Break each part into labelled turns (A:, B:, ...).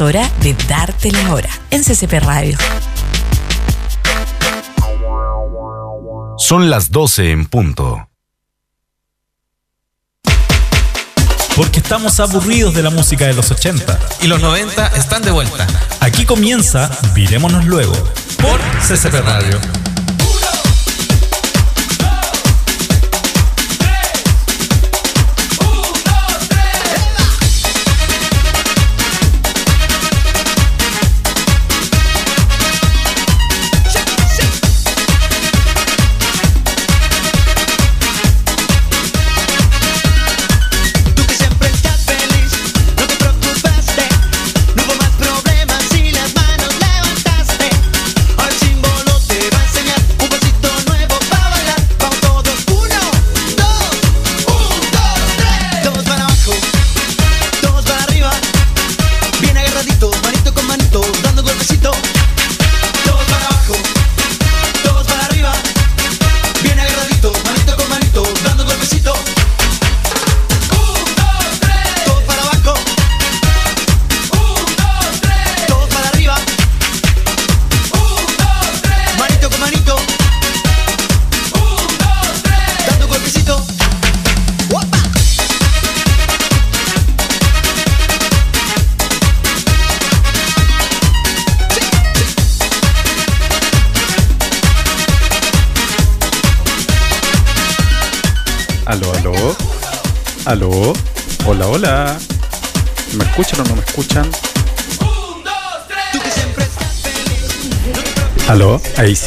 A: Es hora de darte la hora en CCP Radio.
B: Son las 12 en punto.
C: Porque estamos aburridos de la música de los 80.
D: Y los 90 están de vuelta.
C: Aquí comienza Virémonos Luego por CCP Radio.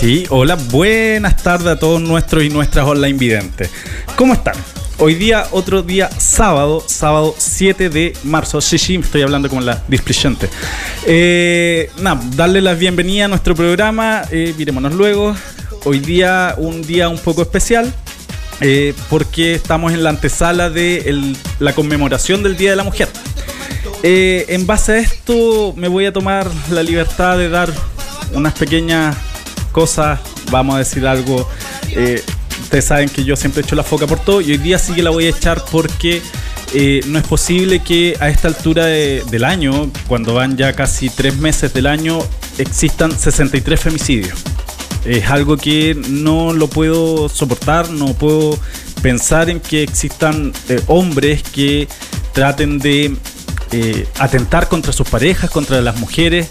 E: Sí. Hola, buenas tardes a todos nuestros y nuestras online videntes. ¿Cómo están? Hoy día, otro día sábado, sábado 7 de marzo. Sí, sí, estoy hablando como la displicente. Eh, nada, darle la bienvenida a nuestro programa. Eh, mirémonos luego. Hoy día, un día un poco especial. eh, porque estamos en la antesala de la conmemoración del Día de la Mujer. Eh, en base a esto me voy a tomar la libertad de dar unas pequeñas cosas, vamos a decir algo. eh, ustedes saben que yo siempre echo la foca por todo y hoy día sí que la voy a echar porque eh, no es posible que a esta altura de- del año, cuando van ya casi tres meses del año, existan 63 femicidios. Es algo que no lo puedo soportar, no puedo pensar en que existan eh, hombres que traten de eh, atentar contra sus parejas, contra las mujeres,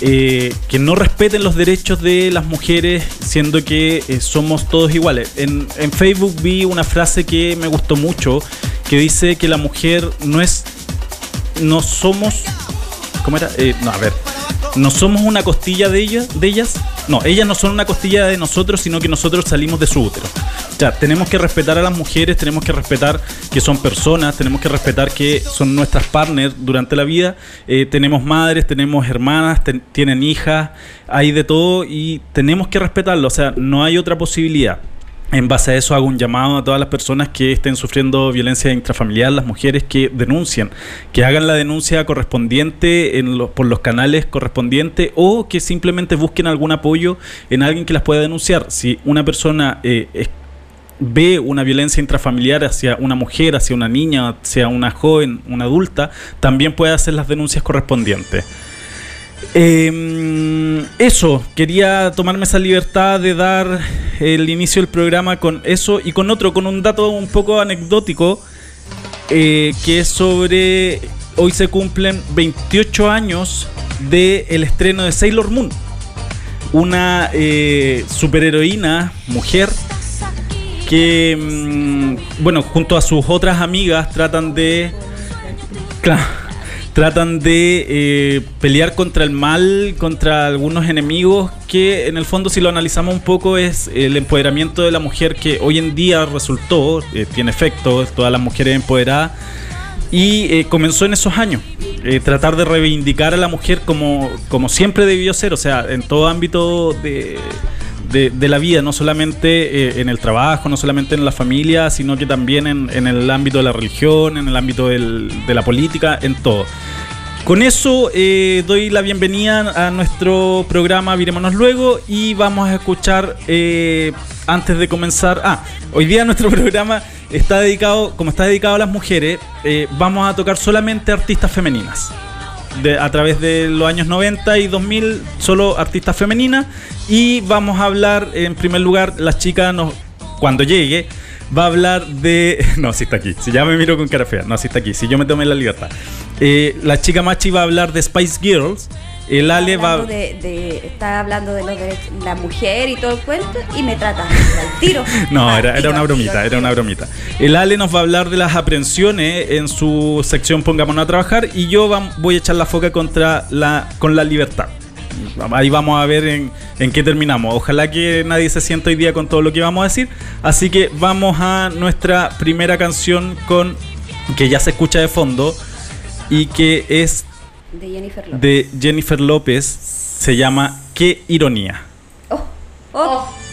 E: eh, que no respeten los derechos de las mujeres, siendo que eh, somos todos iguales. En, en Facebook vi una frase que me gustó mucho, que dice que la mujer no es, no somos, ¿cómo era? Eh, no, a ver, no somos una costilla de ellas, de ellas. No, ellas no son una costilla de nosotros, sino que nosotros salimos de su útero. Tenemos que respetar a las mujeres, tenemos que respetar que son personas, tenemos que respetar que son nuestras partners durante la vida. Eh, tenemos madres, tenemos hermanas, tienen hijas, hay de todo y tenemos que respetarlo. O sea, no hay otra posibilidad. En base a eso hago un llamado a todas las personas que estén sufriendo violencia intrafamiliar, las mujeres que denuncien, que hagan la denuncia correspondiente por los canales correspondientes o que simplemente busquen algún apoyo en alguien que las pueda denunciar. Si una persona eh, es- ve una violencia intrafamiliar hacia una mujer, hacia una niña, hacia una joven, una adulta, también puede hacer las denuncias correspondientes. Eh, eso, quería tomarme esa libertad de dar el inicio del programa con eso y con otro, con un dato un poco anecdótico, eh, que es sobre, hoy se cumplen 28 años del estreno de Sailor Moon, una eh, superheroína, mujer, que, mm, bueno, junto a sus otras amigas tratan de... Tratan de eh, pelear contra el mal, contra algunos enemigos que en el fondo si lo analizamos un poco es el empoderamiento de la mujer que hoy en día resultó, eh, tiene efecto, todas las mujeres empoderadas y eh, comenzó en esos años. eh, tratar de reivindicar a la mujer como, como siempre debió ser, o sea, en todo ámbito de, de, de la vida, no solamente eh, en el trabajo, no solamente en la familia, sino que también en, en el ámbito de la religión, en el ámbito del- de la política, en todo. Con eso eh, doy la bienvenida a nuestro programa Virémonos Luego y vamos a escuchar eh, antes de comenzar. Ah, hoy día nuestro programa está dedicado, como está dedicado a las mujeres, eh, vamos a tocar solamente artistas femeninas. De, a través de los años 90 y 2000, solo artistas femeninas. Y vamos a hablar, en primer lugar, las chicas, cuando llegue, va a hablar de... No, si está aquí. Si ya me miro con cara fea. No, si está aquí. Si yo me tomé la libertad. Eh, la chica Machi va a hablar de Spice Girls. El Ale va...
F: De, de- está hablando de los derechos la mujer y todo el cuento y me trata al tiro.
E: No, era, era una bromita, era una bromita. El Ale nos va a hablar de las aprehensiones en su sección Pongámonos a trabajar y yo voy a echar la foca contra la, con la libertad. Ahí vamos a ver en, en qué terminamos. Ojalá que nadie se sienta hoy día con todo lo que vamos a decir. Así que vamos a nuestra primera canción con que ya se escucha de fondo y que es
F: De Jennifer Lopez.
E: de Jennifer López. Se llama Qué ironía.
F: Oh, oh.
G: Estás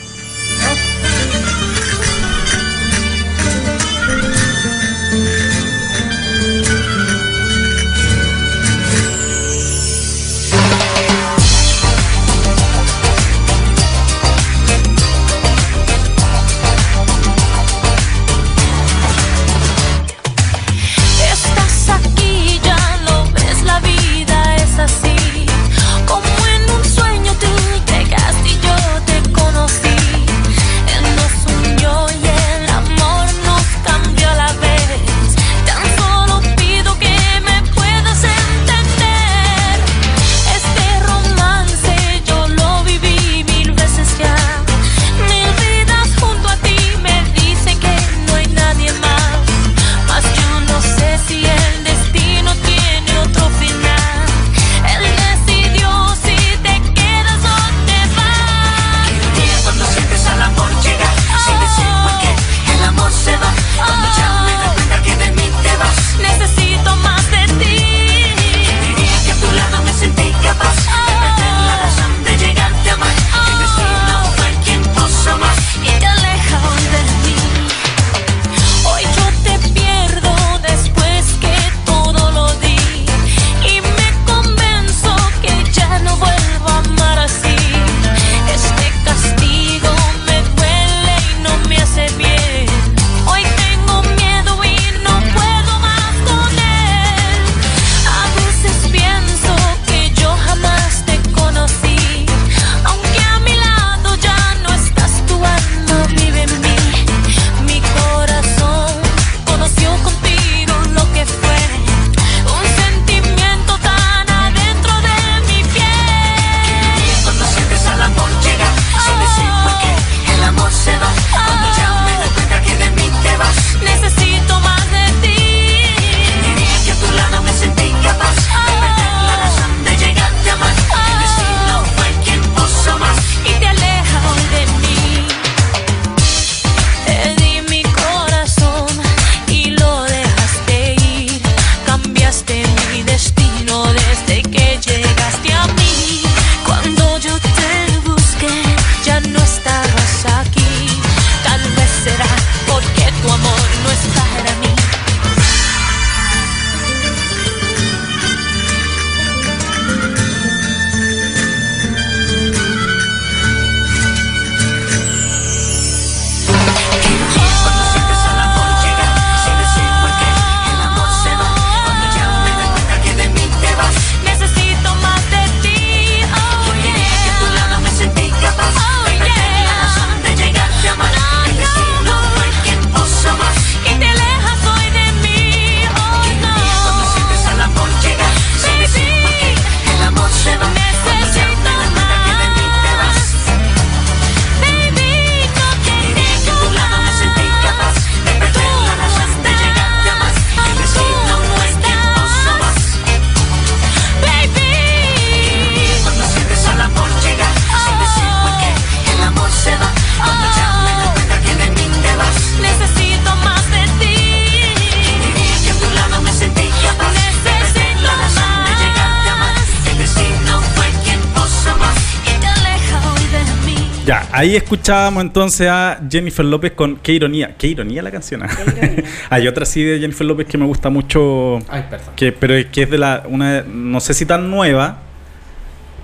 E: ahí escuchábamos entonces a Jennifer López con Qué ironía. Qué ironía la canción. ah?
F: ironía.
E: Hay otra sí de Jennifer López que me gusta mucho.
D: Ay, perdón.
E: Que, pero es que es de la. Una, no sé si tan nueva.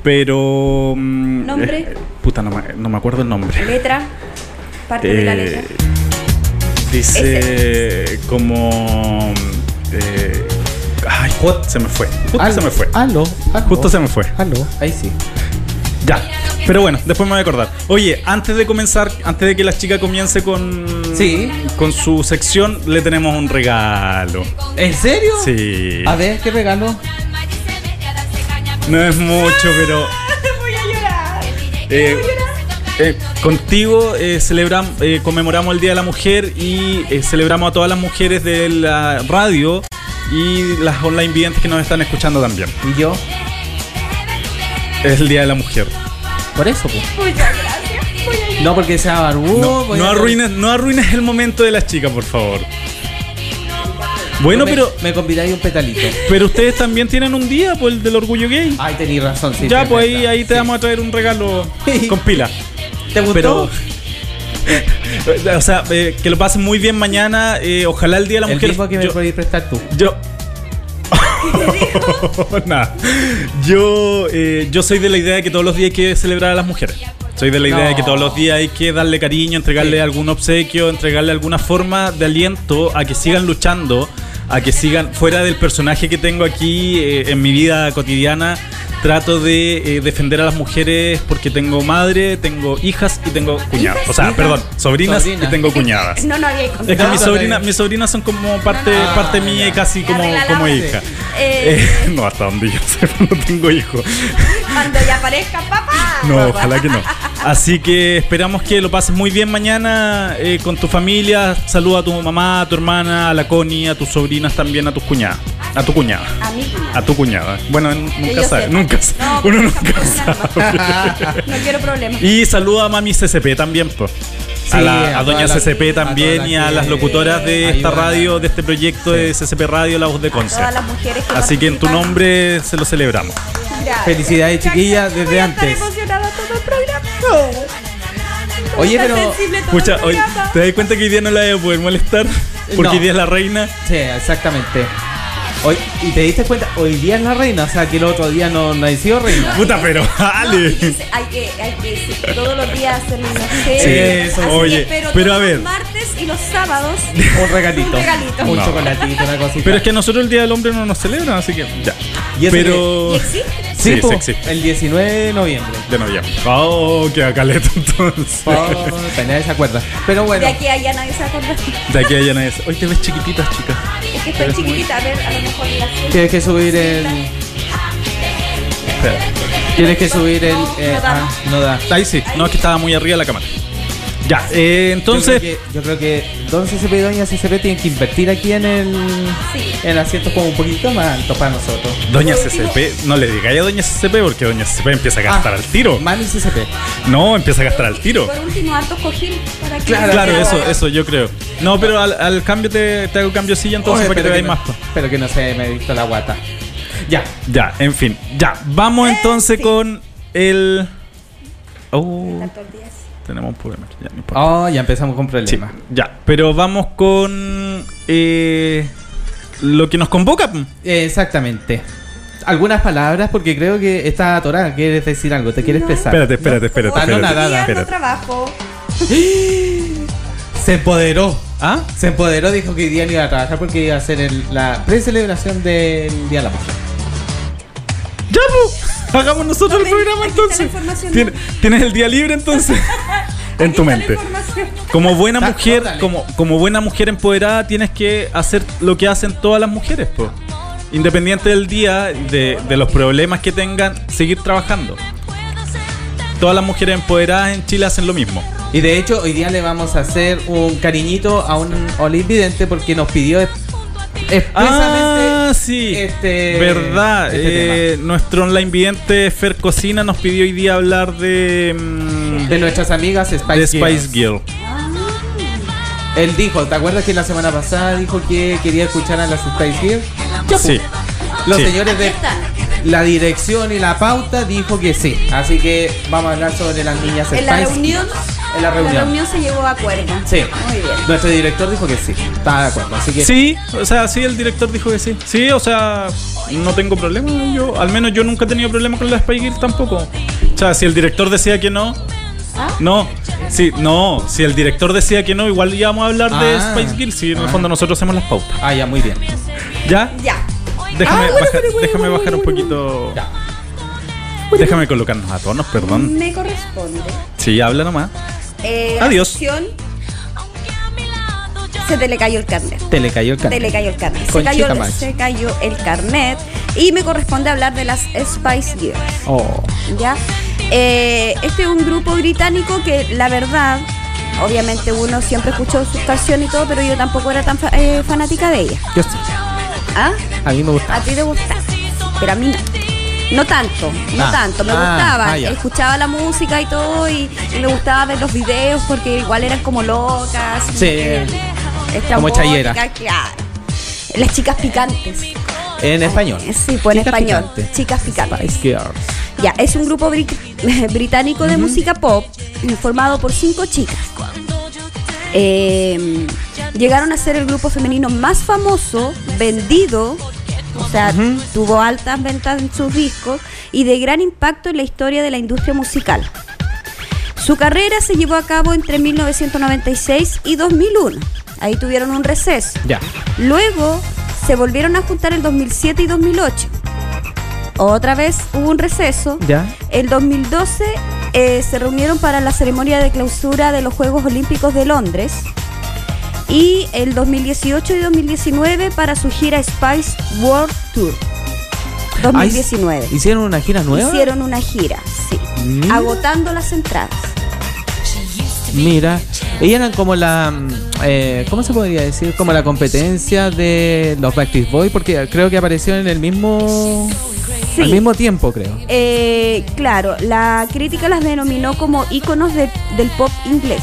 E: Pero. mm,
F: ¿Nombre?
E: eh, puta, no me, no me acuerdo el nombre.
F: Letra, parte de la
E: Eh,
F: letra.
E: Dice como. eh, Ay, se me fue. Justo
H: Aló,
E: se me fue.
H: Aló, aló.
E: Justo se me fue.
H: Aló, ahí sí.
E: Ya. Pero bueno, después me voy a acordar. Oye, antes de comenzar, antes de que la chica comience con,
H: Sí.
E: con su sección, le tenemos un regalo.
H: ¿En serio?
E: Sí.
H: A ver, ¿qué regalo?
E: No es mucho, pero.
F: Voy a llorar.
E: eh, eh, contigo eh, celebram- eh, conmemoramos el Día de la Mujer y eh, celebramos a todas las mujeres de la radio y las online videntes que nos están escuchando también.
H: ¿Y yo?
E: Es el Día de la Mujer.
H: Por eso, pues.
F: Muchas gracias. Voy a llorar.
H: No porque sea barbudo.
E: No, arruines, no arruines el momento de las chicas, por favor. Bueno,
H: me,
E: pero,
H: Me convidáis un petalito.
E: pero ustedes también tienen un día, pues el del orgullo gay.
H: Ay, tenéis razón, sí.
E: ya, pues ahí, te
H: Sí.
E: vamos a traer un regalo con pila.
H: ¿Te gustó?
E: Pero. o sea, eh, que lo pasen muy bien mañana. eh, ojalá el día de la
H: el
E: mujer.
H: mismo que me
E: yo,
H: podéis prestar tú.
E: yo- Nada. Yo, eh, yo soy de la idea de que todos los días hay que celebrar a las mujeres. Soy de la idea de que todos los días hay que darle cariño, entregarle
H: Sí.
E: algún obsequio, entregarle alguna forma de aliento a que sigan luchando, a que sigan fuera del personaje que tengo aquí eh, en mi vida cotidiana. Trato de eh, defender a las mujeres porque tengo madre, tengo hijas y tengo cuñadas. O sea, perdón, sobrinas y tengo cuñadas.
F: No, no había
E: Es que
F: contado.
E: mis sobrinas, mis sobrinas son como parte, parte mía y casi como, como hija.
F: Eh,
E: Eh, no, hasta donde yo sepa, no tengo hijos.
F: Cuando ya aparezca papá.
E: No, ojalá que no. Así que esperamos que lo pases muy bien mañana eh, con tu familia. Saluda a tu mamá, a tu hermana, a la Connie, a tus sobrinas también, a tus cuñadas. A tu cuñada.
F: A mí.
E: A tu cuñada. Bueno, nunca sabe,
F: sepa.
E: nunca sabe.
F: No,
E: Uno nunca sabe.
F: No quiero problemas.
E: Y saluda a mami CCP también, pues. a, la- a
H: a
E: doña CCP también y a
H: las
E: locutoras de esta radio, de este proyecto de CCP Radio, La Voz de Conce.
F: todas las mujeres que
E: Así que en tu nombre se lo celebramos.
F: Gracias.
H: Felicidades, chiquillas, desde antes.
F: emocionada todo el programa.
H: Oye, pero.
F: programa.
E: ¿te das cuenta que hoy día no la voy a poder molestar? Porque
H: No.
E: hoy día es la reina.
H: Sí, exactamente. Hoy, y te diste cuenta, hoy día es la reina, o sea que el otro día no, no ha sido reina.
E: Puta, pero dale.
F: Entonces, hay que, hay que sí, todos los días hacerle una serie.
E: Sí,
F: Así que
E: oye,
F: espero
E: pero
F: todos
E: a ver.
F: Los martes y los sábados.
H: Un regalito.
F: Un regalito.
H: Un
E: No.
H: chocolatito, una cosita.
E: Pero es que nosotros el Día del Hombre no nos celebran, así que ya.
H: Y eso
E: Pero.
F: ¿Y existe?
E: Sí,
H: po,
E: existe.
H: El 19 de noviembre.
E: De noviembre. Oh, qué caleta entonces.
H: Oh, pues nadie se acuerda. Pero bueno.
F: De aquí a allá nadie se acuerda.
E: De aquí a allá nadie. Hoy te ves chiquititas, chicas.
F: Es que estoy chiquitita, a ver, a lo mejor la
H: Tienes que subir el. Tienes que subir el. eh,
F: No da.
H: ah, no da.
E: Ahí sí. No, es que estaba muy arriba la cámara. Ya, eh, entonces.
H: Yo creo, que, yo creo que Don CCP y Doña CCP tienen que invertir aquí en el.
F: Sí.
H: En asientos como un poquito más altos para nosotros.
E: Doña CCP, no le digáis a Doña CCP porque Doña CCP empieza a gastar
H: Ah,
E: al tiro.
H: Mami CCP.
E: No, empieza a gastar al tiro.
F: Por último, hartos cojín para que
H: Claro,
E: Claro, eso, eso yo creo. No, pero al, al cambio te, te hago cambio silla entonces
H: Oye,
E: para que te veáis más.
H: no-. Espero que no se me he visto la guata. Ya.
E: Ya, en fin. Ya, vamos entonces con el. Oh,
F: Tantos días.
E: Tenemos un problema aquí, ya, no importa.
H: Oh, ya empezamos con
E: Sí,
H: problemas.
E: ya, pero vamos con eh, lo que nos convoca.
H: Exactamente. Algunas palabras porque creo que está atorada. ¿Quieres decir algo? ¿Te quieres
F: No.
H: expresar?
E: Espérate, espérate, espérate.
H: Ah, no,
E: espérate.
H: nada, nada.
E: Espérate.
F: trabajo.
H: Se empoderó.
E: ¿Ah?
H: Se empoderó, dijo que hoy día no iba a trabajar porque iba a hacer el- la precelebración del Día de la Mujer.
E: Ya. Hagamos nosotros el programa entonces. ¿Tienes el día libre entonces? en tu mente. Como buena mujer, como, como buena mujer empoderada, tienes que hacer lo que hacen todas las mujeres, po. Independiente del día, de, de los problemas que tengan, seguir trabajando. Todas las mujeres empoderadas en Chile hacen lo mismo.
H: Y de hecho, hoy día le vamos a hacer un cariñito a un Olvidente porque nos pidió.
E: Ah, sí.
H: este-
E: Verdad.
H: este
E: eh, nuestro online vidente Fer Cocina nos pidió hoy día hablar de, mm,
H: de nuestras amigas Spice,
E: de Spice
H: Girls.
E: Girl.
H: Él dijo, ¿te acuerdas que la semana pasada dijo que quería escuchar a las Spice Girls?
E: Sí.
H: Los
E: Sí.
H: señores
F: Aquí
H: de
F: están.
H: La dirección y la pauta dijo que sí. Así que vamos a hablar sobre las niñas Spice
F: En la reunión,
H: En la reunión.
F: se llevó a acuerdo.
H: Sí.
F: Muy bien.
H: Nuestro director dijo que sí. Estaba de acuerdo. Así que
E: Sí, o sea, sí, el director dijo que sí. Sí, o sea, no tengo problema. Yo, al menos yo nunca he tenido problema con la Spice Girl tampoco. O sea, si el director decía que no,
F: ¿Ah?
E: no. Sí, no, si el director decía que no, igual íbamos a hablar de
H: Ah.
E: Spice Girl. Si en el
H: Ah.
E: fondo nosotros hacemos las pautas.
H: Ah, ya, muy bien.
E: ¿Ya?
F: Ya.
E: Déjame,
H: Ah, bueno,
E: bajar,
H: bueno, bueno,
E: déjame
H: bueno,
E: bajar un poquito. Déjame colocarnos a tonos, perdón.
F: Me corresponde.
E: Sí, habla nomás.
F: Eh,
E: Adiós.
F: sección, Se te le cayó el carnet.
H: Te le cayó el
F: Se
H: carnet.
F: le cayó el carnet. Cayó, se cayó el carnet. Y me corresponde hablar de las Spice Girls.
H: Oh.
F: ¿Ya? Eh, este es un grupo británico que la verdad, obviamente uno siempre escuchó sus canciones y todo, pero yo tampoco era tan fa- eh, fanática de ella.
H: Yo sí.
F: ¿Ah?
H: A mí me gusta.
F: A ti te gusta, pero a mí no. No tanto, no
H: Ah,
F: tanto, me
H: ah,
F: gustaba,
H: ah,
F: escuchaba la música y todo y, y me gustaba ver los videos porque igual eran como locas,
H: Sí. Como chayera.
F: claro. Las chicas picantes.
H: En español.
F: Sí, pues en
H: Chicas
F: español.
H: picantes.
F: Chicas picantes.
H: Spice Girls.
F: Ya, es un grupo bri- británico de música pop eh, formado por cinco chicas. Eh, llegaron a ser el grupo femenino más famoso, vendido, o sea, tuvo altas ventas en sus discos y de gran impacto en la historia de la industria musical. Su carrera se llevó a cabo entre 1996 y 2001. Ahí tuvieron un receso.
H: Ya.
F: Luego se volvieron a juntar en 2007 y 2008. Otra vez hubo un receso.
H: Ya.
F: En 2012 eh, se reunieron para la ceremonia de clausura de los Juegos Olímpicos de Londres. Y el 2018 y 2019 para su gira Spice World Tour. 2019.
H: Ay, ¿Hicieron una gira nueva?
F: Hicieron una gira, sí. Agotando las entradas.
H: Mira, ellas eran como la. mm, eh, ¿Cómo se podría decir? Como la competencia de los Backstreet Boys, porque creo que aparecieron en el mismo.
F: Sí.
H: Al mismo tiempo, creo.
F: Eh, claro, la crítica las denominó como íconos de- del pop inglés.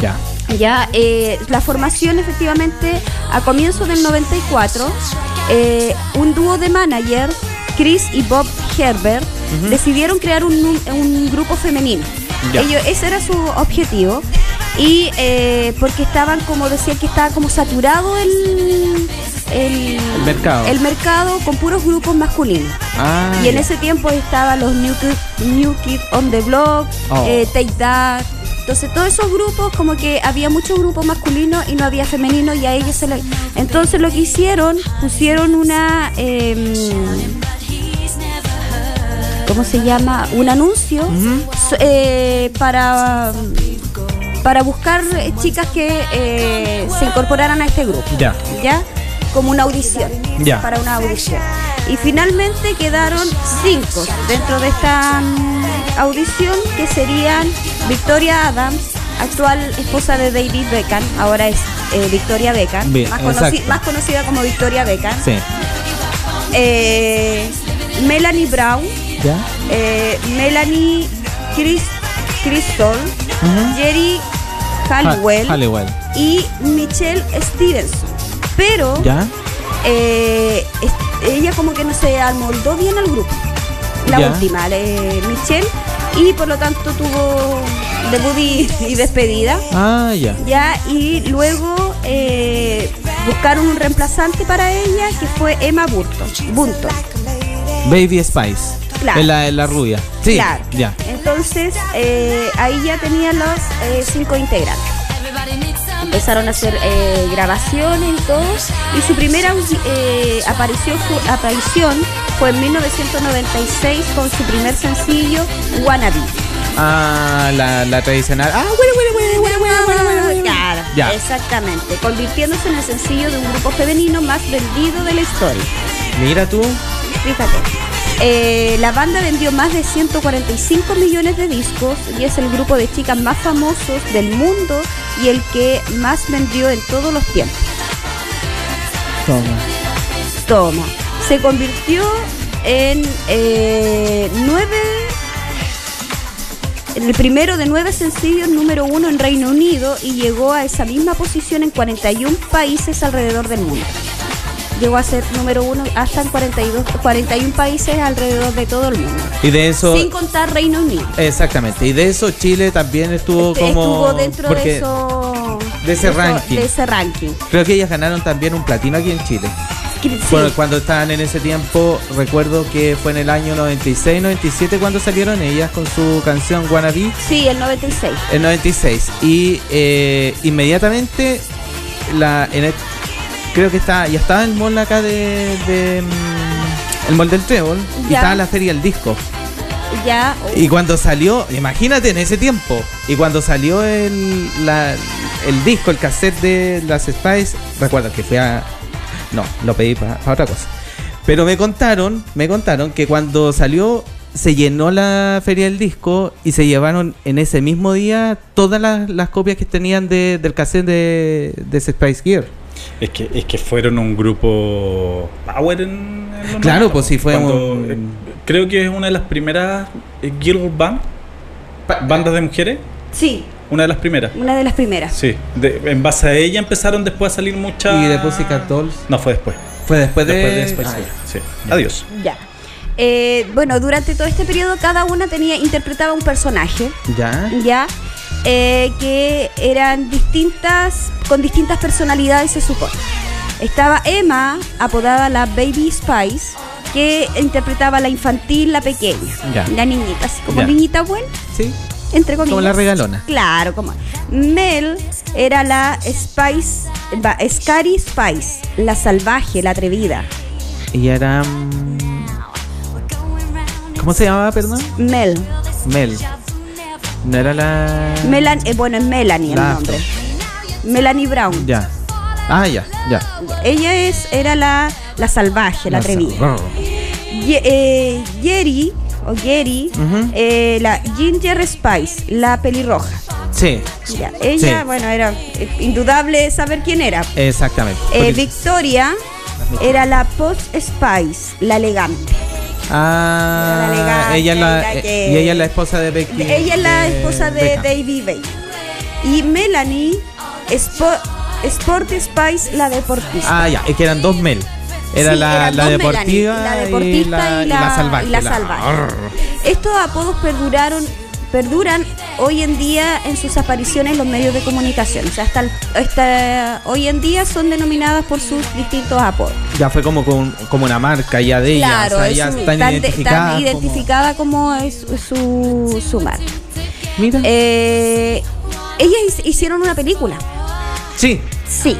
H: Ya.
F: Ya, eh, la formación efectivamente a comienzos del 94, eh, un dúo de manager, Chris y Bob Herbert, decidieron crear un, un grupo femenino.
H: Ya.
F: Ellos, ese era su objetivo. Y eh, porque estaban, como decía, que estaba como saturado el, el,
H: mercado.
F: el mercado con puros grupos masculinos.
H: Ah,
F: Y en
H: ya.
F: ese tiempo estaban los New Kid, New Kid on the Block,
H: Oh.
F: eh, Take That. Entonces todos esos grupos, como que había muchos grupos masculinos y no había femenino y a ellos se le... Entonces lo que hicieron, pusieron una... em, ¿Cómo se llama? Un anuncio eh, para, para buscar eh, chicas que eh, se incorporaran a este grupo.
H: Ya.
F: ¿Ya? Como una audición.
H: Ya.
F: Para una audición. Y finalmente quedaron cinco dentro de esta mm, audición que serían Victoria Adams, actual esposa de David Beckham, ahora es eh, Victoria Beckham,
H: Bien,
F: más, conoci- más conocida como Victoria Beckham.
H: Sí.
F: Eh, Melanie Brown,
H: ¿Ya?
F: eh, Melanie Chris, Crystal, Jerry Halliwell
H: Ha- Halliwell.
F: y Michelle Stevenson. Pero
H: ¿Ya?
F: eh, ella como que no se amoldó bien al grupo. La
H: Ya.
F: última, eh, Michelle, y por lo tanto tuvo debut y, y despedida.
H: Ah, ya.
F: Ya, y luego eh, buscaron un reemplazante para ella que fue Emma Burton. Bunton.
H: Baby Spice.
F: Claro.
H: Es la, es la rubia. Sí.
F: Claro.
H: Ya.
F: Entonces, eh, ahí ya tenían los eh, cinco integrantes. Empezaron a hacer eh, grabaciones y todo. Y su primera aparición, fu- aparición fue en 1996 con su primer sencillo, Wannabe.
H: Ah, la, la tradicional. Ah, bueno, bueno, bueno, bueno, bueno, bueno, bueno, bueno.
F: Claro,
H: Ya.
F: exactamente. Convirtiéndose en el sencillo de un grupo femenino más vendido de la historia.
H: Mira tú.
F: Fíjate. Eh, la banda vendió más de 145 millones de discos y es el grupo de chicas más famosos del mundo y el que más vendió en todos los tiempos.
H: Toma.
F: Toma. Se convirtió en eh, nueve. en el primero de nueve sencillos número uno en Reino Unido y llegó a esa misma posición en 41 países alrededor del mundo. Llegó a ser número uno hasta en 42, 41 países alrededor de todo el mundo.
H: Y de eso.
F: Sin contar Reino Unido.
H: Exactamente. Y de eso Chile también estuvo
F: Este,
H: como.
F: Estuvo dentro de eso.
H: de ese ranking.
F: de ese ranking.
H: Creo que ellas ganaron también un platino aquí en Chile.
F: Sí,
H: Bueno, cuando estaban en ese tiempo, recuerdo que fue en el año 96, 97 cuando salieron ellas con su canción Wannabe,
F: sí, el 96.
H: el 96. Y eh, inmediatamente la, en creo que está, ya estaba el mall acá de, de, mm, el mall del Trébol y estaba la feria del disco.
F: Ya.
H: Y cuando salió, imagínate en ese tiempo, y cuando salió el, la- el disco, el cassette de las Spice, recuerdo que fui a... No, lo pedí para otra cosa. Pero me contaron, me contaron que cuando salió se llenó la feria del disco y se llevaron en ese mismo día todas las, las copias que tenían de- del cassette de, de Spice Gear.
E: Es que, es que fueron un grupo power en, en
H: Claro,
E: 90,
H: pues sí, fue
E: cuando-
H: un-
E: eh, Creo que es una de las primeras eh, girl band, bandas de mujeres.
F: Sí,
E: Una de las primeras.
F: una de las primeras.
E: Sí, de- en base a ella empezaron después a salir muchas.
H: Y de Pussycat Dolls.
E: No, fue después.
H: Fue después de...
E: Después de Spice
H: Ah,
E: sí. Adiós.
F: Ya. Eh, bueno, durante todo este periodo cada una tenía interpretaba un personaje,
H: ya.
F: ya, eh, que eran distintas, con distintas personalidades se supone. Estaba Emma, apodada la Baby Spice, que interpretaba la infantil, la pequeña,
H: Ya.
F: la niñita, así como
H: Ya.
F: niñita buena,
H: Sí.
F: entre comillas.
H: Como la regalona.
F: Claro, como. Mel era la Spice, va, Scary Spice, la salvaje, la atrevida.
H: Ella era. mm, ¿Cómo se llamaba, perdón?
F: Mel.
H: Mel. No era la.
F: Melan, eh, bueno, es Melanie
H: La
F: el nombre. Melanie Brown.
H: Ya. Ah, ya, ya.
F: Ella es, era la, la salvaje, la, atrevida.
H: sa-
F: Ye- eh, Jerry, o Jerry,
H: Ujú.
F: eh, la Ginger Spice, la pelirroja.
H: Sí,
F: Ya, ella,
H: Sí.
F: bueno, era eh, indudable saber quién era.
H: exactamente.
F: Eh, Victoria era la Post Spice, la elegante.
H: Ah,
F: la elegante,
H: ella la,
F: la que-
H: y ella es la esposa de Becky.
F: Ella es la esposa de
H: Beckham.
F: David Bay. Y Melanie, Spo- Sporty Spice, la deportista.
H: Ah, ya, es que eran dos Mel. Era
F: Sí,
H: la, la deportiva,
F: Melanie, la deportista y la,
H: salvaje.
F: y la salvaje. Estos apodos perduraron perduran hoy en día en sus apariciones en los medios de comunicación. O sea, hasta, el- hasta hoy en día son denominadas por sus distintos apodos.
H: Ya fue como, con- como una marca ya de ella.
F: Claro,
H: o sea, están
F: tan de-
H: identificadas.
F: tan
H: como-
F: identificada como, es su, su marca.
H: Mira.
F: Eh, ellas hic- hicieron una película.
H: sí,
F: Sí.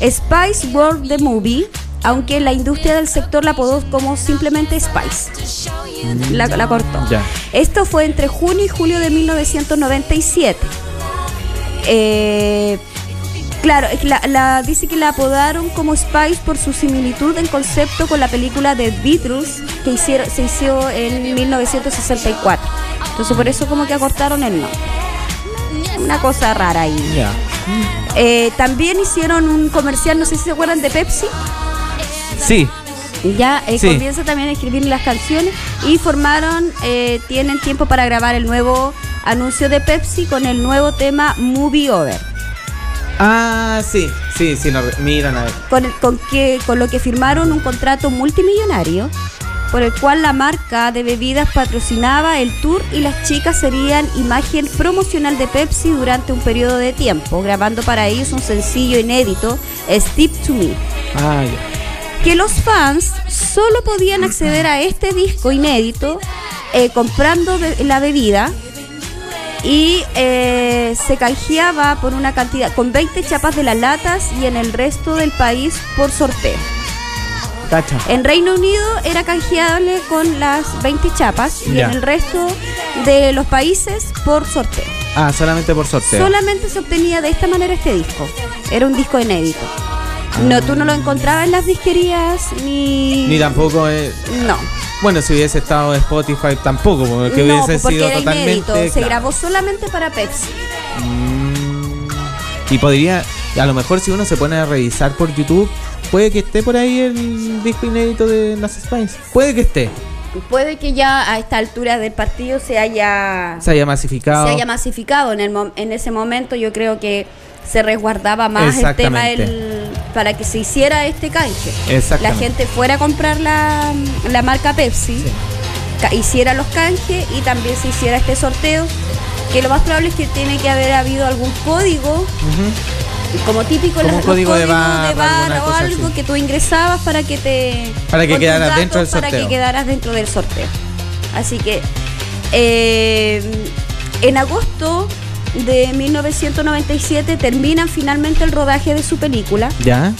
F: Spice World the Movie, aunque la industria del sector la apodó como simplemente Spice. La, la cortó. Esto fue entre junio y julio de 1997. Eh, claro, la, la- dice que la apodaron como Spice por su similitud en concepto con la película de Beatles que hicieron, se hizo en 1964. Entonces por eso como que acortaron el nombre. Una cosa rara ahí. Eh, también hicieron un comercial, no sé si se acuerdan de Pepsi.
H: Sí,
F: Ya eh,
H: Sí.
F: comienza también a escribir las canciones y formaron, eh, tienen tiempo para grabar el nuevo anuncio de Pepsi con el nuevo tema Movie Over.
H: Ah, sí, sí, sí, no, miran a ver.
F: Con, el- con, que, con lo que firmaron un contrato multimillonario por el cual la marca de bebidas patrocinaba el tour y las chicas serían imagen promocional de Pepsi durante un periodo de tiempo, grabando para ellos un sencillo inédito, Step to Me.
H: Ah, ya.
F: Que los fans solo podían acceder a este disco inédito eh, comprando be- la bebida y eh, se canjeaba por una cantidad, con 20 chapas de las latas y en el resto del país por sorteo.
H: Cacha.
F: En Reino Unido era canjeable con las 20 chapas y
H: Ya.
F: en el resto de los países por sorteo.
H: Ah, solamente por sorteo.
F: Solamente se obtenía de esta manera este disco. Era un disco inédito. No, tú no lo encontrabas en las disquerías ni...
H: Ni tampoco. eh,
F: No.
H: bueno, si hubiese estado en Spotify, tampoco, porque
F: no,
H: hubiese
F: porque
H: sido
F: era
H: totalmente.
F: inédito. Se
H: claro.
F: grabó solamente para Pepsi.
H: Y podría, a lo mejor si uno se pone a revisar por YouTube, puede que esté por ahí el disco inédito de las Spice. Puede que esté.
F: Puede que ya a esta altura del partido se haya,
H: Se haya masificado.
F: se haya masificado. En, el en ese momento yo creo que se resguardaba más el tema del- para que se hiciera este canje. La gente fuera a comprar la, la marca Pepsi, hiciera los canjes y también se hiciera este sorteo. Que lo más probable es que tiene que haber habido algún código como típico
H: Como
F: los-
H: código de
F: códigos
H: barra, alguna
F: o algo
H: así.
F: que tú ingresabas para que te
H: Para que quedaras
F: datos
H: dentro del
F: para
H: sorteo.
F: que quedaras dentro del sorteo así que eh, en agosto de 1997 terminan finalmente el rodaje de su película
H: ¿Ya?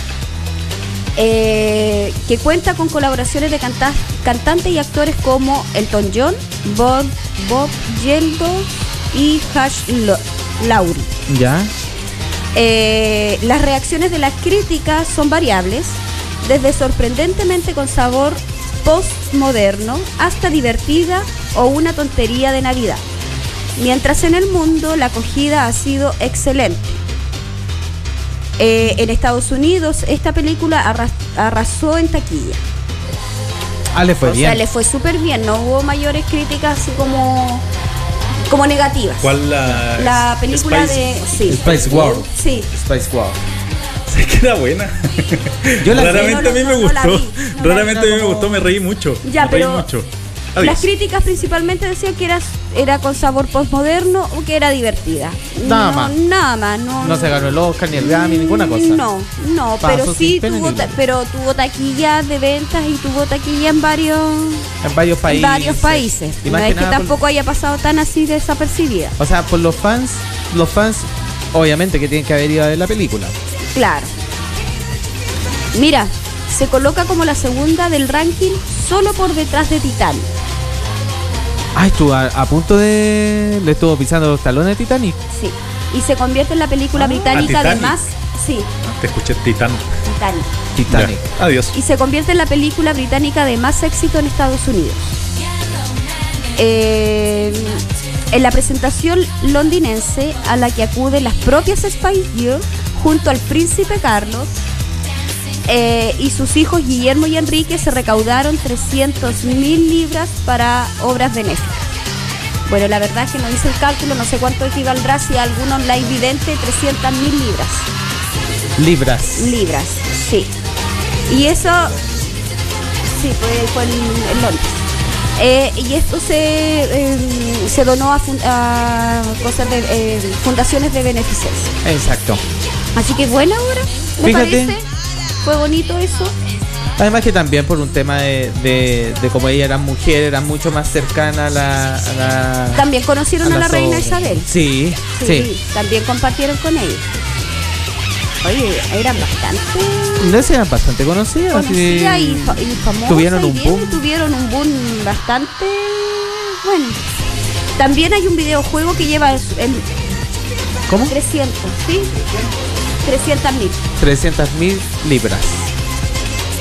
F: eh, que cuenta con colaboraciones de canta- cantantes y actores como Elton John, Bob, Bob Geldof y Hash Lo-. Eh, las reacciones de las críticas son variables, desde sorprendentemente con sabor postmoderno hasta divertida o una tontería de Navidad. Mientras en el mundo la acogida ha sido excelente. Eh, en Estados Unidos esta película arras- arrasó en taquilla.
H: Ah, le fue
F: o
H: bien.
F: sea, le fue súper bien, no hubo mayores críticas así como, como negativas.
E: ¿Cuál la,
F: La película
E: Spice?
F: de... Sí.
H: Spice World.
F: Sí.
H: Spice World.
E: Sí, que era buena.
H: Yo la
E: Raramente
F: no,
E: a mí
F: no,
E: me gustó.
F: vi, no la
E: Raramente a mí me gustó, me reí mucho.
F: Ya,
E: me reí
F: pero
E: mucho. Adiós.
F: Las críticas principalmente decían que era, era con sabor postmoderno o que era divertida.
H: Nada
F: No,
H: más.
F: Nada más. No,
H: No se ganó el Oscar ni el Grammy, ninguna cosa.
F: No, no, pero sí tuvo, ta- pero tuvo taquilla de ventas y tuvo taquilla en varios,
H: En varios
F: en
H: países.
F: varios países.
H: Y
F: No es
H: que
F: que
H: nada por-
F: tampoco haya pasado tan así desapercibida.
H: O sea, por los fans, los fans, obviamente que tienen que haber ido a ver la película.
F: Claro. Mira, se coloca como la segunda del ranking solo por detrás de Titanic.
H: Ah, estuvo a, a punto de. Le estuvo pisando los talones a Titanic.
F: Sí. Y se convierte en la película británica de más. Sí,
E: Ah, Te escuché Titán.
F: Titanic.
H: Titanic.
E: Ya, Adiós.
F: y se convierte en la película británica de más éxito en Estados Unidos. Eh, en la presentación londinense a la que acuden las propias Spice Girls junto al príncipe Carlos eh, y sus hijos Guillermo y Enrique se recaudaron 300 mil libras para obras benéficas. Bueno, la verdad es que no hice el cálculo, no sé cuánto equivaldrá si algún online vidente 300 mil libras
H: Libras.
F: libras, sí. Y eso, sí, fue, fue en, en Londres. Eh, y esto se, eh, se donó a, cosas de eh, fundaciones de beneficencia.
H: Exacto.
F: Así que buena obra, me
H: Fíjate.
F: parece. Fue bonito eso.
H: Además que también por un tema de, de, de como ella era mujer, era mucho más cercana a la... a la-
F: También conocieron a la, reina. Isabel.
H: Sí,
F: Sí,
H: sí.
F: también compartieron con ella. Oye, eran bastante
H: No eran bastante conocidas.
F: y, fa- y famosas.
H: Tuvieron
F: y
H: un
F: bien,
H: boom.
F: tuvieron un boom bastante bueno. También hay un videojuego que lleva el, el
H: ¿Cómo?
F: 300, ¿sí? 300 mil.
H: 300 mil libras.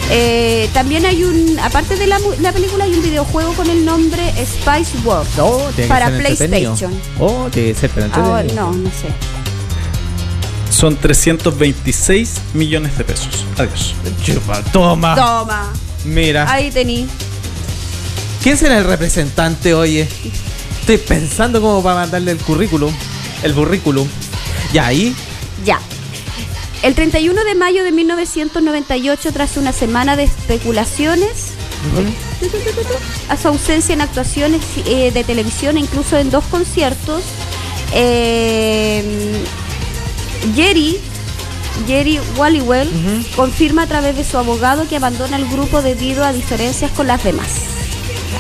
F: Eh, también hay un, aparte de la, la película, hay un videojuego con el nombre Spice World.
H: Oh,
F: Para. PlayStation.
H: Oh, tiene que ser
F: Ahora, no, no sé.
E: Son 326 millones de pesos. Adiós.
H: Chupa, toma.
F: Toma,
H: Mira.
F: ahí tení.
H: ¿Quién será el representante, oye? Estoy pensando cómo para mandarle el currículum. El currículum. Y ahí,
F: Ya. El 31 de mayo de 1998, tras una semana de especulaciones, a su ausencia en actuaciones eh, de televisión e incluso en dos conciertos, eh, Jerry, Jerry Wallywell confirma a través de su abogado que abandona el grupo debido a diferencias con las demás.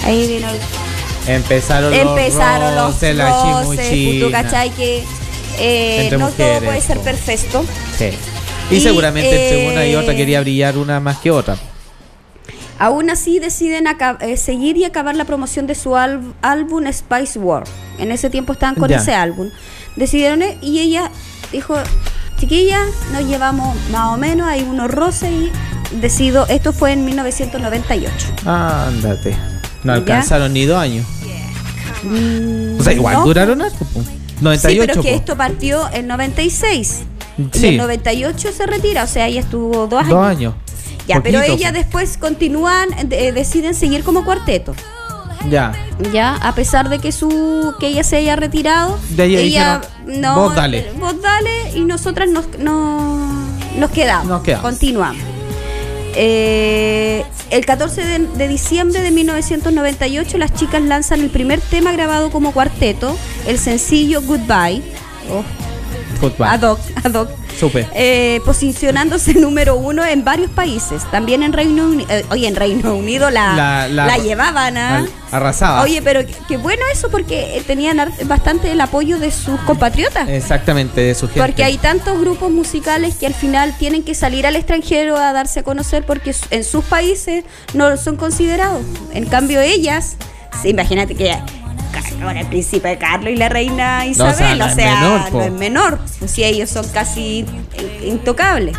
F: Ahí vino el-
H: empezaron los
F: empezaron los
H: roces, la
F: roces, tú cachai que eh, no
H: mujeres,
F: todo puede ser perfecto.
H: Sí. Y,
F: Y,
H: seguramente entre una y otra
F: eh,
H: quería brillar una más que otra.
F: Aún así deciden eh, seguir y acabar la promoción de su álbum Spice World. En ese tiempo estaban con
H: Ya.
F: ese álbum. Decidieron eh, y ella dijo, chiquilla, nos llevamos más o menos, hay unos roces y decido, esto fue en 1998.
H: Ándate. No
F: ¿Ya?
H: alcanzaron ni dos años.
F: Mm,
H: O sea, igual
F: no.
H: duraron harto. po. 98.
F: Sí, pero es que
H: po.
F: esto partió en 96. Y
H: Sí.
F: en 98 se retira, o sea, ella estuvo dos años.
H: Dos años.
F: Ya, pero ella después continúan, eh, deciden seguir como cuarteto.
H: Ya.
F: Ya, a pesar de que su que ella se haya retirado,
H: De
F: ella
H: dijeron,
F: no,
H: "Vos dale".
F: vos dale y nosotras nos, no- nos quedamos,
H: Nos quedamos.
F: continuamos. Eh, el 14 de, de diciembre de 1998 las chicas lanzan el primer tema grabado como cuarteto, el sencillo Goodbye. Oh,
H: Fútbol.
F: ad hoc, ad hoc,
H: Supe.
F: eh, posicionándose número uno en varios países. También en Reino Unido, oye, en Reino Unido la,
H: La-
F: la,
H: la-
F: llevaban a...
H: Al- Arrasaba.
F: Oye, pero qué- bueno eso porque eh, tenían bastante el apoyo de sus compatriotas.
H: Exactamente, de su gente.
F: Porque hay tantos grupos musicales que al final tienen que salir al extranjero a darse a conocer porque en sus países no son considerados. En cambio ellas, sí, imagínate que El príncipe Carlos y la reina Isabel,
H: no
F: o sea,
H: menor,
F: no es menor. Pues si ellos son casi in- intocables.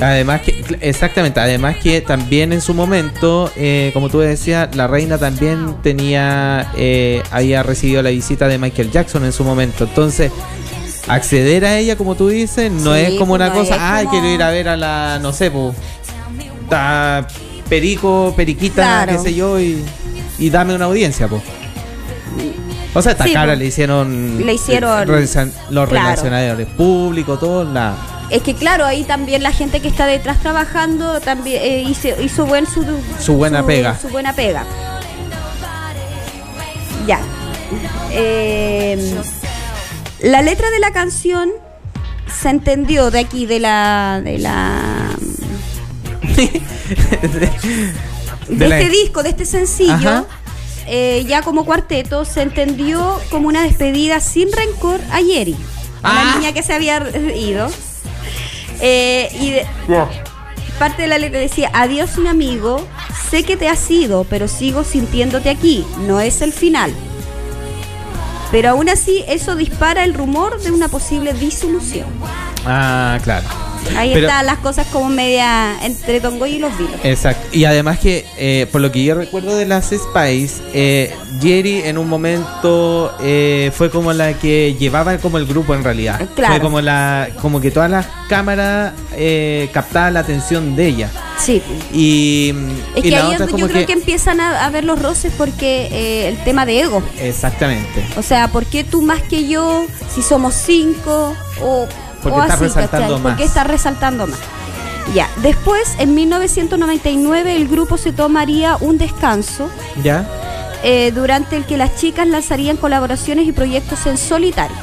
H: Además que, exactamente, además que también en su momento, eh, como tú decías, la reina también tenía, eh, había recibido la visita de Michael Jackson en su momento. Entonces, acceder a ella, como tú dices, no
F: Sí,
H: es como una
F: no
H: cosa, ay,
F: como-
H: quiero ir a ver a la, no sé, pues, perico, periquita,
F: Claro.
H: qué sé yo, y, y dame una audiencia, pues. O sea, esta
F: Sí,
H: cara
F: po.
H: le hicieron,
F: Le hicieron-
H: relacion- los
F: claro.
H: relacionadores públicos, todo, la,
F: Es que claro, ahí también la gente que está detrás trabajando también eh, hizo, hizo buen su,
H: Su buena pega.
F: Su buena pega. Ya. Eh, la letra de la canción se entendió de aquí, de la. de la. de,
H: De la-
F: este disco, de este sencillo.
H: Ajá.
F: Eh, ya como cuarteto, se entendió como una despedida sin rencor a Yeri, a la
H: Ah.
F: niña que se había ido. Eh, y de- parte de la letra decía, adiós mi amigo, sé que te has ido, pero sigo sintiéndote aquí, no es el final. Pero aún así eso dispara el rumor de una posible disolución.
H: Ah, claro.
F: Ahí
H: Pero-
F: están las cosas como media entre Tongoy y los vinos.
H: Exacto. Y además que, eh, por lo que yo recuerdo de las Spice, eh, Jerry en un momento eh, fue como la que llevaba como el grupo en realidad.
F: Claro.
H: Fue como la, como que todas las cámaras captaban la atención de ella.
F: Sí.
H: Y,
F: Es
H: y
F: que ahí es
H: otra
F: donde
H: como
F: yo creo que empiezan a, a ver los roces porque el tema de ego.
H: Exactamente.
F: O sea, ¿por qué tú más que yo si somos cinco? O,
H: Porque
F: o
H: estás
F: así,
H: resaltando
F: ¿cachai? ¿Por qué
H: más.
F: estás resaltando más? Ya, después en 1999 el grupo se tomaría un descanso
H: ¿Ya?
F: eh, durante el que las chicas lanzarían colaboraciones y proyectos en solitario.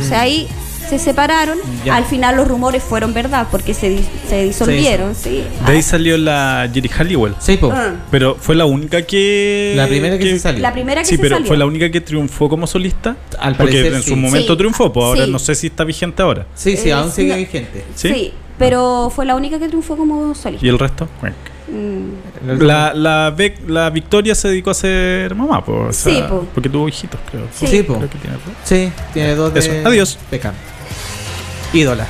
F: O sea, ahí se separaron.
H: Ya.
F: Al final los rumores fueron verdad porque se, di- se disolvieron. Sí.
E: De ahí salió la Jerry Halliwell.
H: Sí, po.
F: Ah.
E: Pero fue la única que.
H: La primera que se salió.
F: La primera que
E: Sí,
F: se
E: pero
F: salió.
E: fue la única que triunfó como solista.
H: Al
E: porque
H: parecer,
E: en
H: sí.
E: su momento
F: Sí.
E: triunfó, pues ahora
F: Sí.
E: no sé si está vigente ahora.
H: Sí, sí,
F: Eh,
H: aún sigue
F: no.
H: vigente.
E: ¿Sí?
F: Sí, pero fue la única que triunfó como solista.
E: ¿Y el resto?
F: Mm.
E: La, la, Bec- la Victoria se dedicó a ser mamá, pues.
F: Sí, po.
E: Porque tuvo hijitos, creo.
F: Sí.
H: Po.
E: Creo que tiene dos.
H: Sí, tiene dos de
E: Eso. Adiós.
H: Beckham. Ídola.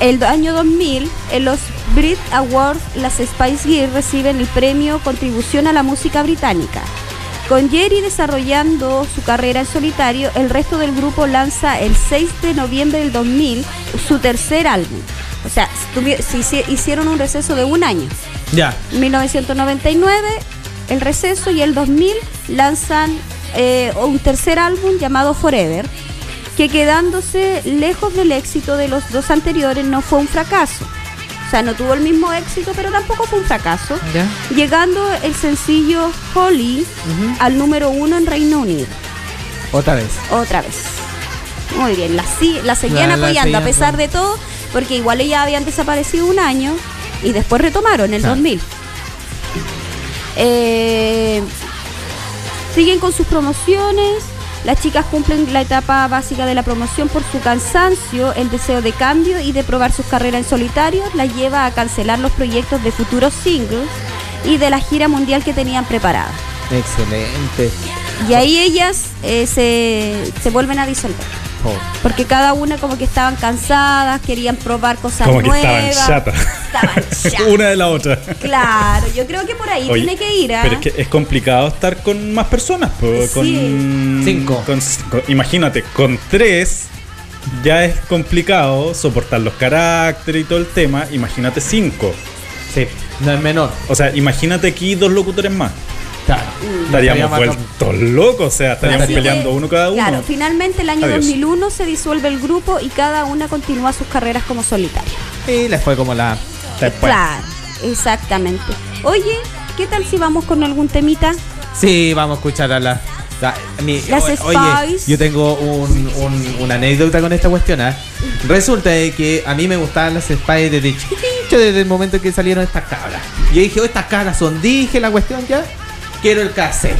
F: El año 2000, en los Brit Awards, las Spice Girls reciben el premio Contribución a la Música Británica. Con Jerry desarrollando su carrera en solitario, el resto del grupo lanza el 6 de noviembre del 2000 su tercer álbum. O sea, se hici- hicieron un receso de un año.
H: Ya.
F: 1999, el receso, y el 2000 lanzan eh, un tercer álbum llamado Forever, que quedándose lejos del éxito de los dos anteriores no fue un fracaso. O sea, no tuvo el mismo éxito, pero tampoco fue un fracaso.
H: Ya.
F: Llegando el sencillo Holly al número uno en Reino Unido.
H: Otra vez.
F: Otra vez. Muy bien, la, la seguían
H: La- la
F: apoyando a pesar de todo, porque igual ellas habían desaparecido un año y después retomaron en el
H: Claro.
F: 2000. Eh, siguen con sus promociones. Las chicas cumplen la etapa básica de la promoción por su cansancio, el deseo de cambio y de probar sus carreras en solitario. Las lleva a cancelar los proyectos de futuros singles y de la gira mundial que tenían preparada.
H: Excelente.
F: Y ahí ellas eh, se, se vuelven a disolver. Porque cada una como que estaban cansadas, querían probar cosas
E: Como que
F: nuevas.
E: estaban chatas.
F: Estaban chatas.
E: Una de la otra.
F: Claro, yo creo que por ahí
E: Oye,
F: tiene que ir. ¿ah?
E: Pero es que es complicado estar con más personas. pues,
F: Sí.
E: Con
H: Cinco.
E: con- con- imagínate, con tres ya es complicado soportar los caracteres y todo el tema. Imagínate cinco.
H: Sí, no es menor.
E: O sea, imagínate aquí dos locutores más.
H: Claro.
E: Estaríamos
H: Estaríamos
E: vueltos locos. O sea, estaríamos
F: Así
E: peleando
F: que,
E: uno cada uno.
F: Claro, finalmente el año
E: Adiós.
F: 2001 se disuelve el grupo y cada una continúa sus carreras como solitaria.
H: Y les fue como la.
E: Después.
F: Claro, exactamente. Oye, ¿qué tal si vamos con algún temita?
H: Sí, vamos a escuchar a la mi-
F: Las
H: o- Oye, yo tengo un, un- una anécdota con esta cuestión. ¿ah? Resulta de que a mí me gustaban las Spice desde desde el momento que salieron estas cabras. Yo dije, oh, estas cabras son, dije la cuestión ya, quiero el cassette.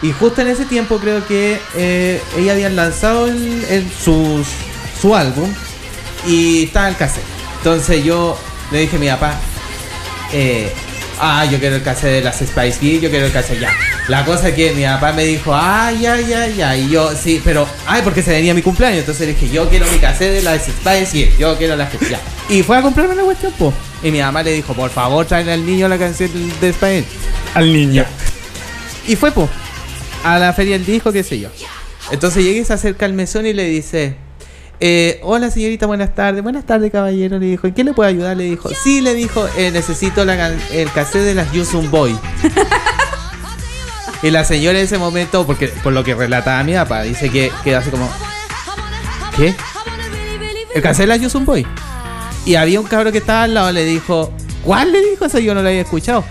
H: Y justo en ese tiempo creo que eh, ellas habían lanzado el, el- su, su álbum y estaba el cassette. Entonces yo le dije a mi papá, eh, ah, yo quiero el cassette de las Spice Girls, yo quiero el cassette ya. La cosa es que mi papá me dijo, ah, ya, ya, ya. Y yo, sí, pero, ay, porque se venía mi cumpleaños. Entonces le dije, yo quiero mi cassette de las Spice Girls, yo quiero las que ya. Y fue a comprarme la cuestión, po. Y mi mamá le dijo, por favor, tráele al niño la canción de Spice.
E: Al niño.
H: Y fue, po, a la feria del disco, qué sé yo. Entonces llegué, se acerca al mesón y le dice, eh, hola señorita, buenas tardes. Buenas tardes, caballero, le dijo. ¿En qué le puedo ayudar? Le dijo, sí, le dijo, eh, necesito la el cassette de las Yusun Boy. y la señora en ese momento, porque por lo que relataba mi papá, dice que quedó así como, ¿qué? El cassette de las Yusun Boy. Y había un cabro que estaba al lado, le dijo, ¿cuál le dijo? Eso yo no lo había escuchado.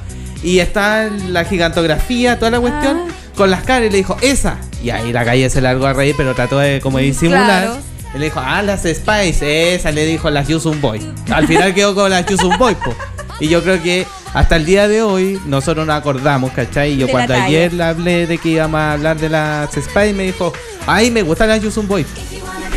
H: Y está la gigantografía, toda la cuestión, con las caras, y le dijo, esa. Y ahí la calle se largó a reír, pero trató de como disimular.
F: Claro.
H: Y le dijo, ah, las Spice, esa le dijo las Yusun Boy. Al final quedó con las Yusun Boy, po. Y yo creo que hasta el día de hoy nosotros nos acordamos, ¿cachai? Y yo
F: De
H: cuando ayer le hablé de que íbamos a hablar de las Spice, me dijo, ay, me gustan las Yusun Boy.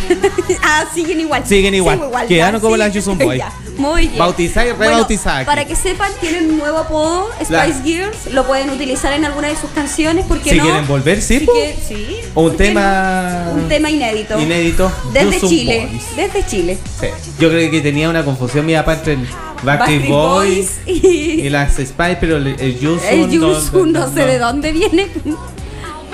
F: ah, siguen igual.
H: Siguen igual. Quedaron como las Yusun Boy.
F: Muy bien.
H: Bautizada y
F: Bueno,
H: rebautizada
F: para que sepan, tienen un nuevo apodo, Spice
H: La-
F: Girls. Lo pueden utilizar en alguna de sus canciones. ¿Por qué
H: Si
F: no?
H: quieren volver, sí,
F: Si que- sí.
H: O un
F: ¿por qué
H: tema-
F: no? Un tema inédito.
H: Inédito.
F: Desde Chile. Desde Chile.
H: Sí. Yo creo que tenía una confusión mi papá entre el Backstreet Boys
F: y-
H: y las Spice, pero el, Yusun,
F: El Yusun, no, sé de dónde viene.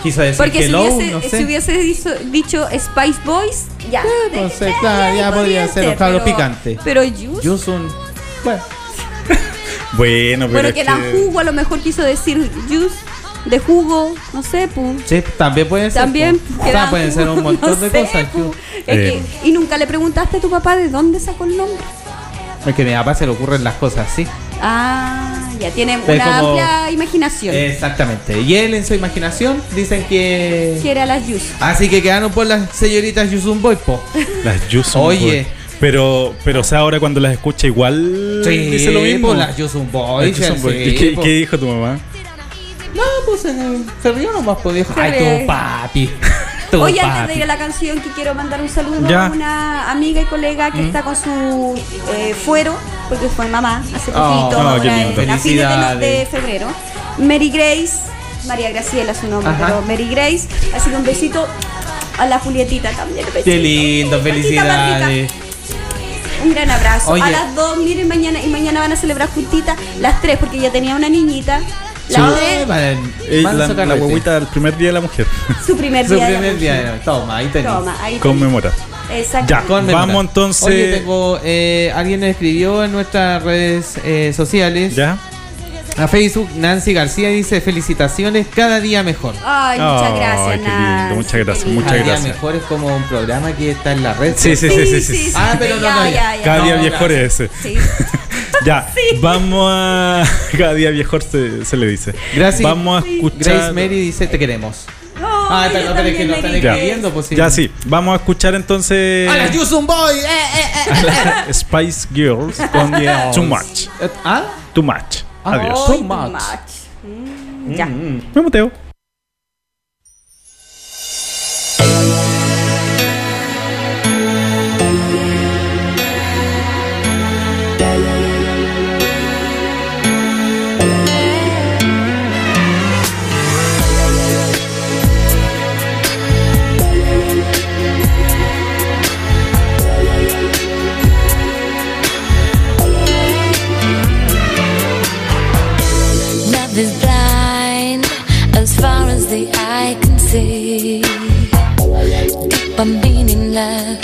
H: Quiso decir
F: Porque si
H: Hello,
F: hubiese,
H: no sé.
F: si hubiese dicho, dicho Spice Boys, ya.
H: no sé, claro, ya podría ser los cabros
F: pero-
H: picantes.
F: Pero Yusun.
H: Yusun. Bueno,
E: Bueno, pero
F: Bueno,
E: es
F: que dan jugo, a lo mejor quiso decir juice de jugo, no sé, pu.
H: sí, también puede ser.
F: También que
H: pueden ser un montón
F: no
H: de
F: sé,
H: cosas.
F: Es
E: Eh.
F: que- y nunca le preguntaste a tu papá de dónde sacó el nombre.
H: Es que a mi papá se le ocurren las cosas así.
F: Ah, ya tiene
H: Es
F: una
H: como-
F: amplia imaginación.
H: Exactamente. Y él en su imaginación dicen que.
F: Que era las juice.
H: Así que quedaron por las señoritas Yusun Boy, po.
E: Las Yusun
H: Oye.
E: Boy. Pero, pero, o sea, ahora cuando las escucha igual dice lo mismo.
H: po, las Yusun Boy.
E: Las Yusun Boy.
H: sí,
E: ¿Y qué, dijo tu mamá?
H: No, pues eh, se rió nomás, pues dijo.
F: Se
H: Ay, tu papi. Tu
F: Oye, antes
H: papi.
F: de ir a la canción, que quiero mandar un saludo
E: Ya.
F: a una amiga y colega que está con su eh, fuero, porque fue mamá hace
H: Oh,
F: poquito,
E: oh,
F: en- a fines de, de febrero. Mary Grace, María Graciela es su nombre,
H: Ajá.
F: pero Mary Grace, así que un besito a la Julietita también. besito.
H: Qué lindo, felicidades.
F: Un gran abrazo.
H: Oye.
F: A las dos, miren, mañana y mañana van a celebrar juntitas las tres, porque ya tenía una niñita.
E: La, la
H: carrete.
E: guaguita del primer día de la mujer.
F: su primer
H: Su
F: día. de la
H: primer día.
F: mujer.
H: Toma, ahí tenés.
F: Toma, ahí
E: Conmemora.
F: Exacto.
E: Ya,
H: Conmemora.
E: vamos entonces.
H: Oye, tengo. eh, alguien nos escribió en nuestras redes eh, sociales.
E: ¿Ya?
H: A Facebook, Nancy García dice: Felicitaciones, cada día mejor.
F: Ay, muchas
E: Ay,
F: gracias,
E: qué lindo,
F: Nancy,
E: muchas gracias, muchas
H: cada día
E: gracias.
H: mejor es como un programa que está en la red.
E: Sí, sí, sí, sí, sí.
F: sí,
H: Ah, pero no,
F: ya,
H: no, ya.
F: ya, ya.
E: Cada día mejor es ese.
F: Sí.
E: Ya, vamos a. Cada día mejor se, se le dice.
H: Gracias.
E: Vamos a escuchar.
H: Grace Mary dice: Te queremos. Ah,
F: Ay,
H: pero no, que no están escribiendo, pues sí.
E: Ya sí, vamos a escuchar entonces.
H: ¡A la Yusun Boy! ¡Eh, eh, eh!
E: Spice Girls con Too Much.
H: Eh, ¿Ah?
E: Too Much. Adiós.
H: Too
F: Ay, too
H: much.
F: much. Mm, Ya.
E: Me muteo.
G: Love is blind as far as the eye can see. Deep and meaningless words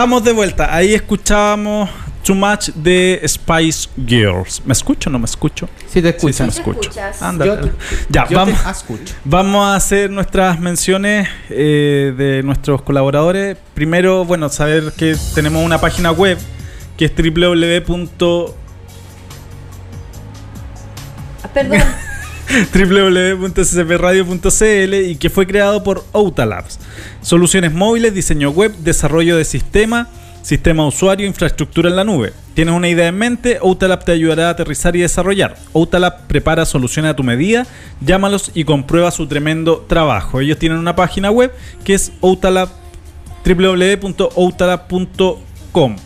E: estamos de vuelta. Ahí escuchábamos Too Much de Spice Girls. ¿Me escucho o no me escucho?
H: Sí, te
E: Sí, sí, me
F: te
E: escucho.
H: Yo te-
E: ya,
H: yo
E: vamos,
H: te escucho.
E: vamos a hacer nuestras menciones eh, de nuestros colaboradores. Primero, bueno, saber que tenemos una página web que es www.
F: Ah, Perdón.
E: www.ccpradio.cl y que fue creado por Outalabs. Soluciones móviles, diseño web, desarrollo de sistema, sistema usuario, infraestructura en la nube. ¿Tienes una idea en mente? Outalab te ayudará a aterrizar y desarrollar. Outalab prepara soluciones a tu medida, llámalos y comprueba su tremendo trabajo. Ellos tienen una página web que es outalab www.outalab.com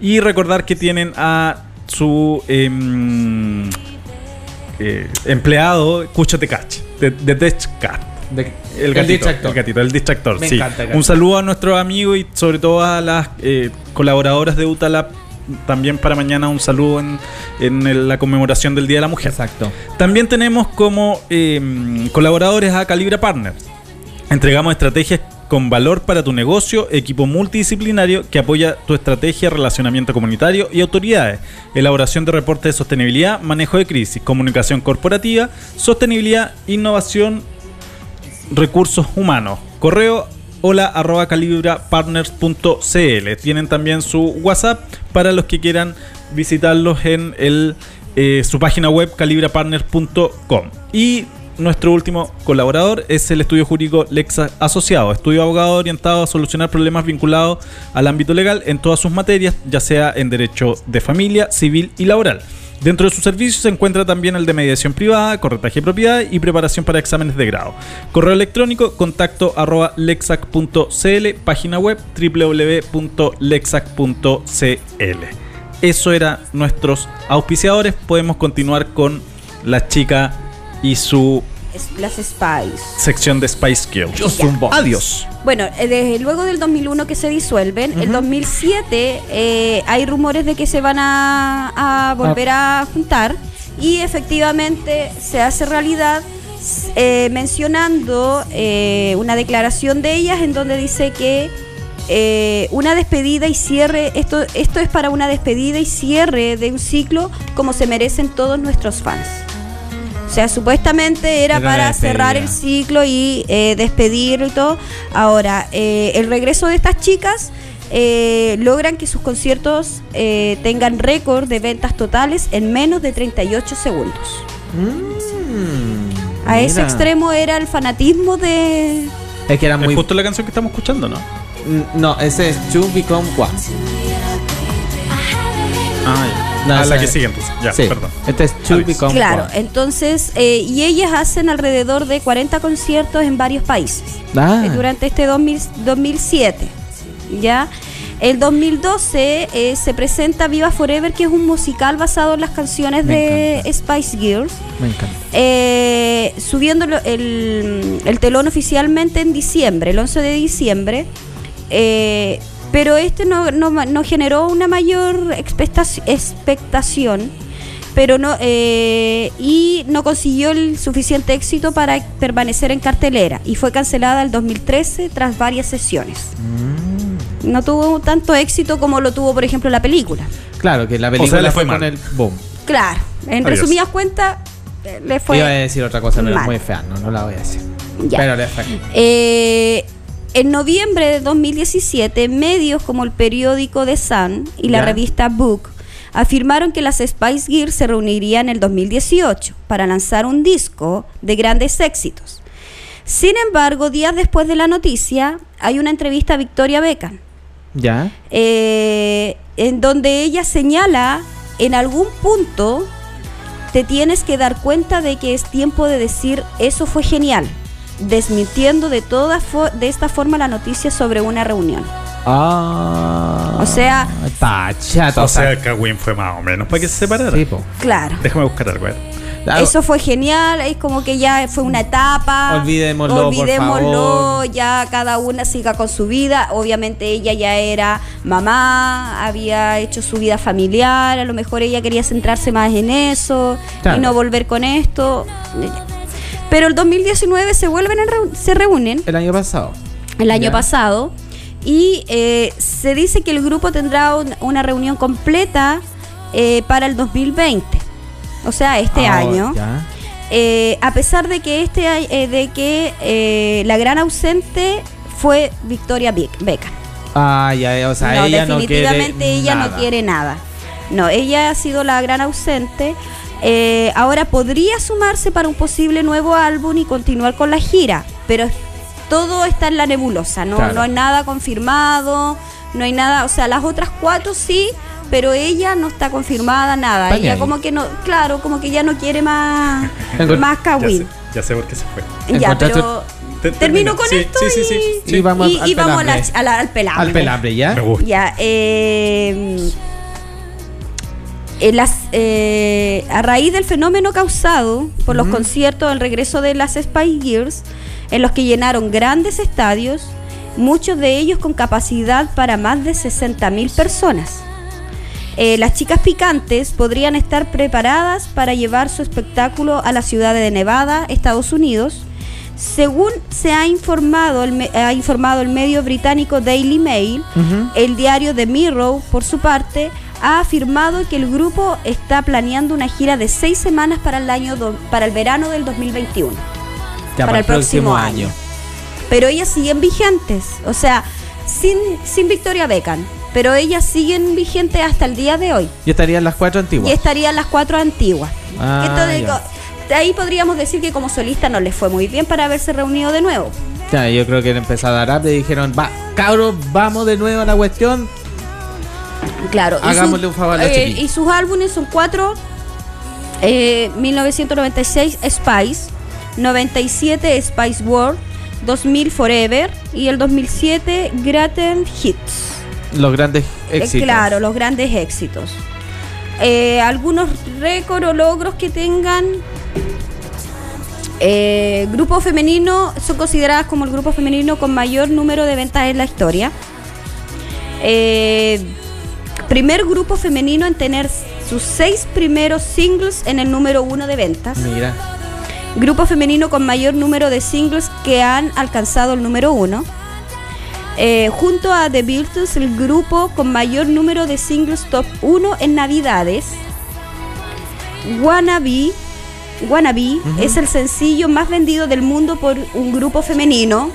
E: y recordar que tienen a su em, eh, empleado Cucho Tecachi de, de Techcat.
H: De-
E: El gatito,
H: distractor.
E: el gatito, el distractor,
H: Me
E: sí.
H: encanta el.
E: Un saludo a nuestros amigos y sobre todo a las eh, colaboradoras de Utalab. También para mañana un saludo en, la conmemoración del Día de la Mujer.
H: Exacto.
E: También tenemos como eh, colaboradores a Calibra Partners. Entregamos estrategias con valor para tu negocio, equipo multidisciplinario que apoya tu estrategia, relacionamiento comunitario y autoridades, elaboración de reportes de sostenibilidad, manejo de crisis, comunicación corporativa, sostenibilidad, innovación, recursos humanos. Correo hola calibrapartners.cl. Tienen también su WhatsApp para los que quieran visitarlos en el, eh, su página web calibrapartners.com. Y nuestro último colaborador es el estudio jurídico Lexa Asociado, estudio abogado orientado a solucionar problemas vinculados al ámbito legal en todas sus materias, ya sea en derecho de familia, civil y laboral. Dentro de sus servicios se encuentra también el de mediación privada, corretaje de propiedad y preparación para exámenes de grado. Correo electrónico contacto arroba lexac.cl, página web www.lexac.cl. Eso era nuestros auspiciadores. Podemos continuar con la chica y su
F: las Spice.
E: Sección de Spice Girls.
H: Just.
E: Adiós.
F: Bueno, eh, desde luego del 2001 que se disuelven, el 2007 eh, hay rumores de que se van a, a volver a juntar y efectivamente se hace realidad eh, mencionando eh, una declaración de ellas en donde dice que eh, una despedida y cierre, esto, esto es para una despedida y cierre de un ciclo como se merecen todos nuestros fans. O sea, supuestamente era para cerrar el ciclo y eh, despedir y todo. Ahora, eh, el regreso de estas chicas eh, logran que sus conciertos eh, tengan récord de ventas totales en menos de 38 segundos. A ese
H: Mm,
F: extremo era el fanatismo de...
H: Es que era
E: Es
H: muy.
E: justo la canción que estamos escuchando, ¿no?
H: Mm, No, ese es To Become One.
E: Ah,
H: No,
E: la que sigue entonces. Ya,
H: sí.
E: perdón.
H: Este es To
E: Adiós.
H: Become
F: Claro,
H: One.
F: entonces, eh, y ellas hacen alrededor de 40 conciertos en varios países.
H: Ah.
F: eh, durante este 2000 2007. ¿Ya? El 2012 eh, se presenta Viva Forever, que es un musical basado en las canciones
H: Me
F: de Spice Girls,
H: Me encanta.
F: eh, subiendo el, el telón oficialmente en diciembre, el 11 de diciembre. eh, pero este no, no, no generó una mayor expectaci- expectación pero no eh, y no consiguió el suficiente éxito para permanecer en cartelera y fue cancelada el 2013 tras varias sesiones.
H: Mm.
F: No tuvo tanto éxito como lo tuvo, por ejemplo, la película.
H: Claro, que la película
E: sea, le fue
H: fue con
E: mal.
H: el boom.
F: Claro, en
E: Adiós.
F: resumidas cuentas, eh, le fue
H: Iba a decir otra cosa, pero
F: mal.
H: es muy fea. No, no la voy a decir.
F: Ya.
H: Pero le fue.
F: Eh, en noviembre de 2017, medios como el periódico The Sun y la
H: Ya.
F: revista Book afirmaron que las Spice Girls se reunirían en el 2018 para lanzar un disco de grandes éxitos. Sin embargo, días después de la noticia, hay una entrevista a Victoria Beckham,
H: ¿Ya?
F: eh, en donde ella señala en algún punto te tienes que dar cuenta de que es tiempo de decir eso fue genial, desmintiendo de toda fo- de esta forma la noticia sobre una reunión.
H: Ah.
F: O sea-
H: Está chato.
E: O sea, Kawin fue más o menos para que se separara.
H: sí.
F: Claro.
E: Déjame buscar algo.
H: Ah,
F: Eso fue genial, es como que ya fue una etapa.
H: Olvidémoslo, por
F: Olvidémoslo,
H: favor.
F: ya cada una siga con su vida. Obviamente ella ya era mamá, había hecho su vida familiar, a lo mejor ella quería centrarse más en eso
H: Claro.
F: y no volver con esto. Pero el 2019 se vuelven a reu- se reúnen
H: El año pasado.
F: el año pasado y eh, se dice que el grupo tendrá un- una reunión completa eh, para el 2020. O sea, este
H: Ah,
F: año. Eh, a pesar de que este eh, de que la gran ausente fue Victoria Beckham.
H: Ah, ya, o sea,
F: no,
H: ella no quiere.
F: definitivamente ella
H: nada.
F: no quiere nada. No, ella ha sido la gran ausente. Eh, ahora podría sumarse para un posible nuevo álbum y continuar con la gira, pero todo está en la nebulosa, no,
H: Claro.
F: no hay nada confirmado, no hay nada, o sea, las otras cuatro sí, pero ella no está confirmada nada. Ella como que no, claro, como que ya no quiere más, más
E: Ya
F: Kawin.
E: sé, ya sé por qué se fue.
F: Ya, pero
E: Te-
F: termino con
E: Sí,
F: esto
E: sí, sí,
F: y,
H: vamos
F: y-
H: al
F: y vamos a la-
H: pelambre.
F: a la- al pelambre.
H: Al pelambre, ¿ya?
E: Me gusta.
F: Ya, eh, eh, las, eh, a raíz del fenómeno causado por los conciertos del regreso de las Spice Girls, en los que llenaron grandes estadios, muchos de ellos con capacidad para más de 60.000 personas. Eh, las chicas picantes podrían estar preparadas para llevar su espectáculo a la ciudad de Nevada, Estados Unidos. Según se ha informado el, me- ha informado el medio británico Daily Mail, el diario The Mirror, por su parte, ha afirmado que el grupo está planeando una gira de seis semanas para el año do- para el verano del 2021.
H: Ya,
F: para el próximo año. Pero ellas siguen vigentes, o sea, sin, sin Victoria Beckham, pero ellas siguen vigentes hasta el día de hoy.
H: Yo estaría en las cuatro antiguas.
F: Y estarían las cuatro antiguas.
H: Ah,
F: Entonces, ahí podríamos decir que como solista no les fue muy bien para haberse reunido de nuevo.
H: Ya, yo creo que empezó a dar up y dijeron, va, cabros, vamos de nuevo a la cuestión.
F: Claro.
H: Hagámosle un favor a la
F: eh. Y sus álbumes son cuatro. eh, 1996 Spice, 97 Spice World, 2000 Forever y el 2007 Gratten Hits.
H: Los grandes
F: Eh,
H: éxitos.
F: claro, los grandes éxitos. Eh, algunos récords o logros que tengan. Eh, grupo femenino son consideradas como el grupo femenino con mayor número de ventas en la historia. Eh, primer grupo femenino en tener sus seis primeros singles en el número uno de ventas.
H: Mira.
F: Grupo femenino con mayor número de singles que han alcanzado el número uno. Eh, junto a The Beatles, el grupo con mayor número de singles top 1 en Navidades. Wannabe, Wannabe es el sencillo más vendido del mundo por un grupo femenino.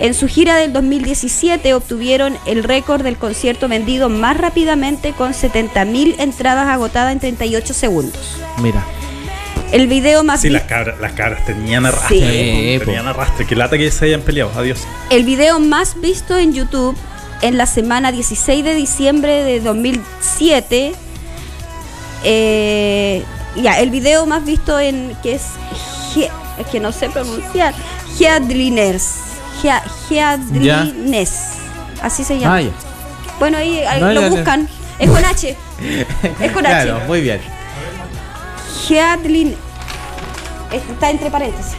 F: En su gira del 2017 obtuvieron el récord del concierto vendido más rápidamente con 70.000 entradas agotadas en 38 segundos.
H: Mira.
F: El video más
E: Sí, las cabras, las cabras tenían arrastre.
F: Sí.
E: tenían arrastre. Que lata que se hayan peleado. Adiós.
F: El video más visto en YouTube en la semana 16 de diciembre de 2007. eh, ya, el video más visto en que es es que no sé pronunciar. Headliners. Hea- Headliners. Así se llama.
H: Ah, ya.
F: Bueno, ahí, ahí
H: No,
F: lo buscan. Es con H. Es con
H: Claro,
F: H.
H: muy bien.
F: Headlin. Está entre paréntesis.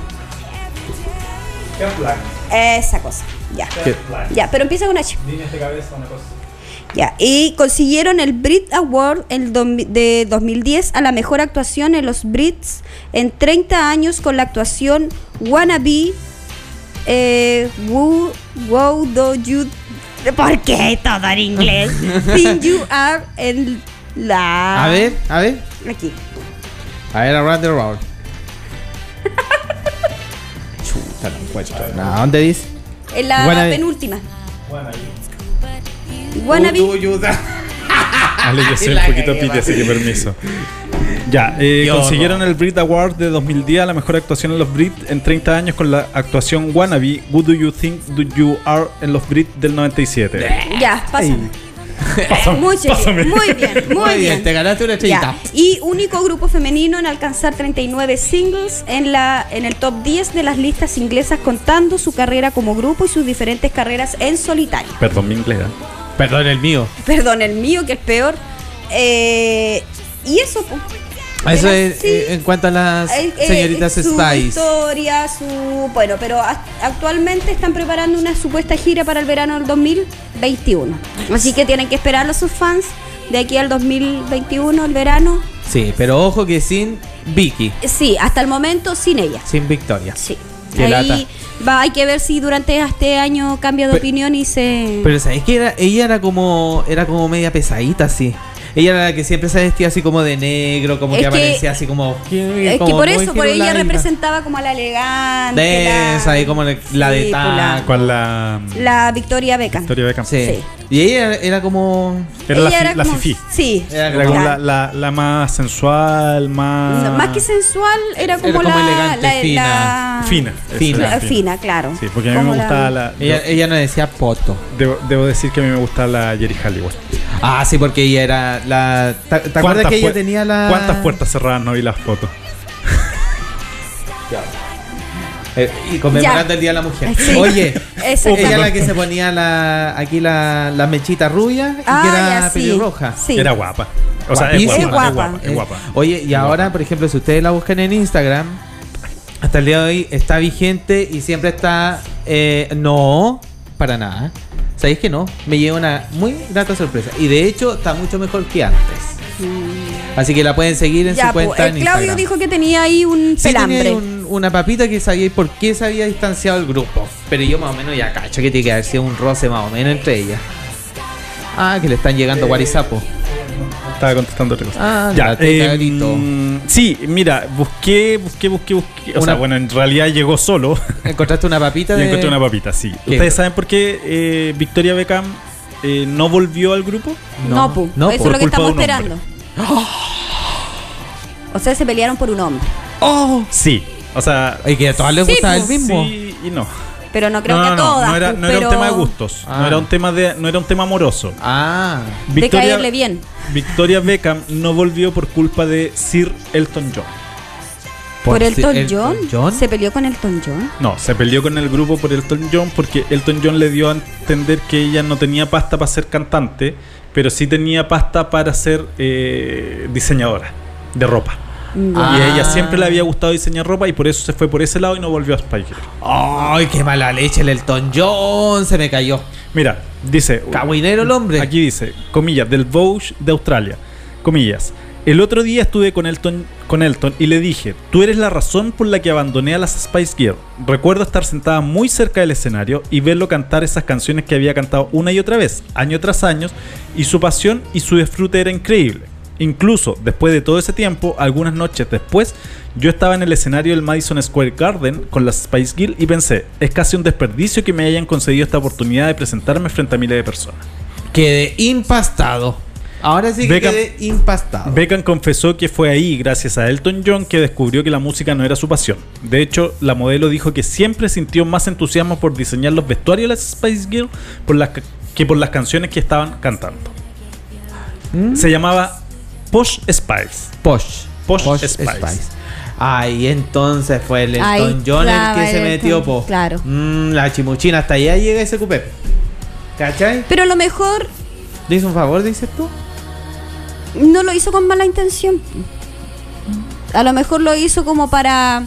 F: Esa cosa. Ya.
H: ¿Qué?
F: Ya, pero empieza con H. Ya, y consiguieron el Brit Award en domi- de 2010 a la mejor actuación en los Brits en 30 años con la actuación Wannabe eh, Who, Wow Do You ¿Por qué todo en inglés? Think You Are en la
H: A ver, a ver.
F: aquí.
H: A ver, around the world. Chuta, no encuentro. No, ¿dónde dice?
F: En la
H: Wannabe.
F: penúltima. Wannabe.
E: Ale, yo soy un poquito piti, así que permiso. Ya, eh, consiguieron el Brit Award de 2010 a la mejor actuación en los Brit en 30 años con la actuación Wannabe, Who Do You Think Do You Are en los Brit del 97.
F: Ya, pásame.
E: Pásame,
F: Muy,
E: pásame.
F: muy bien, muy,
H: Muy bien,
F: bien.
H: te ganaste una estrellita.
F: Y único grupo femenino en alcanzar 39 singles en, la, en el top 10 de las listas inglesas, contando su carrera como grupo y sus diferentes carreras en solitario.
E: Perdón, mi inglés. ¿eh?
H: Perdón, el mío.
F: Perdón, el mío que es peor. Eh, y eso, pues.
H: Eso es eh, en cuanto a las
F: Eh, eh,
H: señoritas
F: su
H: Spice.
F: historia, su. Bueno, pero a- actualmente están preparando una supuesta gira para el verano del 2021. Así que tienen que esperar a sus fans de aquí al 2021, el verano.
H: Sí, pero ojo que sin Vicky,
F: Sí, hasta el momento sin ella.
H: sin Victoria.
F: Sí.
H: Qué
F: Ahí va, hay que ver si durante este año cambia de
H: Pe-
F: opinión y se.
H: Pero sabes que era, ella era como era como media pesadita así. Ella era la que siempre se vestía así como de negro, como
F: Es
H: que
F: que-
H: aparecía así como.
F: es que
H: como
F: por
H: muy
F: eso, por ella representaba como a la elegante.
H: De
F: la-
H: esa, ahí como la, la de
F: Sí, pues,
H: tac.
F: la-
E: Con la
F: La Victoria Beckham.
E: Victoria Beckham.
H: Sí.
F: Sí.
H: Y ella era, era como.
E: Era la,
F: Ella era
E: la
F: como-
E: fifi.
F: Sí.
H: Era
E: Era como
H: como-
E: la, la, la más sensual, más.
F: No, más que sensual, era como,
H: como
F: la,
H: elegante,
F: la-
H: fina.
F: la-
E: Fina.
H: Fina.
F: la- fina, claro.
E: Sí, porque a mí
F: Como
E: me
F: la-
E: gustaba la.
H: Ella, ella no decía poto.
E: debo, debo decir que a mí me gustaba la Jerry Halliwell.
H: Ah, sí, porque ella era la. ¿Te, te acuerdas que ella tenía la.
E: ¿Cuántas puertas cerradas no vi las fotos?
H: Eh, y conmemorando
F: Ya.
H: el Día de la Mujer.
F: Sí.
H: Oye, ella la que se ponía la, aquí la, la mechita rubia y
F: Ah,
H: que era
F: sí.
H: pelirroja.
F: Sí.
E: Era guapa. O sea, es guapa.
F: Es guapa.
E: Es guapa.
H: Eh, Oye, y ahora, por ejemplo, si ustedes la buscan en Instagram, hasta el día de hoy está vigente y siempre está. eh, no, para nada. ¿Sabéis que no? Me lleva una muy grata sorpresa. Y de hecho, está mucho mejor que antes. Así que la pueden seguir en
F: Ya,
H: su
F: pues,
H: cuenta
F: el
H: en
F: Claudio
H: Instagram.
F: dijo que tenía ahí un
H: Sí, tenía
F: pelambre.
H: un- una papita que sabía por qué se había distanciado el grupo. Pero yo más o menos ya cacho que tiene que haber sido un roce más o menos entre ellas. Ah, que le están llegando guarizapo.
E: Estaba contestando otra cosa.
H: Ah,
E: ya.
H: ya, te
E: eh, sí, mira, busqué, busqué, busqué, busqué. O
H: Una-
E: sea, bueno, en realidad llegó solo.
H: ¿Encontraste una papita
E: y
H: de...
E: encontré una papita, sí.
H: ¿Qué?
E: ¿Ustedes saben por qué eh, Victoria Beckham eh, no volvió al grupo?
F: No, pu.
H: no,
F: eso
H: por
F: es lo que estamos esperando. O sea, se pelearon por un hombre.
E: Sí. O sea,
H: Y que a todas les
F: Sí,
H: gustaba el mismo.
E: sí y no.
F: Pero no creo
E: no,
F: que
E: no,
F: a
E: no,
F: todas.
E: no era,
F: pu,
E: no era
F: pero
E: un tema de gustos.
H: Ah.
E: No era un tema de, no era un tema amoroso.
H: Ah,
F: De caerle bien.
E: Victoria Beckham no volvió por culpa de Sir Elton John.
F: ¿Por, Elton,
H: Elton
F: John?
H: John.
F: ¿Se peleó con Elton John?
E: No, se peleó con el grupo por Elton John porque Elton John le dio a entender que ella no tenía pasta para ser cantante, pero sí tenía pasta para ser eh, diseñadora de ropa. Y
H: Ah.
E: a ella siempre le había gustado diseñar ropa y por eso se fue por ese lado y no volvió a Spice Girl.
H: Ay, qué mala leche el Elton John, se me cayó.
E: Mira, dice.
H: Cagüinero el hombre.
E: Aquí dice, comillas, del Vogue de Australia. Comillas. El otro día estuve con Elton, con Elton y le dije, tú eres la razón por la que abandoné a las Spice Girl. Recuerdo estar sentada muy cerca del escenario y verlo cantar esas canciones que había cantado una y otra vez, año tras año, y su pasión y su disfrute era increíble. Incluso después de todo ese tiempo, algunas noches después, yo estaba en el escenario del Madison Square Garden con las Spice Girl y pensé, es casi un desperdicio que me hayan concedido esta oportunidad de presentarme frente a miles de personas.
H: Quedé impastado. Ahora sí que
E: Beckham-
H: quedé impastado.
E: Beckham confesó que fue ahí, gracias a Elton John, que descubrió que la música no era su pasión. De hecho, la modelo dijo que siempre sintió más entusiasmo por diseñar los vestuarios de las Spice Girl por las ca- que por las canciones que estaban cantando. Se llamaba Posh Spice.
H: Posh.
E: Posh,
H: Posh
E: Spice.
H: Spice. Ay, entonces fue el
F: Ahí
H: Elton John el que se metió,
F: Elton,
H: po.
F: claro.
H: Mm, la chimuchina, hasta allá llega ese cupé. ¿Cachai?
F: Pero a lo mejor
H: ¿Le hizo un favor, dices tú?
F: no lo hizo con mala intención. A lo mejor lo hizo como para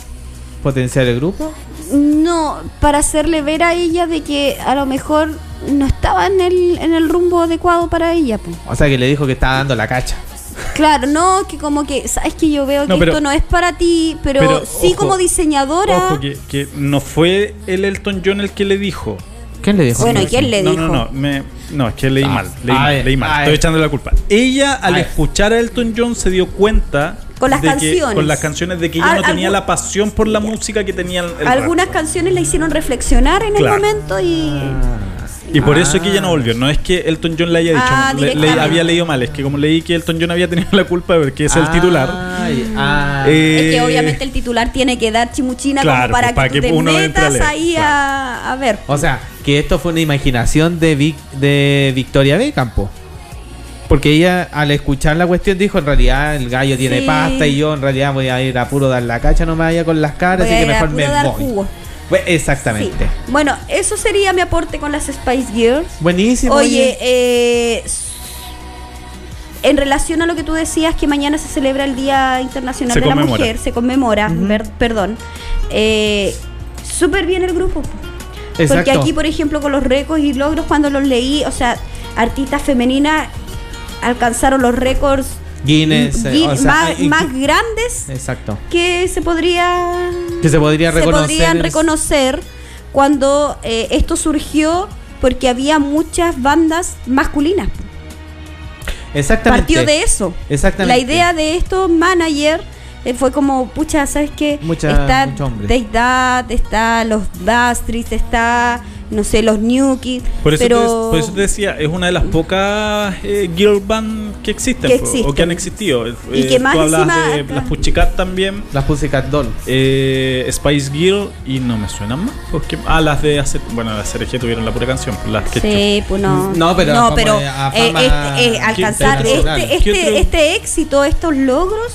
H: ¿Potenciar el grupo?
F: no, para hacerle ver a ella de que a lo mejor no estaba en el, en el rumbo adecuado para ella. po.
H: O sea, que le dijo que estaba dando la cacha.
F: Claro, no, que como que, sabes que yo veo que
E: No, pero-
F: esto no es para ti, pero,
E: pero,
F: sí
E: ojo,
F: como diseñadora.
E: Ojo, que, que no fue el Elton John el que le dijo.
H: ¿Quién le dijo?
F: Bueno, ¿y quién le
E: no,
F: dijo?
E: No, no, me- no, es que leí
H: Ah,
E: mal, leí
H: ah,
E: mal,
H: eh,
E: leí mal.
H: ah,
E: Estoy
H: eh.
E: echando la culpa. Ella, al
H: Ah, eh.
E: escuchar a Elton John, se dio cuenta.
F: Con las
E: que-
F: canciones.
E: con las canciones de que ella
F: Al-
E: no tenía
F: algún-
E: la pasión por la música que tenía el el
F: Algunas
E: rap.
F: canciones la hicieron reflexionar en
E: Claro.
F: el momento y
E: Y por eso
H: Ah.
E: es que ella no volvió. No es que Elton John le haya dicho,
F: Ah,
E: le- había leído mal. Es que como leí que Elton John había tenido la culpa porque es el titular.
H: Ay, ah.
E: eh,
F: es que obviamente el titular tiene que dar chimuchina
E: claro,
F: como para
E: pues,
F: que,
E: para
F: tú
E: que
F: te
E: uno
F: metas
E: leer,
F: ahí a, a ver.
H: O sea, que esto fue una imaginación de, Vic- de Victoria Beckham, po. Porque ella, al escuchar la cuestión, dijo: En realidad, el gallo tiene
F: Sí.
H: pasta y yo, en realidad, voy a ir a puro dar la cacha, no me vaya con las caras,
F: Voy
H: así que mejor me voy.
F: jugo. Sí.
H: exactamente.
F: Bueno, eso sería mi aporte con las Spice Girls.
H: Buenísimo.
F: Oye, eh, en relación a lo que tú decías, que mañana se celebra el Día Internacional
E: Se
F: de la. Mujer, se conmemora, perdón. Eh, Súper bien el grupo. Porque aquí, por ejemplo, con los récords y logros, cuando los leí, o sea, artistas femeninas alcanzaron los récords
H: Guinness, eh,
F: Gui-
H: o sea,
F: más, grandes
H: Exacto.
F: que se podría
H: Que se podría
F: se
H: reconocer.
F: podrían
H: en-
F: reconocer cuando eh, esto surgió porque había muchas bandas masculinas.
H: Exactamente.
F: Partió de eso.
H: Exactamente.
F: La idea de estos managers eh, fue como, pucha, ¿sabes qué?
H: Mucha-
F: está That, está los Bastries, está, no sé, los New Kids.
E: Por eso,
F: pero
E: te, por eso te decía, es una de las pocas eh, girl band que existen,
F: Que
E: po,
F: existen.
E: o que han existido.
F: Y
E: Eh,
F: que más
E: tú
F: encima-
E: de las Pussycat también,
H: Las Pussycat Doll.
E: eh, Spice Girl y no me suenan más. Porque, ah, las de hacer, bueno, las CRG tuvieron la pura canción, las que
F: Sí, pues no.
H: No, pero
F: no, pero eh, este, eh, alcanzar este,
E: ¿Qué
F: este, este éxito, estos logros,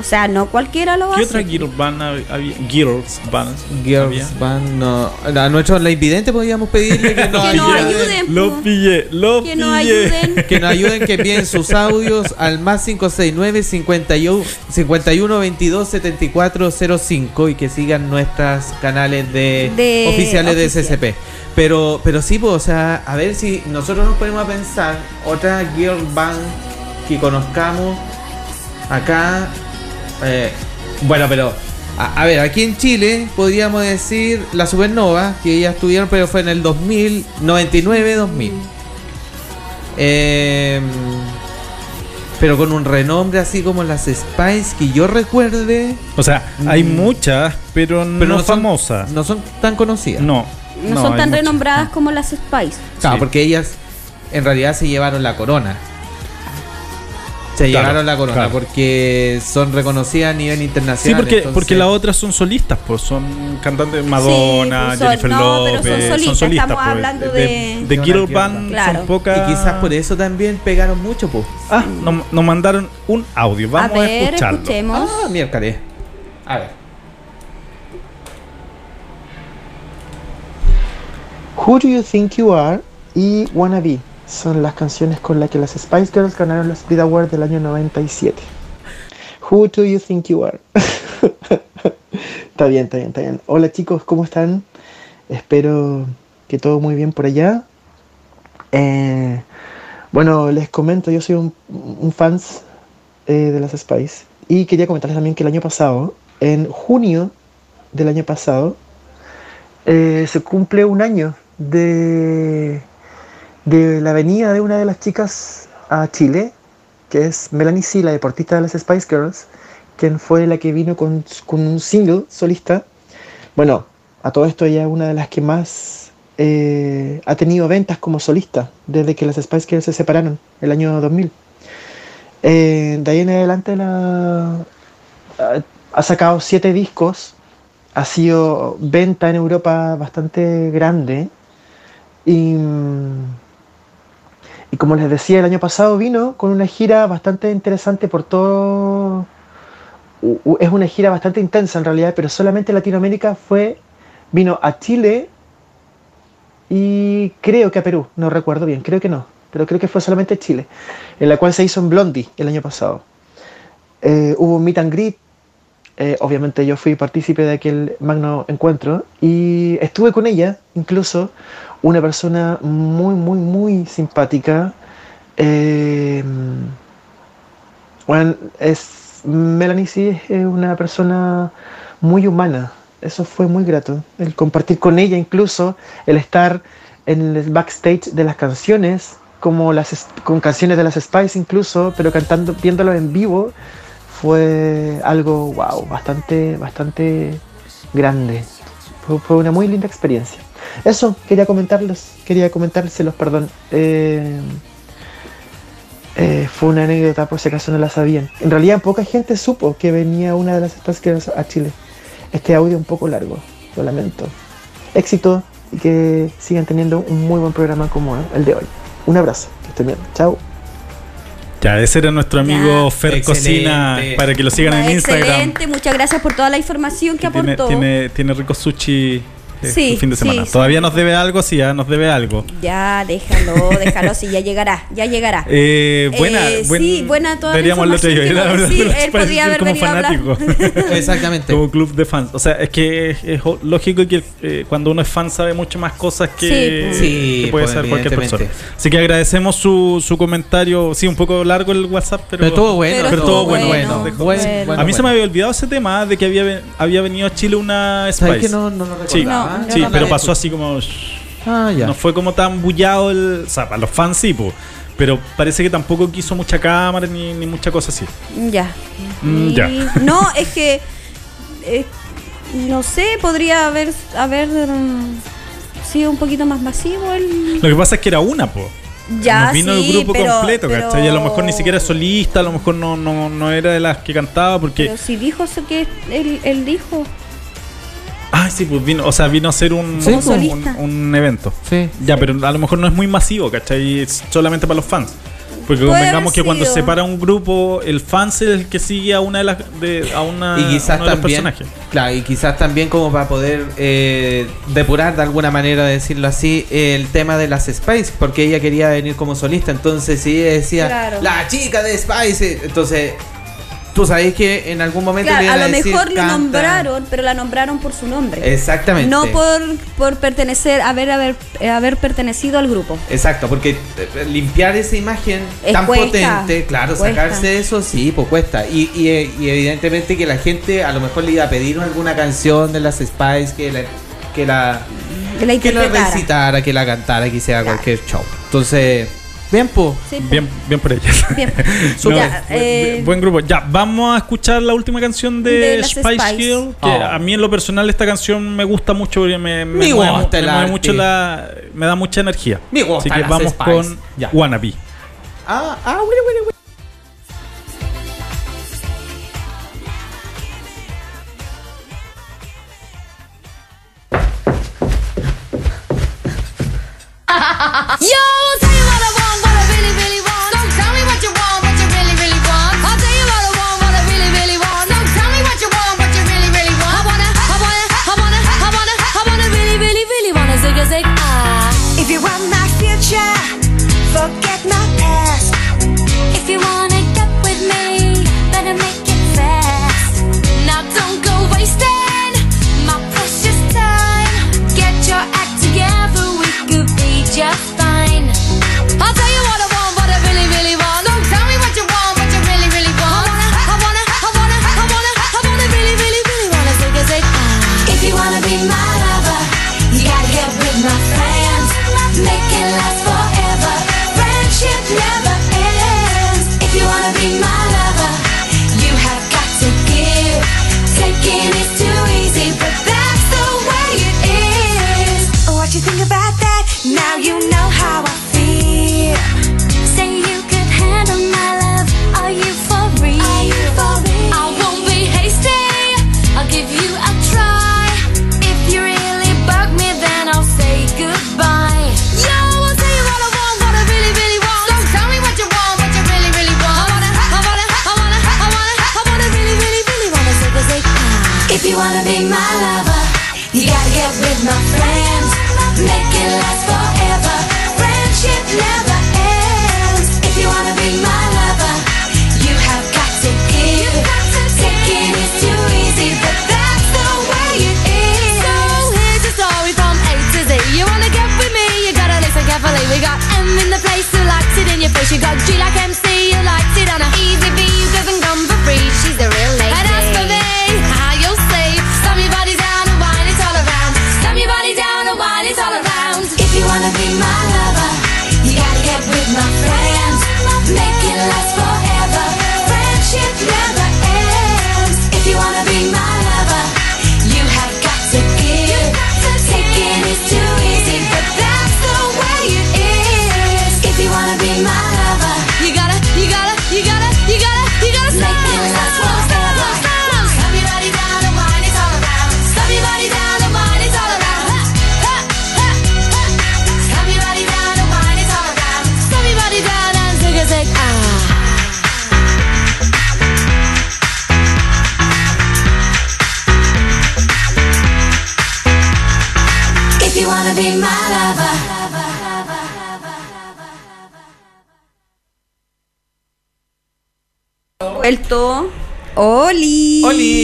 F: o sea, no cualquiera lo
E: ¿Qué
F: hace.
E: otra girl band hab- había? Girls band.
H: Girls
E: había?
H: Band, no. A nuestro la invidente podríamos pedirle que nos
F: Que nos
H: ayuden.
F: po.
E: pillé, los
F: Que nos
E: pillé.
F: ayuden.
H: Que nos ayuden, que envíen sus audios al más 569 51 51 22 74 05 y que sigan nuestros canales de,
F: De
H: oficiales de. SCP. Pero, pero sí, pues, o sea, a ver si nosotros nos ponemos a pensar otra girl band que conozcamos acá. Eh, bueno, pero a, a ver, aquí en Chile podríamos decir la Supernova, que ellas estuvieron, pero fue en el 2000, 99-2000. Eh, pero con un renombre así como las Spice que yo recuerde,
E: O sea, hay
H: Mm.
E: muchas, pero,
H: pero
E: no,
H: son-
E: famosas.
H: no son tan conocidas.
E: No.
F: No, son tan
E: muchas.
F: renombradas como las Spice.
H: Claro,
E: Sí.
H: porque ellas en realidad se llevaron la corona. Se
E: Claro,
H: llevaron la corona
E: claro.
H: porque son reconocidas a nivel
E: Sí,
H: internacional.
E: porque,
H: entonces-
E: porque las otras son solistas, pues son cantantes Madonna,
F: pues son-
E: Jennifer
F: no, pero
E: López,
F: son solistas, estamos
E: pues.
F: hablando
E: de,
F: de-
E: de
H: de
E: girl band.
F: Claro.
E: son pocas.
H: Y quizás por eso también pegaron mucho, pues.
E: Ah, nos, nos mandaron un audio, vamos a,
F: a ver,
E: escucharlo.
F: escuchemos.
H: Ah, miércoles. A ver.
I: Who Do You Think You Are y Wanna Be son las canciones con las que las Spice Girls ganaron los Brit Awards del año 97. Who do you think you are? está bien, está bien, está bien. Hola chicos, ¿cómo están? Espero que todo muy bien por allá. Eh, bueno, les comento, yo soy un, un fans eh, de las Spice y quería comentarles también que el año pasado, en junio del año pasado, eh, se cumple un año de, de la venida de una de las chicas a Chile, que es Melanie C, la deportista de las Spice Girls, quien fue la que vino con, con un single solista. Bueno, a todo esto ella es una de las que más eh, ha tenido ventas como solista desde que las Spice Girls se separaron el año 2000. Eh, de ahí en adelante la, ha- sacado siete discos, ha sido venta en Europa bastante grande y, mm, y como les decía, el año pasado vino con una gira bastante interesante por todo... Es una gira bastante intensa en realidad, pero solamente Latinoamérica fue... Vino a Chile y creo que a Perú, no recuerdo bien, creo que no, pero creo que fue solamente Chile, en la cual se hizo en Blondie el año pasado. Eh, hubo un meet and greet, eh, obviamente yo fui partícipe de aquel magno encuentro y estuve con ella, incluso una persona muy, muy, muy simpática. eh, bueno, es, Melanie sí es una persona muy humana. Eso fue muy grato. El compartir con ella, incluso el estar en el backstage de las canciones, como las con canciones de las Spice incluso, pero cantando, viéndolo en vivo, fue algo wow, bastante, bastante grande. Fue, fue una muy linda experiencia. Eso quería comentarles, quería comentárselos, perdón. Eh, eh, fue una anécdota por si acaso no la sabían. En realidad poca gente supo que venía una de las Girls a Chile. Este audio un poco largo, lo lamento. Éxito y que sigan teniendo un muy buen programa como el de hoy. Un abrazo, que estén bien. Chao.
E: Ya, ese era nuestro amigo Fer
H: Excelente.
E: Cocina, para que lo sigan en Instagram.
F: Excelente, muchas gracias por toda la información que
E: Tiene,
F: aportó.
E: tiene, tiene rico sushi
F: Sí,
E: el fin de
F: sí,
E: semana.
F: sí.
E: Todavía nos debe algo, sí, ya nos debe algo.
F: Ya, déjalo, déjalo, sí, ya llegará, ya llegará.
E: Eh, buena,
F: Eh,
E: buen-
F: sí, buena toda la
E: deberíamos el otro día
F: información
E: ir a
F: que-
E: hablar
F: sí, él podría haber
E: como
F: venido a hablar.
E: fanático.
H: Exactamente.
E: como club de fans. O sea, es que es, es lógico que eh, cuando uno es fan sabe mucho más cosas que,
H: Sí, sí,
E: que puede
H: pues,
E: saber cualquier persona. Así que agradecemos su, su comentario. Sí, un poco largo el WhatsApp, pero,
H: Pero estuvo bueno,
E: Pero,
H: estuvo
E: bueno.
H: bueno,
E: Dejó-
H: bueno,
E: a mí se me había olvidado ese tema de que había, había venido a Chile una Spice.
H: ¿Sabes que no- no lo No,
E: sí pero pasó así como.
H: Ah, ya.
E: No fue como tan bullado el. O sea, para los fans sí, po, Pero parece que tampoco quiso mucha cámara ni, ni mucha cosa así.
F: Ya.
E: Mm,
F: Y-
E: ya.
F: No, es que. eh, no sé, podría haber, haber mm, sido un poquito más masivo el.
E: Lo que pasa es que era una, po.
F: Ya,
E: Nos vino
F: sí,
E: el grupo
F: pero-
E: completo,
F: pero-
E: ¿cachai? Y a lo mejor ni siquiera es solista, a lo mejor no, no, no era de las que cantaba porque.
F: Pero si dijo eso que él, él dijo.
E: Ah, sí, pues vino, o sea, vino a hacer un,
F: Sí,
E: un, un- un evento.
H: Sí.
E: Ya, pero a lo mejor no es muy masivo, ¿cachai? Es solamente para los fans. Porque
F: Puede
E: convengamos que cuando se separa un grupo, el fan es el que sigue a una de las de, a una
H: y quizás
E: uno de los personajes.
H: claro y quizás también como para poder eh, depurar de alguna manera decirlo así el tema de las Spice porque ella quería venir como solista entonces si ella decía
F: Claro.
H: la chica de Spice entonces tú sabes que en algún momento le
F: a lo
H: decir,
F: mejor lo
H: "Canta".
F: nombraron, pero la nombraron por su nombre.
H: exactamente
F: No por, por pertenecer, haber, haber, haber pertenecido al grupo.
H: Exacto, porque eh, limpiar esa imagen
F: Es
H: tan
F: cuesta,
H: potente, claro,
F: cuesta.
H: sacarse eso, sí, pues cuesta. Y, y, eh, y evidentemente que la gente a lo mejor le iba a pedir alguna canción de las Spice que la, que la,
F: Que la
H: que la
F: interpretara.
H: recitara, que la cantara, que hiciera cualquier show. Entonces, bien.
F: Sí, po.
E: Bien, bien por ellas.
F: Bien.
E: No,
F: Ya,
E: buen,
F: eh,
E: buen grupo. Ya, vamos a escuchar la última canción de, Spice,
F: Spice.
E: Girl. Que
H: Oh.
E: a mí en lo personal esta canción me gusta mucho porque me, me,
H: Me
E: mueve,
H: gusta el
E: me mueve
H: arte.
E: mucho la, me da mucha energía.
H: Me gusta
E: Así que vamos
H: Spice.
E: con
H: Ya.
E: Wannabe.
H: Ah, ah, bueno, bueno, bueno.
G: Yo,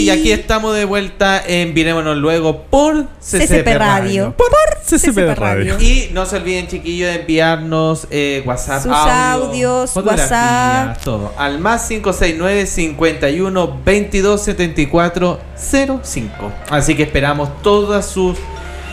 H: y aquí estamos de vuelta en Luego por CCP,
F: CCP Radio.
H: Por
E: CCP Radio.
H: Y no se olviden, chiquillos, de enviarnos eh, WhatsApp,
F: Sus
H: audio,
F: audios, WhatsApp.
H: todo. Al más 569 51 22 74 05. Así que esperamos toda su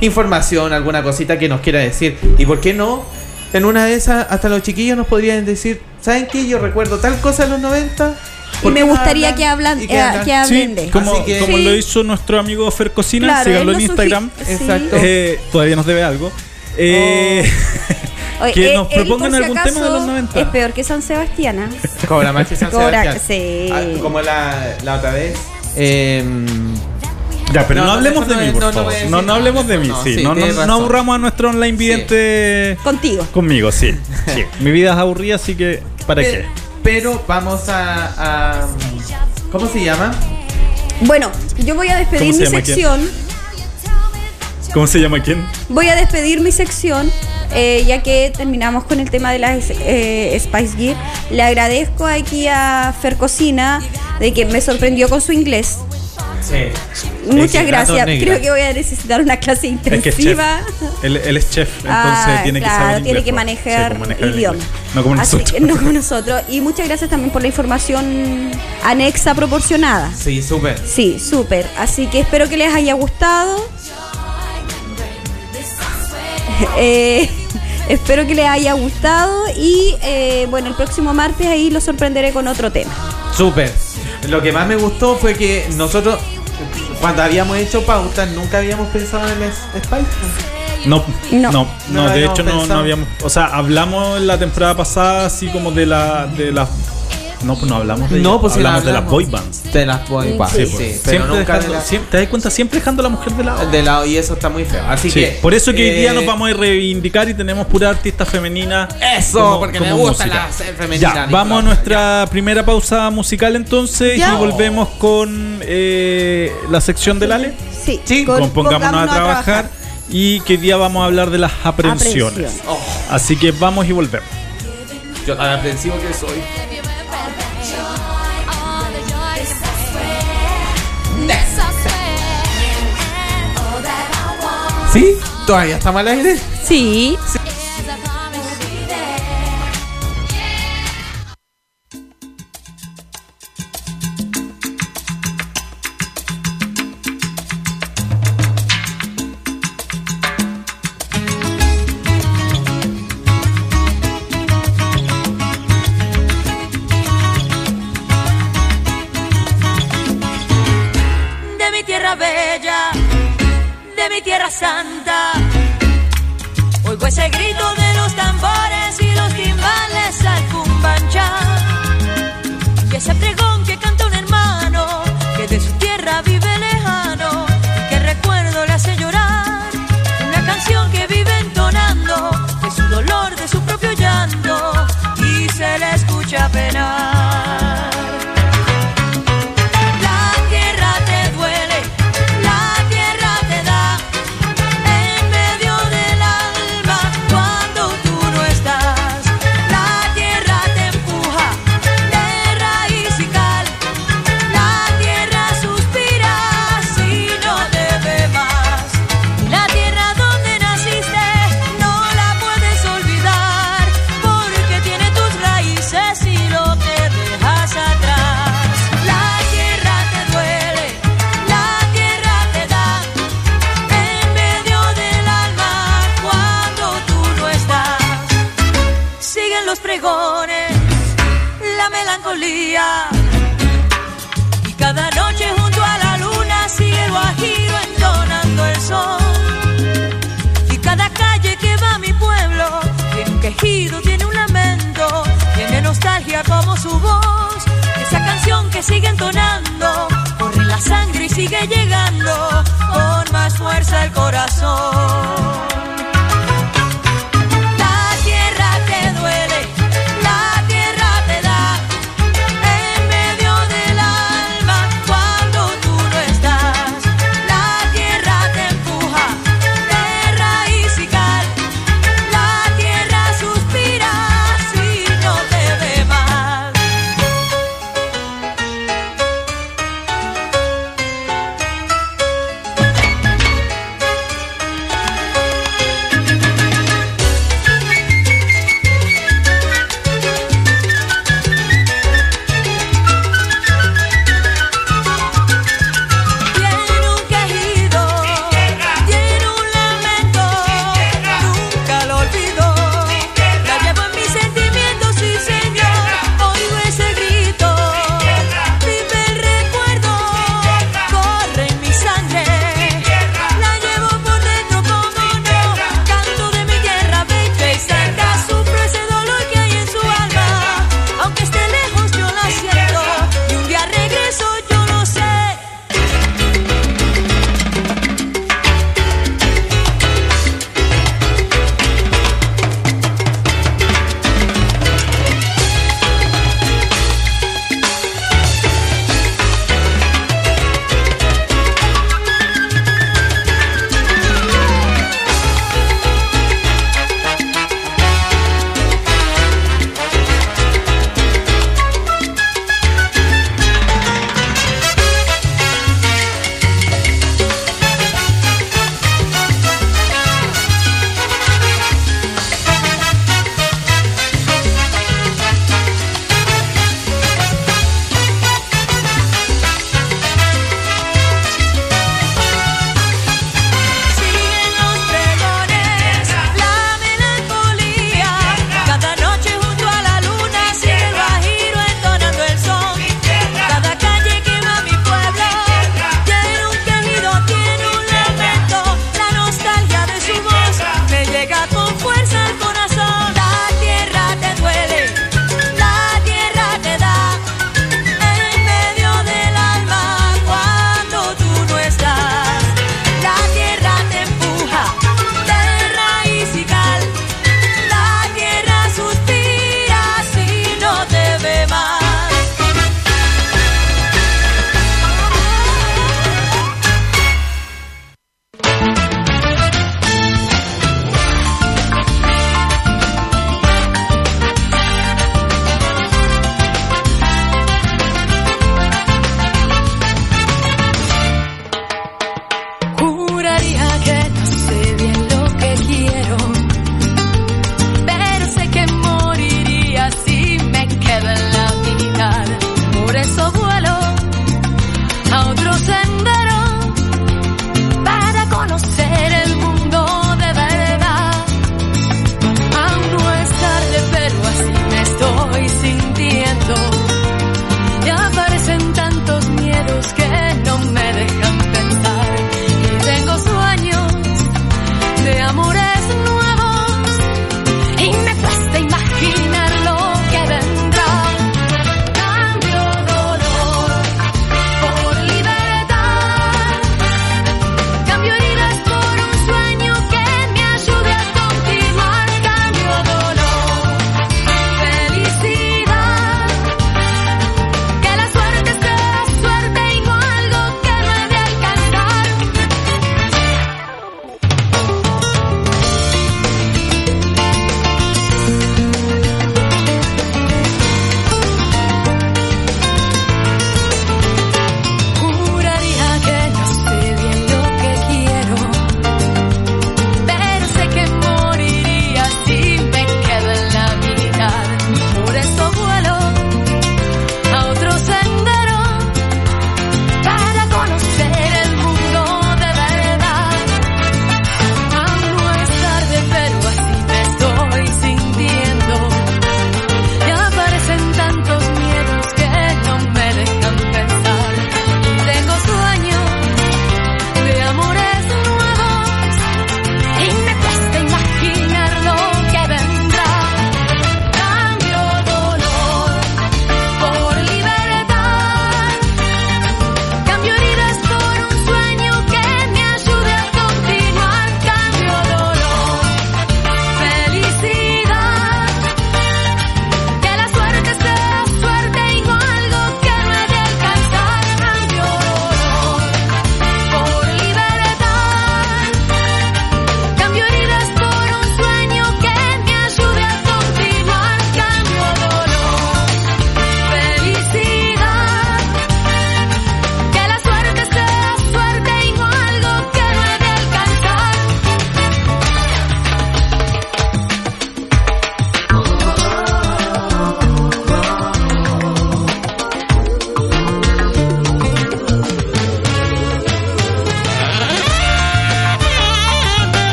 H: información, alguna cosita que nos quiera decir. Y por qué no, en una de esas, hasta los chiquillos nos podrían decir, ¿saben qué? Yo recuerdo tal cosa en los 90.
F: Y
H: ¿por
F: me gustaría
H: hablan?
F: que, hablan, eh,
H: que hablan?
F: que hablen de.
E: como,
H: Así que-
E: como
F: Sí.
E: lo hizo nuestro amigo Fer Cocina,
F: Claro,
E: síganlo en Instagram.
H: Exacto.
E: Eh, todavía nos debe algo. Eh,
F: Oye,
E: que
F: eh,
E: nos propongan
F: si
E: algún tema de los 90.
F: Es peor que San Sebastián. ¿ah?
H: Cobra más que San
F: Cobra,
H: Sebastián.
F: sí.
H: Ah, como la, la otra vez. Em,
E: ya, pero
H: No,
E: hablemos de mí, por favor. No, no hablemos de mí, sí. no, no, no aburramos a nuestro online vidente
F: Contigo.
E: conmigo, sí. sí. Mi vida es aburrida, así que ¿para qué?
H: Pero vamos a, a- ¿Cómo se llama?
F: Bueno, yo voy a despedir
E: ¿Cómo se
F: mi
E: llama quién?
F: sección.
E: ¿Cómo se llama quién?
F: Voy a despedir mi sección, eh, ya que terminamos con el tema de las eh, Spice Gear. Le agradezco aquí a Fer Cocina de que me sorprendió con su inglés.
H: Sí.
F: Muchas gracias. Creo que voy a necesitar una clase
E: Es que es chef.
F: intensiva.
E: Él, él es chef, entonces
F: Ah,
E: tiene que
F: claro,
E: saber
F: tiene
E: inglés,
F: que
E: pues.
F: manejar,
E: Sí, pues, manejar el
F: idioma.
E: No como
F: Así
E: nosotros.
F: que no como nosotros. Y muchas gracias también por la información anexa proporcionada.
H: Sí, súper.
F: Sí, súper. Así que espero que les haya gustado. Eh, espero que les haya gustado y eh, bueno, el próximo martes ahí los sorprenderé con otro tema.
H: Súper. Lo que más me gustó fue que nosotros, cuando habíamos hecho pautas, nunca habíamos pensado en el Spice.
E: No,
F: No.
E: no, no,
H: No lo
E: de hecho no, habíamos, o sea, hablamos en la temporada pasada así como de la de las no, pues no hablamos de
H: No, pues la
E: hablamos de las boy bands.
H: De las boy bands.
F: Sí,
H: Sí,
E: pues.
H: pero
E: siempre
H: nunca de
E: dejando,
H: la-
E: siempre- te das cuenta siempre dejando a la mujer de lado.
H: de lado y eso está muy feo. Así
E: Sí,
H: que
E: por eso que hoy día
H: eh,
E: nos vamos a reivindicar y tenemos pura artista femenina.
H: Eso,
E: como-
H: porque me
E: como
H: gusta
E: música.
H: la ser femenina.
E: Ya,
H: Nicolás.
E: vamos a nuestra primera pausa musical entonces
F: Ya.
E: y volvemos con eh, la sección del Ale.
F: Sí,
H: Sí,
F: con-
E: Pongámonos a trabajar. Y que hoy día vamos a hablar de las aprensiones.
F: Aprensión.
H: Oh,
E: Así que vamos y volvemos.
H: yo tan aprensivo que soy. ¿Sí? ¿Todavía está mal aire?
F: Sí.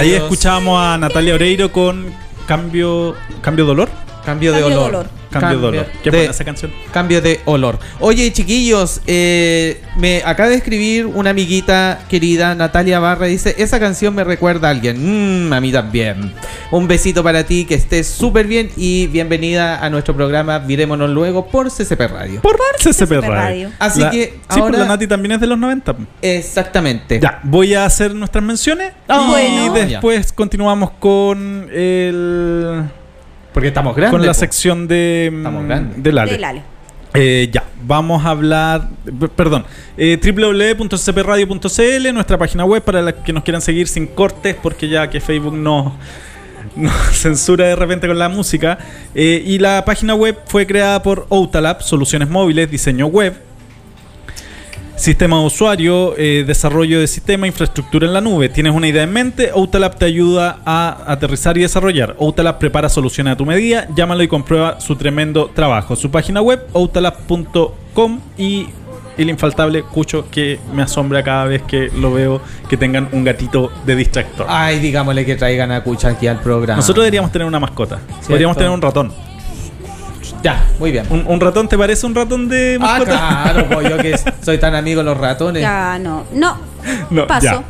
E: Ahí escuchábamos a Natalia Oreiro con Cambio Cambio Dolor.
H: Cambio de
F: Cambio de
H: olor.
F: olor.
E: Cambio de Dolor. Qué
H: de-
E: buena esa canción.
H: Cambio de olor. Oye, chiquillos, eh, me acaba de escribir una amiguita querida, Natalia Barra, dice, esa canción me recuerda a alguien. Mm, a mí también. Un besito para ti, que estés súper bien y bienvenida a nuestro programa Virémonos Luego por CCP Radio.
E: Por CCP
F: CCP
E: Radio.
F: Radio.
H: Así
E: La-
H: que
E: Sí, pues
H: ahora-
E: la Nati también es de los 90.
H: Exactamente.
E: Ya, voy a hacer nuestras menciones Y
F: bueno.
E: después continuamos con el
H: Porque estamos grandes.
E: con la
H: po.
E: sección de
H: Estamos
E: mm,
H: grandes.
E: del Ale.
F: Del Ale.
E: Eh, ya, vamos a hablar, perdón, eh, www.ccpradio.cl, nuestra página web para las que nos quieran seguir sin cortes, porque ya que Facebook no, no censura de repente con la música. Eh, y la página web fue creada por Outalab, soluciones móviles, diseño web. Sistema de usuario, eh, desarrollo de sistema, infraestructura en la nube. ¿Tienes una idea en mente? Outalab te ayuda a aterrizar y desarrollar. Outalab prepara soluciones a tu medida. Llámalo y comprueba su tremendo trabajo. Su página web, outalab.com y el infaltable Cucho que me asombra cada vez que lo veo que tengan un gatito de distractor.
H: Ay, digámosle que traigan a Cucha aquí al programa.
E: Nosotros deberíamos tener una mascota. Podríamos tener un ratón.
H: Ya, muy bien.
E: ¿Un, un ratón te parece un ratón de
H: Ah,
E: mascota?
H: claro, pues yo que soy tan amigo de los ratones.
F: Ya, no. No.
E: No,
F: Paso.
E: ya.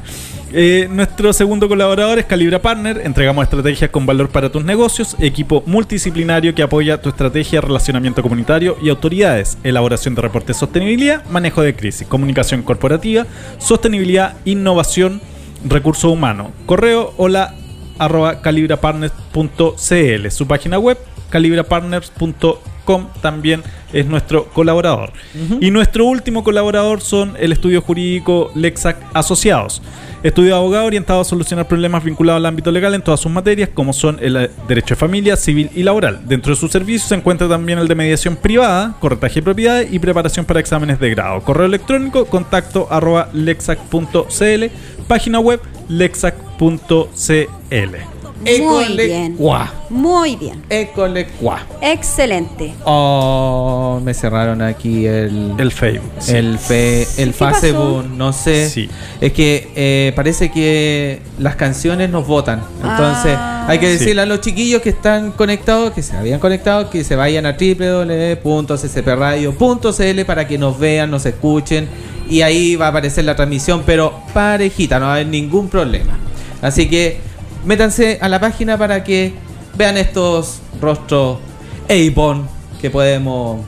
E: Eh, nuestro segundo colaborador es Calibra Partner. Entregamos estrategias con valor para tus negocios, equipo multidisciplinario que apoya tu estrategia, relacionamiento comunitario y autoridades, elaboración de reportes de sostenibilidad, manejo de crisis, comunicación corporativa, sostenibilidad, innovación, recursos humanos. Correo hola arroba calibrapartners.cl. Su página web calibrapartners.com también es nuestro colaborador. Y nuestro último colaborador son el estudio jurídico Lexac Asociados. Estudio de abogado orientado a solucionar problemas vinculados al ámbito legal en todas sus materias, como son el eh, derecho de familia, civil y laboral. Dentro de sus servicios se encuentra también el de mediación privada, corretaje de propiedades y preparación para exámenes de grado. Correo electrónico, contacto arroba lexac.cl, página web lexac.cl.
F: Muy
H: École
F: bien.
H: cuá.
F: Muy bien.
H: École cuá.
F: Excelente.
H: Oh, me cerraron aquí el.
E: El Facebook. sí.
H: El, fe, el
F: ¿Qué pasó?
H: Facebook, no sé.
E: Sí.
H: Es que eh, parece que las canciones nos votan. Entonces,
F: Ah.
H: hay que
E: Sí.
H: decirle a los chiquillos que están conectados, que se habían conectado, que se vayan a www.ccpradio.cl para que nos vean, nos escuchen. Y ahí va a aparecer la transmisión, pero parejita, no va a haber ningún problema. Así que métanse a la página para que vean estos rostros Avon que podemos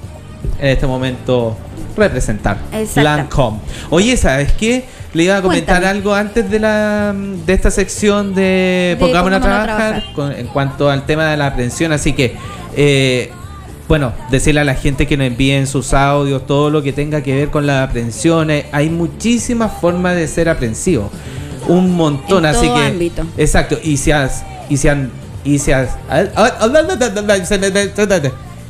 H: en este momento representar.
F: Exacto.
H: Lancome. Oye, ¿sabes qué? Le iba a comentar
F: Cuéntame.
H: algo antes de la de esta sección de
F: De Pongámonos a
H: trabajar. con- en cuanto al tema de la aprehensión. Así que, eh, bueno, decirle a la gente que nos envíen sus audios, todo lo que tenga que ver con las aprehensiones. Hay muchísimas formas de ser aprensivo. Un montón,
F: En
H: así
F: todo
H: que.
F: ámbito.
H: Exacto, y si has. Y si han. Y si has.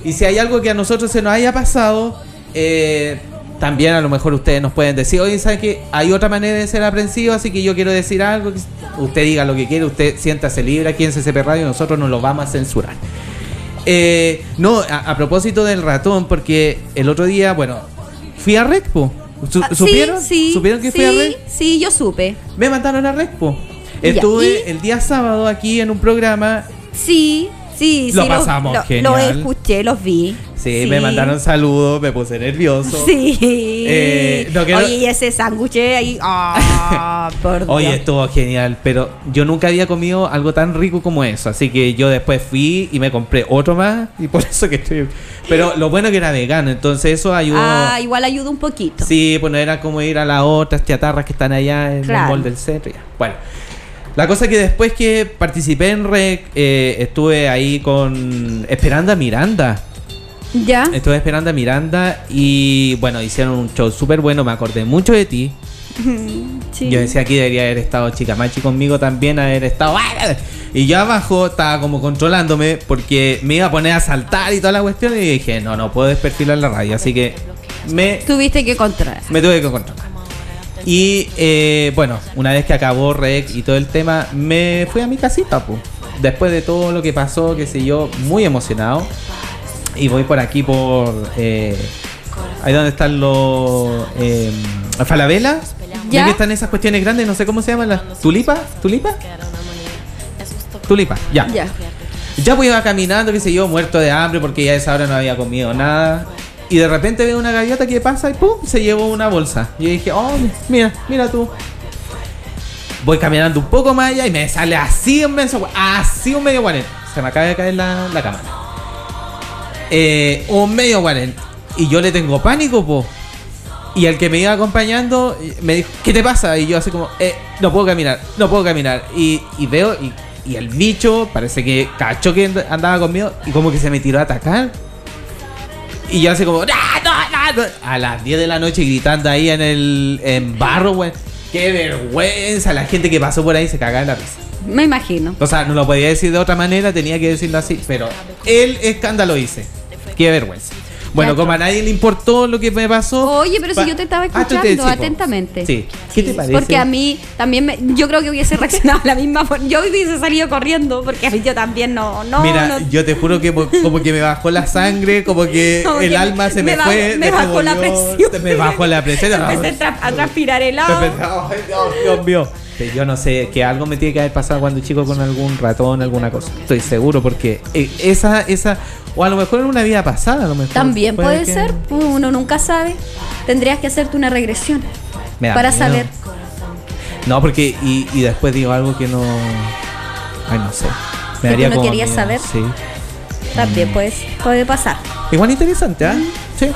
H: Y si hay algo que a nosotros se nos haya pasado, eh, también a lo mejor ustedes nos pueden decir, oye, ¿saben qué? Hay otra manera de ser aprensivo, así que yo quiero decir algo. que Usted diga lo que quiere, usted siéntase libre aquí en CCP Radio, nosotros no lo vamos a censurar. Eh, no, a, a propósito del ratón, porque el otro día, bueno, fui a Recpo.
F: Ah, sí,
H: ¿Supieron?
F: Sí,
H: ¿Supieron que
F: sí,
H: fui a Recpo?
F: Sí, yo supe.
H: Me mandaron a Recpo.
F: Ya,
H: Estuve
F: ¿y?
H: el día sábado aquí en un programa.
F: Sí, sí,
H: Lo
F: sí.
H: pasamos
F: lo,
H: genial.
F: Lo escuché, los vi.
H: Sí, me mandaron saludos, me puse nervioso.
F: Sí.
H: Eh, no quiero-
F: Oye, y ese sándwich ahí. Ah, por
H: Oye,
F: Dios.
H: estuvo genial, pero yo nunca había comido algo tan rico como eso, así que yo después fui y me compré otro más y por eso que estoy... Pero lo bueno que era vegano, entonces eso ayudó...
F: Ah, igual ayuda un poquito.
H: Sí, pues no era como ir a las otras chatarras que están allá en
F: Claro.
H: el mall del centro. Bueno, la cosa que después que participé en REC, eh, estuve ahí con Esperanda Miranda.
F: ¿Ya?
H: Estuve esperando a Miranda y bueno, hicieron un show súper bueno, me acordé mucho de ti.
F: Sí.
H: Yo decía aquí debería haber estado Chicamachi conmigo también, haber estado... Y yo abajo estaba como controlándome porque me iba a poner a saltar y toda la cuestión y dije, no, no puedo desperfilar la radio, así que me,
F: Tuviste que controlar.
H: me tuve que controlar. Y eh, bueno, una vez que acabó Rec y todo el tema, me fui a mi casita, pues. Después de todo lo que pasó, qué sé yo, muy emocionado. Y voy por aquí por... eh, ahí donde están los... Eh, Falabella. Ya, que están esas cuestiones grandes, no sé cómo se llaman las. ¿Tulipa? ¿Tulipa? Tulipa, ya.
F: Ya.
H: Ya pues iba caminando, qué sé yo, muerto de hambre porque ya a esa hora no había comido nada. Y de repente veo una gaviota que pasa y pum, se llevó una bolsa. Y dije, oh, mira, mira tú. Voy caminando un poco más allá y me sale así un medio, así un medio guarén. Se me acaba de caer la, la cámara. Eh, un medio guarén. Y yo le tengo pánico, po. Y el que me iba acompañando eh, me dijo, ¿qué te pasa? Y yo así como, eh, no puedo caminar, no puedo caminar. Y, y veo, y, y el bicho parece que cachó que and- andaba conmigo y como que se me tiró a atacar. Y yo así como, "No, no, no", a las 10 de la noche gritando ahí en el en barro, güey. Qué vergüenza, la gente que pasó por ahí se cagaba en la risa.
F: Me imagino.
H: O sea, no lo podía decir de otra manera, tenía que decirlo así, pero el escándalo hice. Qué vergüenza. Bueno, como a nadie le importó lo que me pasó.
F: Oye, pero
H: pa-
F: si yo te estaba
H: Ah, te-
F: escuchando atentamente.
H: Sí. ¿Qué te parece?
F: Porque a mí también me, yo creo que hubiese reaccionado la misma forma. Yo hubiese salido corriendo porque a mí yo también no, no,
H: Mira,
F: no-
H: yo te juro que mo- como que me bajó la sangre, como que
F: Como
H: el
F: que
H: alma se me,
F: me
H: fue.
F: bajó- me bajó la presión.
H: Me bajó la presión.
F: empecé a, tra- a transpirar helado.
H: Dios mío. Sí, Yo no sé, que algo me tiene que haber pasado cuando chico con algún ratón, alguna cosa. Estoy seguro, porque eh, esa, esa, o a lo mejor en una vida pasada, a lo mejor.
F: También puede ser, uno nunca sabe. Tendrías que hacerte una regresión para
H: miedo.
F: saber.
H: No, porque, y, y después digo algo que no. Ay, no sé.
F: ¿Que
H: Me daría
F: no
H: como
F: querías
H: miedo,
F: saber?
H: Sí.
F: También
H: Mm.
F: puede, puede pasar.
H: Igual interesante, ¿ah? Sí.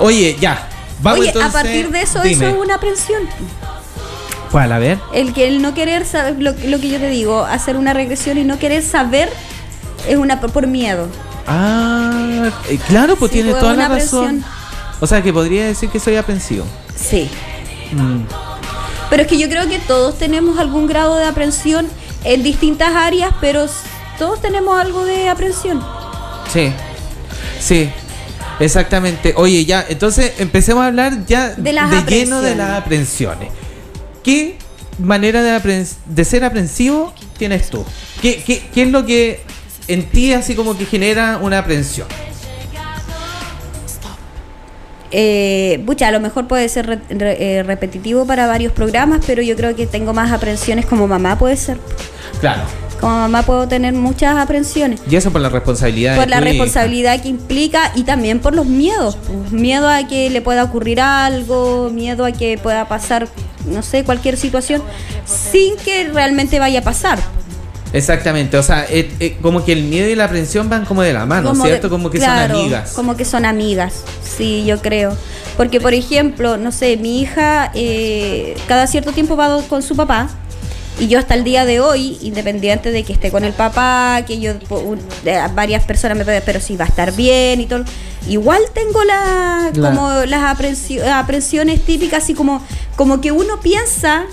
H: Oye, ya. Vamos
F: Oye,
H: entonces.
F: a partir de eso,
H: Dime.
F: eso es una aprensión.
H: ¿Cuál? A ver.
F: El que el no querer saber, lo, lo que yo te digo, hacer una regresión y no querer saber es una por, miedo.
H: Ah, eh, claro, pues
F: Sí,
H: tiene
F: pues,
H: toda la razón.
F: presión.
H: O sea, que podría decir que soy aprensivo.
F: Sí.
H: Mm.
F: Pero es que yo creo que todos tenemos algún grado de aprensión en distintas áreas, pero todos tenemos algo de aprensión.
H: Sí. Sí. Exactamente. Oye, ya, entonces empecemos a hablar ya
F: De las
H: lleno de las aprensiones. ¿Qué manera de, ser aprensivo tienes tú? ¿Qué, qué, qué es lo que en ti así como que genera una aprensión?
F: Eh, a lo mejor puede ser re- re- eh, repetitivo para varios programas, pero yo creo que tengo más aprensiones como mamá, puede ser.
H: Claro.
F: Como mamá puedo tener muchas aprensiones.
H: Y eso por la responsabilidad.
F: Por la
H: tu hija.
F: responsabilidad que implica y también por los miedos. pues, Miedo a que le pueda ocurrir algo, miedo a que pueda pasar, no sé, cualquier situación sin que realmente vaya a pasar.
H: Exactamente, o sea, eh, eh, como que el miedo y la aprensión van como de la mano,
F: Como
H: ¿cierto? como que
F: claro,
H: son amigas.
F: Como que son amigas, sí, yo creo. Porque, por ejemplo, no sé, mi hija eh, cada cierto tiempo va con su papá. Y yo hasta el día de hoy, independiente de que esté con el papá, que yo, po- un- de- varias personas me pueden, pero si va a estar bien y todo, igual tengo la, como las aprensi- aprensiones típicas, así como, como que uno piensa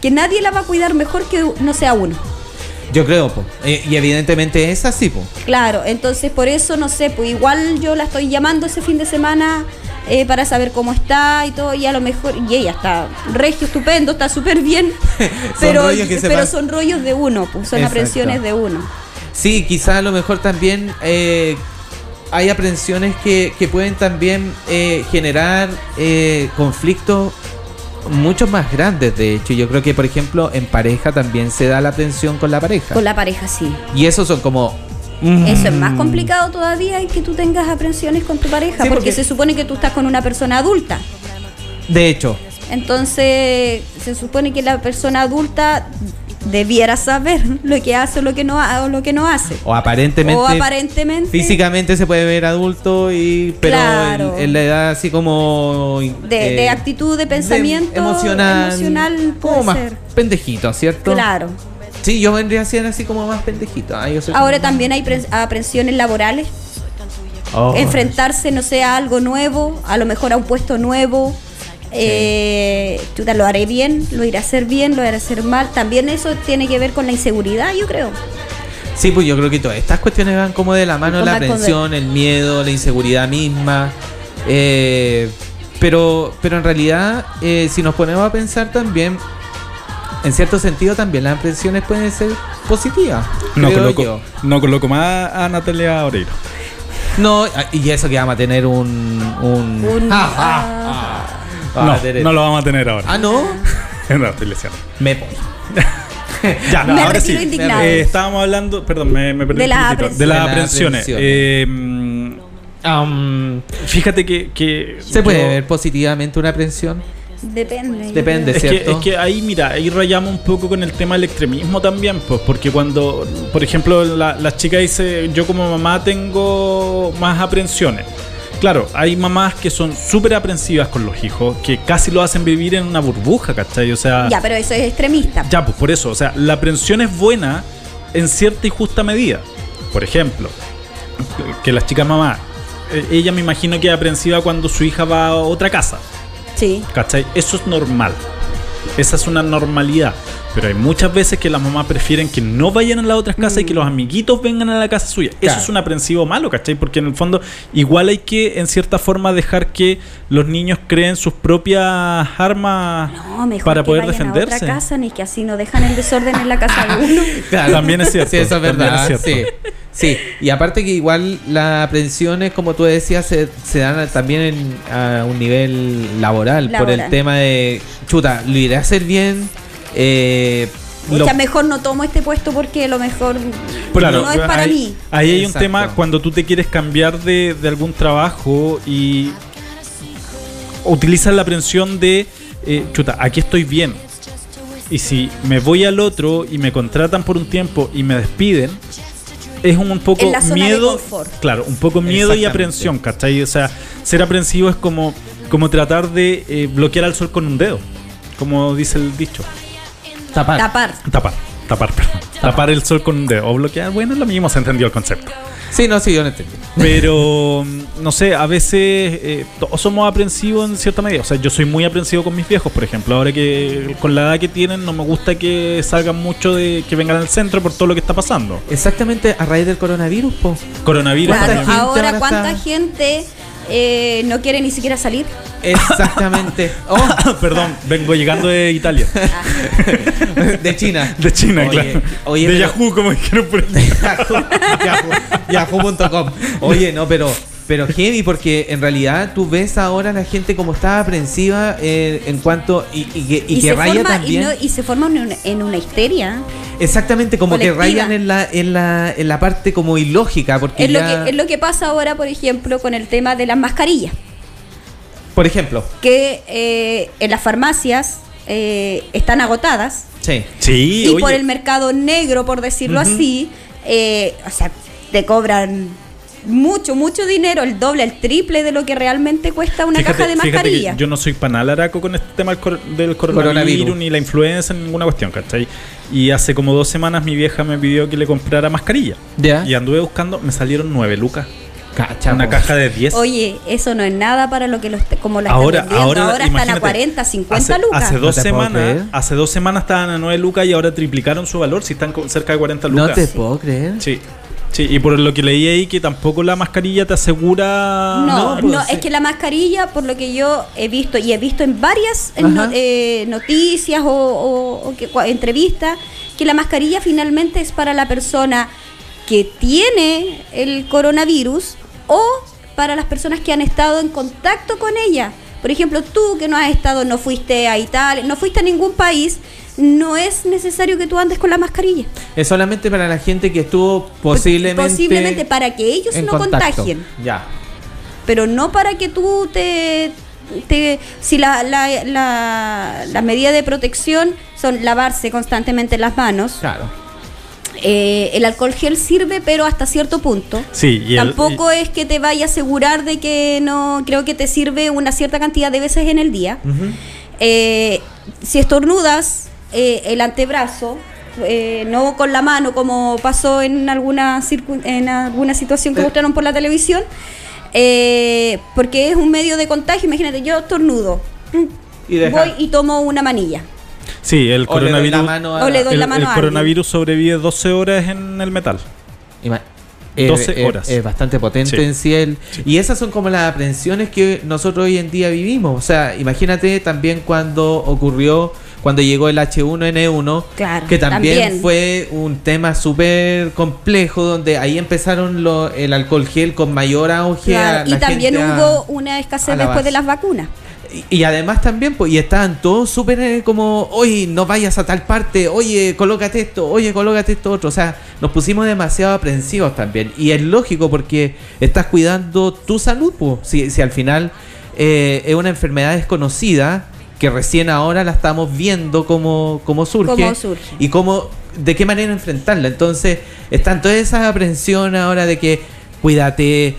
F: que nadie la va a cuidar mejor que no sea uno.
H: Yo creo, po. Eh, y evidentemente es así, po.
F: Claro, entonces por eso no sé, pues igual yo la estoy llamando ese fin de semana eh, para saber cómo está y todo, y a lo mejor, y ella está regio, estupendo, está súper bien, pero,
H: se
F: pero son rollos de uno, pues son
H: Exacto.
F: aprensiones de uno.
H: Sí, quizá a lo mejor también eh, hay aprensiones que, que pueden también eh, generar conflictos mucho más grandes, de hecho. Yo creo que, por ejemplo, en pareja también se da la aprensión con la pareja.
F: Con la pareja sí.
H: Y esos son como...
F: Eso es más complicado todavía y que tú tengas aprensiones con tu pareja,
H: Sí,
F: porque,
H: porque-
F: se supone que tú estás con una persona adulta.
H: De hecho,
F: Entonces, se supone que la persona adulta debiera saber lo que hace o lo que no, o lo que no hace.
H: o aparentemente...
F: O aparentemente
H: Físicamente se puede ver adulto y pero
F: Claro.
H: en, en la edad así como
F: de,
H: eh,
F: de actitud, de pensamiento
H: emocional,
F: emocional
H: como
F: puede
H: más
F: ser.
H: pendejito, ¿cierto?
F: Claro.
H: Sí, yo vendría a ser así como más pendejito. Ah, yo soy
F: Ahora
H: como-
F: también hay pres- aprensiones laborales,
H: Oh.
F: enfrentarse, no sé, a algo nuevo, a lo mejor a un puesto nuevo. Eh, chuta, lo haré bien, lo iré a hacer bien, lo iré a hacer mal. También eso tiene que ver con la inseguridad, yo creo.
H: Sí, pues yo creo que todas estas cuestiones van como de la mano la aprensión, el miedo, la inseguridad misma. Eh, pero, pero en realidad, eh, si nos ponemos a pensar también, en cierto sentido también las aprensiones pueden ser positivas.
E: No
H: creo
E: coloco,
H: yo.
E: no coloco más a Natalia Oreiro.
H: No, y eso que vamos a tener un... un...
F: Un-
H: Ah, ah, ah.
E: No,
H: tener-
E: no lo vamos a tener ahora.
H: Ah, ¿no?
E: no, estoy leseando.
H: Me pongo.
E: Ya,
F: Me
E: ahora sí.
F: indignado.
E: Eh, estábamos hablando, perdón, me, me perdí
F: De
E: un poquitito. De las aprensiones. Eh, mm,
H: Um,
E: fíjate que, que
H: ¿Se puede
E: yo-
H: ver positivamente una aprensión?
F: Depende.
H: Depende.
E: Es que,
H: ¿cierto?
E: es que ahí, mira, ahí rayamos un poco con el tema del extremismo también, pues, porque cuando, por ejemplo, la, la chica dice, yo como mamá tengo más aprensiones. Claro, hay mamás que son súper aprensivas con los hijos, que casi lo hacen vivir en una burbuja, ¿cachai? O sea,
F: Ya, pero eso es extremista.
E: ya, pues por eso, o sea, la aprensión es buena en cierta y justa medida. Por ejemplo, que la chica mamá, eh, ella me imagino que es aprensiva cuando su hija va a otra casa.
F: Sí.
E: ¿Cachai? Eso es normal. Esa es una normalidad. Pero hay muchas veces que las mamás prefieren que no vayan a las otras casas y que los amiguitos vengan a la casa suya.
H: Claro.
E: Eso es un aprensivo malo, ¿cachai? Porque en el fondo igual hay que, en cierta forma, dejar que los niños creen sus propias armas
F: No, mejor
E: para
F: que
E: poder
F: vayan a
E: defenderse.
F: otra casa, ni que así no dejan el desorden en la casa de uno.
H: Claro.
E: También es cierto,
H: Sí, eso es
E: también
H: verdad.
E: es cierto.
H: Sí. Sí, y aparte que igual las aprensiones, como tú decías, se, se dan también en- a un nivel laboral, por el tema de, chuta, lo iré a hacer bien. Eh,
F: O
H: lo-
F: sea, mejor no tomo este puesto porque lo mejor
E: Claro,
F: no es para
E: ahí,
F: mí.
E: Ahí hay un tema cuando tú te quieres cambiar de, de algún trabajo y utilizas la aprensión de, eh, chuta, aquí estoy bien. Y si me voy al otro y me contratan por un tiempo y me despiden, es un, un poco
F: En la zona de
E: miedo.
F: confort.
E: Claro, un poco miedo y aprensión, ¿cachai? O sea, ser aprensivo es como, como tratar de eh, bloquear al sol con un dedo, como dice el dicho.
H: tapar.
F: Tapar.
E: Tapar, tapar, perdón. Tapar el sol con un dedo o bloquear, bueno, es lo mismo, se entendió el concepto.
H: Sí, no, sí, yo no entendí.
E: Pero, mm, no sé, a veces eh, todos somos aprensivos en cierta medida. O sea, yo soy muy aprensivo con mis viejos, por ejemplo. Ahora que con la edad que tienen, no me gusta que salgan mucho de que vengan al centro por todo lo que está pasando.
H: Exactamente a raíz del coronavirus, po.
E: Coronavirus
F: Claro, ahora
H: ahora
F: cuánta gente eh, no quiere ni siquiera salir.
H: Exactamente. Oh,
E: Perdón, vengo llegando de Italia.
H: de China.
E: De China,
H: Oye,
E: claro.
H: oye,
E: de
H: pero-
E: Yahoo, como dijeron por ahí.
H: Yahoo- Yahoo.com. Oye, no, pero pero heavy porque en realidad tú ves ahora a la gente como está aprensiva eh, en cuanto y, y que, y que
F: se
H: raya
F: forma, y,
H: también
F: no- y se forma en una, en una histeria.
H: exactamente como que
F: colectiva.
H: rayan en la en la en la parte como ilógica porque
F: Es lo, que, es lo que pasa ahora, por ejemplo, con el tema de las mascarillas.
H: por ejemplo
F: Que eh, en las farmacias eh, están agotadas.
H: sí
E: Sí,
F: y
E: oye.
F: por el mercado negro, por decirlo así, eh, o sea, te cobran mucho, mucho dinero, el doble, el triple de lo que realmente cuesta una
E: Fíjate-
F: caja de mascarilla.
E: yo no soy panalaraco con este tema del, cor- del coronavirus,
H: Coronavirus.
E: ni la influenza, ni ninguna cuestión, ¿cachai? Y hace como dos semanas mi vieja me pidió que le comprara mascarilla.
H: ya
E: Y anduve buscando, me salieron nueve lucas.
H: Cacha,
E: una caja de 10.
F: Oye, eso no es nada para lo que los como la
E: ahora,
F: están
E: ahora,
F: Ahora, están a
E: imagínate,
F: 40, 50
E: hace,
F: lucas.
E: Hace dos
H: No
E: semanas, hace dos semanas estaban a 9 lucas y ahora triplicaron su valor, si están cerca de 40
H: no
E: lucas.
H: te puedo creer
E: Sí. Sí, y por lo que leí ahí que tampoco la mascarilla te asegura
F: No, no,
H: pues, sí.
F: es que la mascarilla, por lo que yo he visto y he visto en varias no- eh, noticias o, o- o que- entrevistas, que la mascarilla finalmente es para la persona que tiene el coronavirus o para las personas que han estado en contacto con ella. Por ejemplo, tú que no has estado, no fuiste a Italia, no fuiste a ningún país, no es necesario que tú andes con la mascarilla.
H: es solamente para la gente que estuvo posiblemente
F: Posiblemente para que ellos no
H: contacto.
F: contagien.
H: ya
F: pero no para que tú te... te- si la, la, la, la medida de protección son lavarse constantemente las manos,
H: claro
F: eh, el alcohol gel sirve, pero hasta cierto punto.
E: Sí, y el-
F: Tampoco es que te vaya a asegurar de que no, creo que te sirve una cierta cantidad de veces en el día. Eh, si estornudas eh, el antebrazo, eh, no con la mano como pasó en alguna, circu- en alguna situación que mostraron por la televisión, eh, porque es un medio de contagio. Imagínate, yo estornudo,
H: y deja
F: voy y tomo una manilla.
E: Sí, el coronavirus
H: mano a
F: O le doy
E: el,
F: la mano
E: el
F: a
E: coronavirus sobrevive 12 horas en el metal.
H: Ima- es-
E: 12
H: es-
E: horas.
H: Es, bastante potente
E: Sí.
H: en sí. el- Y esas son como las aprensiones que nosotros hoy en día vivimos. O sea, imagínate también cuando ocurrió, cuando llegó el H1N1,
F: Claro,
H: que también,
F: también.
H: fue un tema súper complejo, donde ahí empezaron lo- el alcohol gel con mayor auge.
F: Claro,
H: a
F: y
H: la
F: también
H: gente a-
F: hubo una escasez después de las vacunas.
H: Y, y además también, pues, y estaban todos súper eh, como, oye, no vayas a tal parte, oye, colócate esto, oye, colócate esto otro. O sea, nos pusimos demasiado aprensivos también. Y es lógico porque estás cuidando tu salud, pues. Si, si al final eh, es una enfermedad desconocida que recién ahora la estamos viendo cómo, cómo surge.
F: Cómo surge.
H: Y cómo, de qué manera enfrentarla. Entonces, están toda esa aprensión ahora de que cuídate,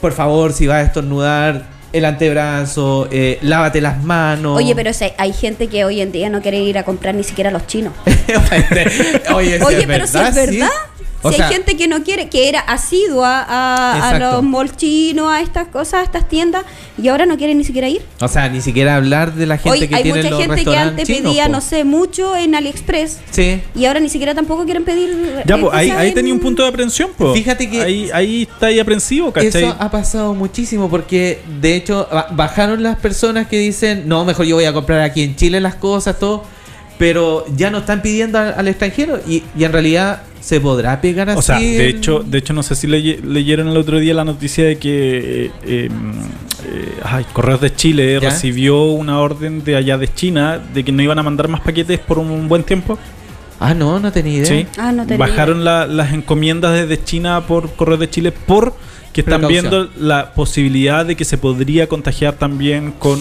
H: por favor, si vas a estornudar, el antebrazo, eh, lávate las manos.
F: Oye, pero si hay gente que hoy en día no quiere ir a comprar ni siquiera a los chinos.
H: Oye,
F: Oye,
H: si
F: pero si es
H: sí. O
F: si
H: sea,
F: hay gente que no quiere, que era asidua a, los malls chinos, a estas cosas, a estas tiendas, y ahora no quiere ni siquiera ir.
H: O sea, ni siquiera hablar de la gente
F: Hoy
H: que
F: hay
H: tiene
F: mucha
H: los
F: gente que
H: restaurantes
F: antes
H: chinos,
F: pedía,
H: po.
F: no sé, mucho en AliExpress,
H: Sí.
F: y ahora ni siquiera tampoco quieren pedir.
E: Ya,
F: eh,
E: pues ahí, ahí
F: en-
E: tenía un punto de aprensión, pues.
H: Fíjate que-
E: Ahí, ahí está ahí aprensivo, ¿cachai?
H: Eso ha pasado muchísimo porque de hecho ba- bajaron las personas que dicen, no, mejor yo voy a comprar aquí en Chile las cosas, todo, pero ya no están pidiendo al, al extranjero y, y en realidad se podrá pegar así.
E: O sea, de
H: en-
E: hecho, de hecho no sé si leye- leyeron el otro día la noticia de que eh, eh, eh, ay, Correos de Chile
H: ¿Ya?
E: recibió una orden de allá de China de que no iban a mandar más paquetes por un buen tiempo.
H: Ah, no, no tenía idea.
E: Sí.
F: Ah, no tenía
E: Bajaron la- las encomiendas desde China por Correos de Chile por que están
H: Precaución.
E: viendo la posibilidad de que se podría contagiar también con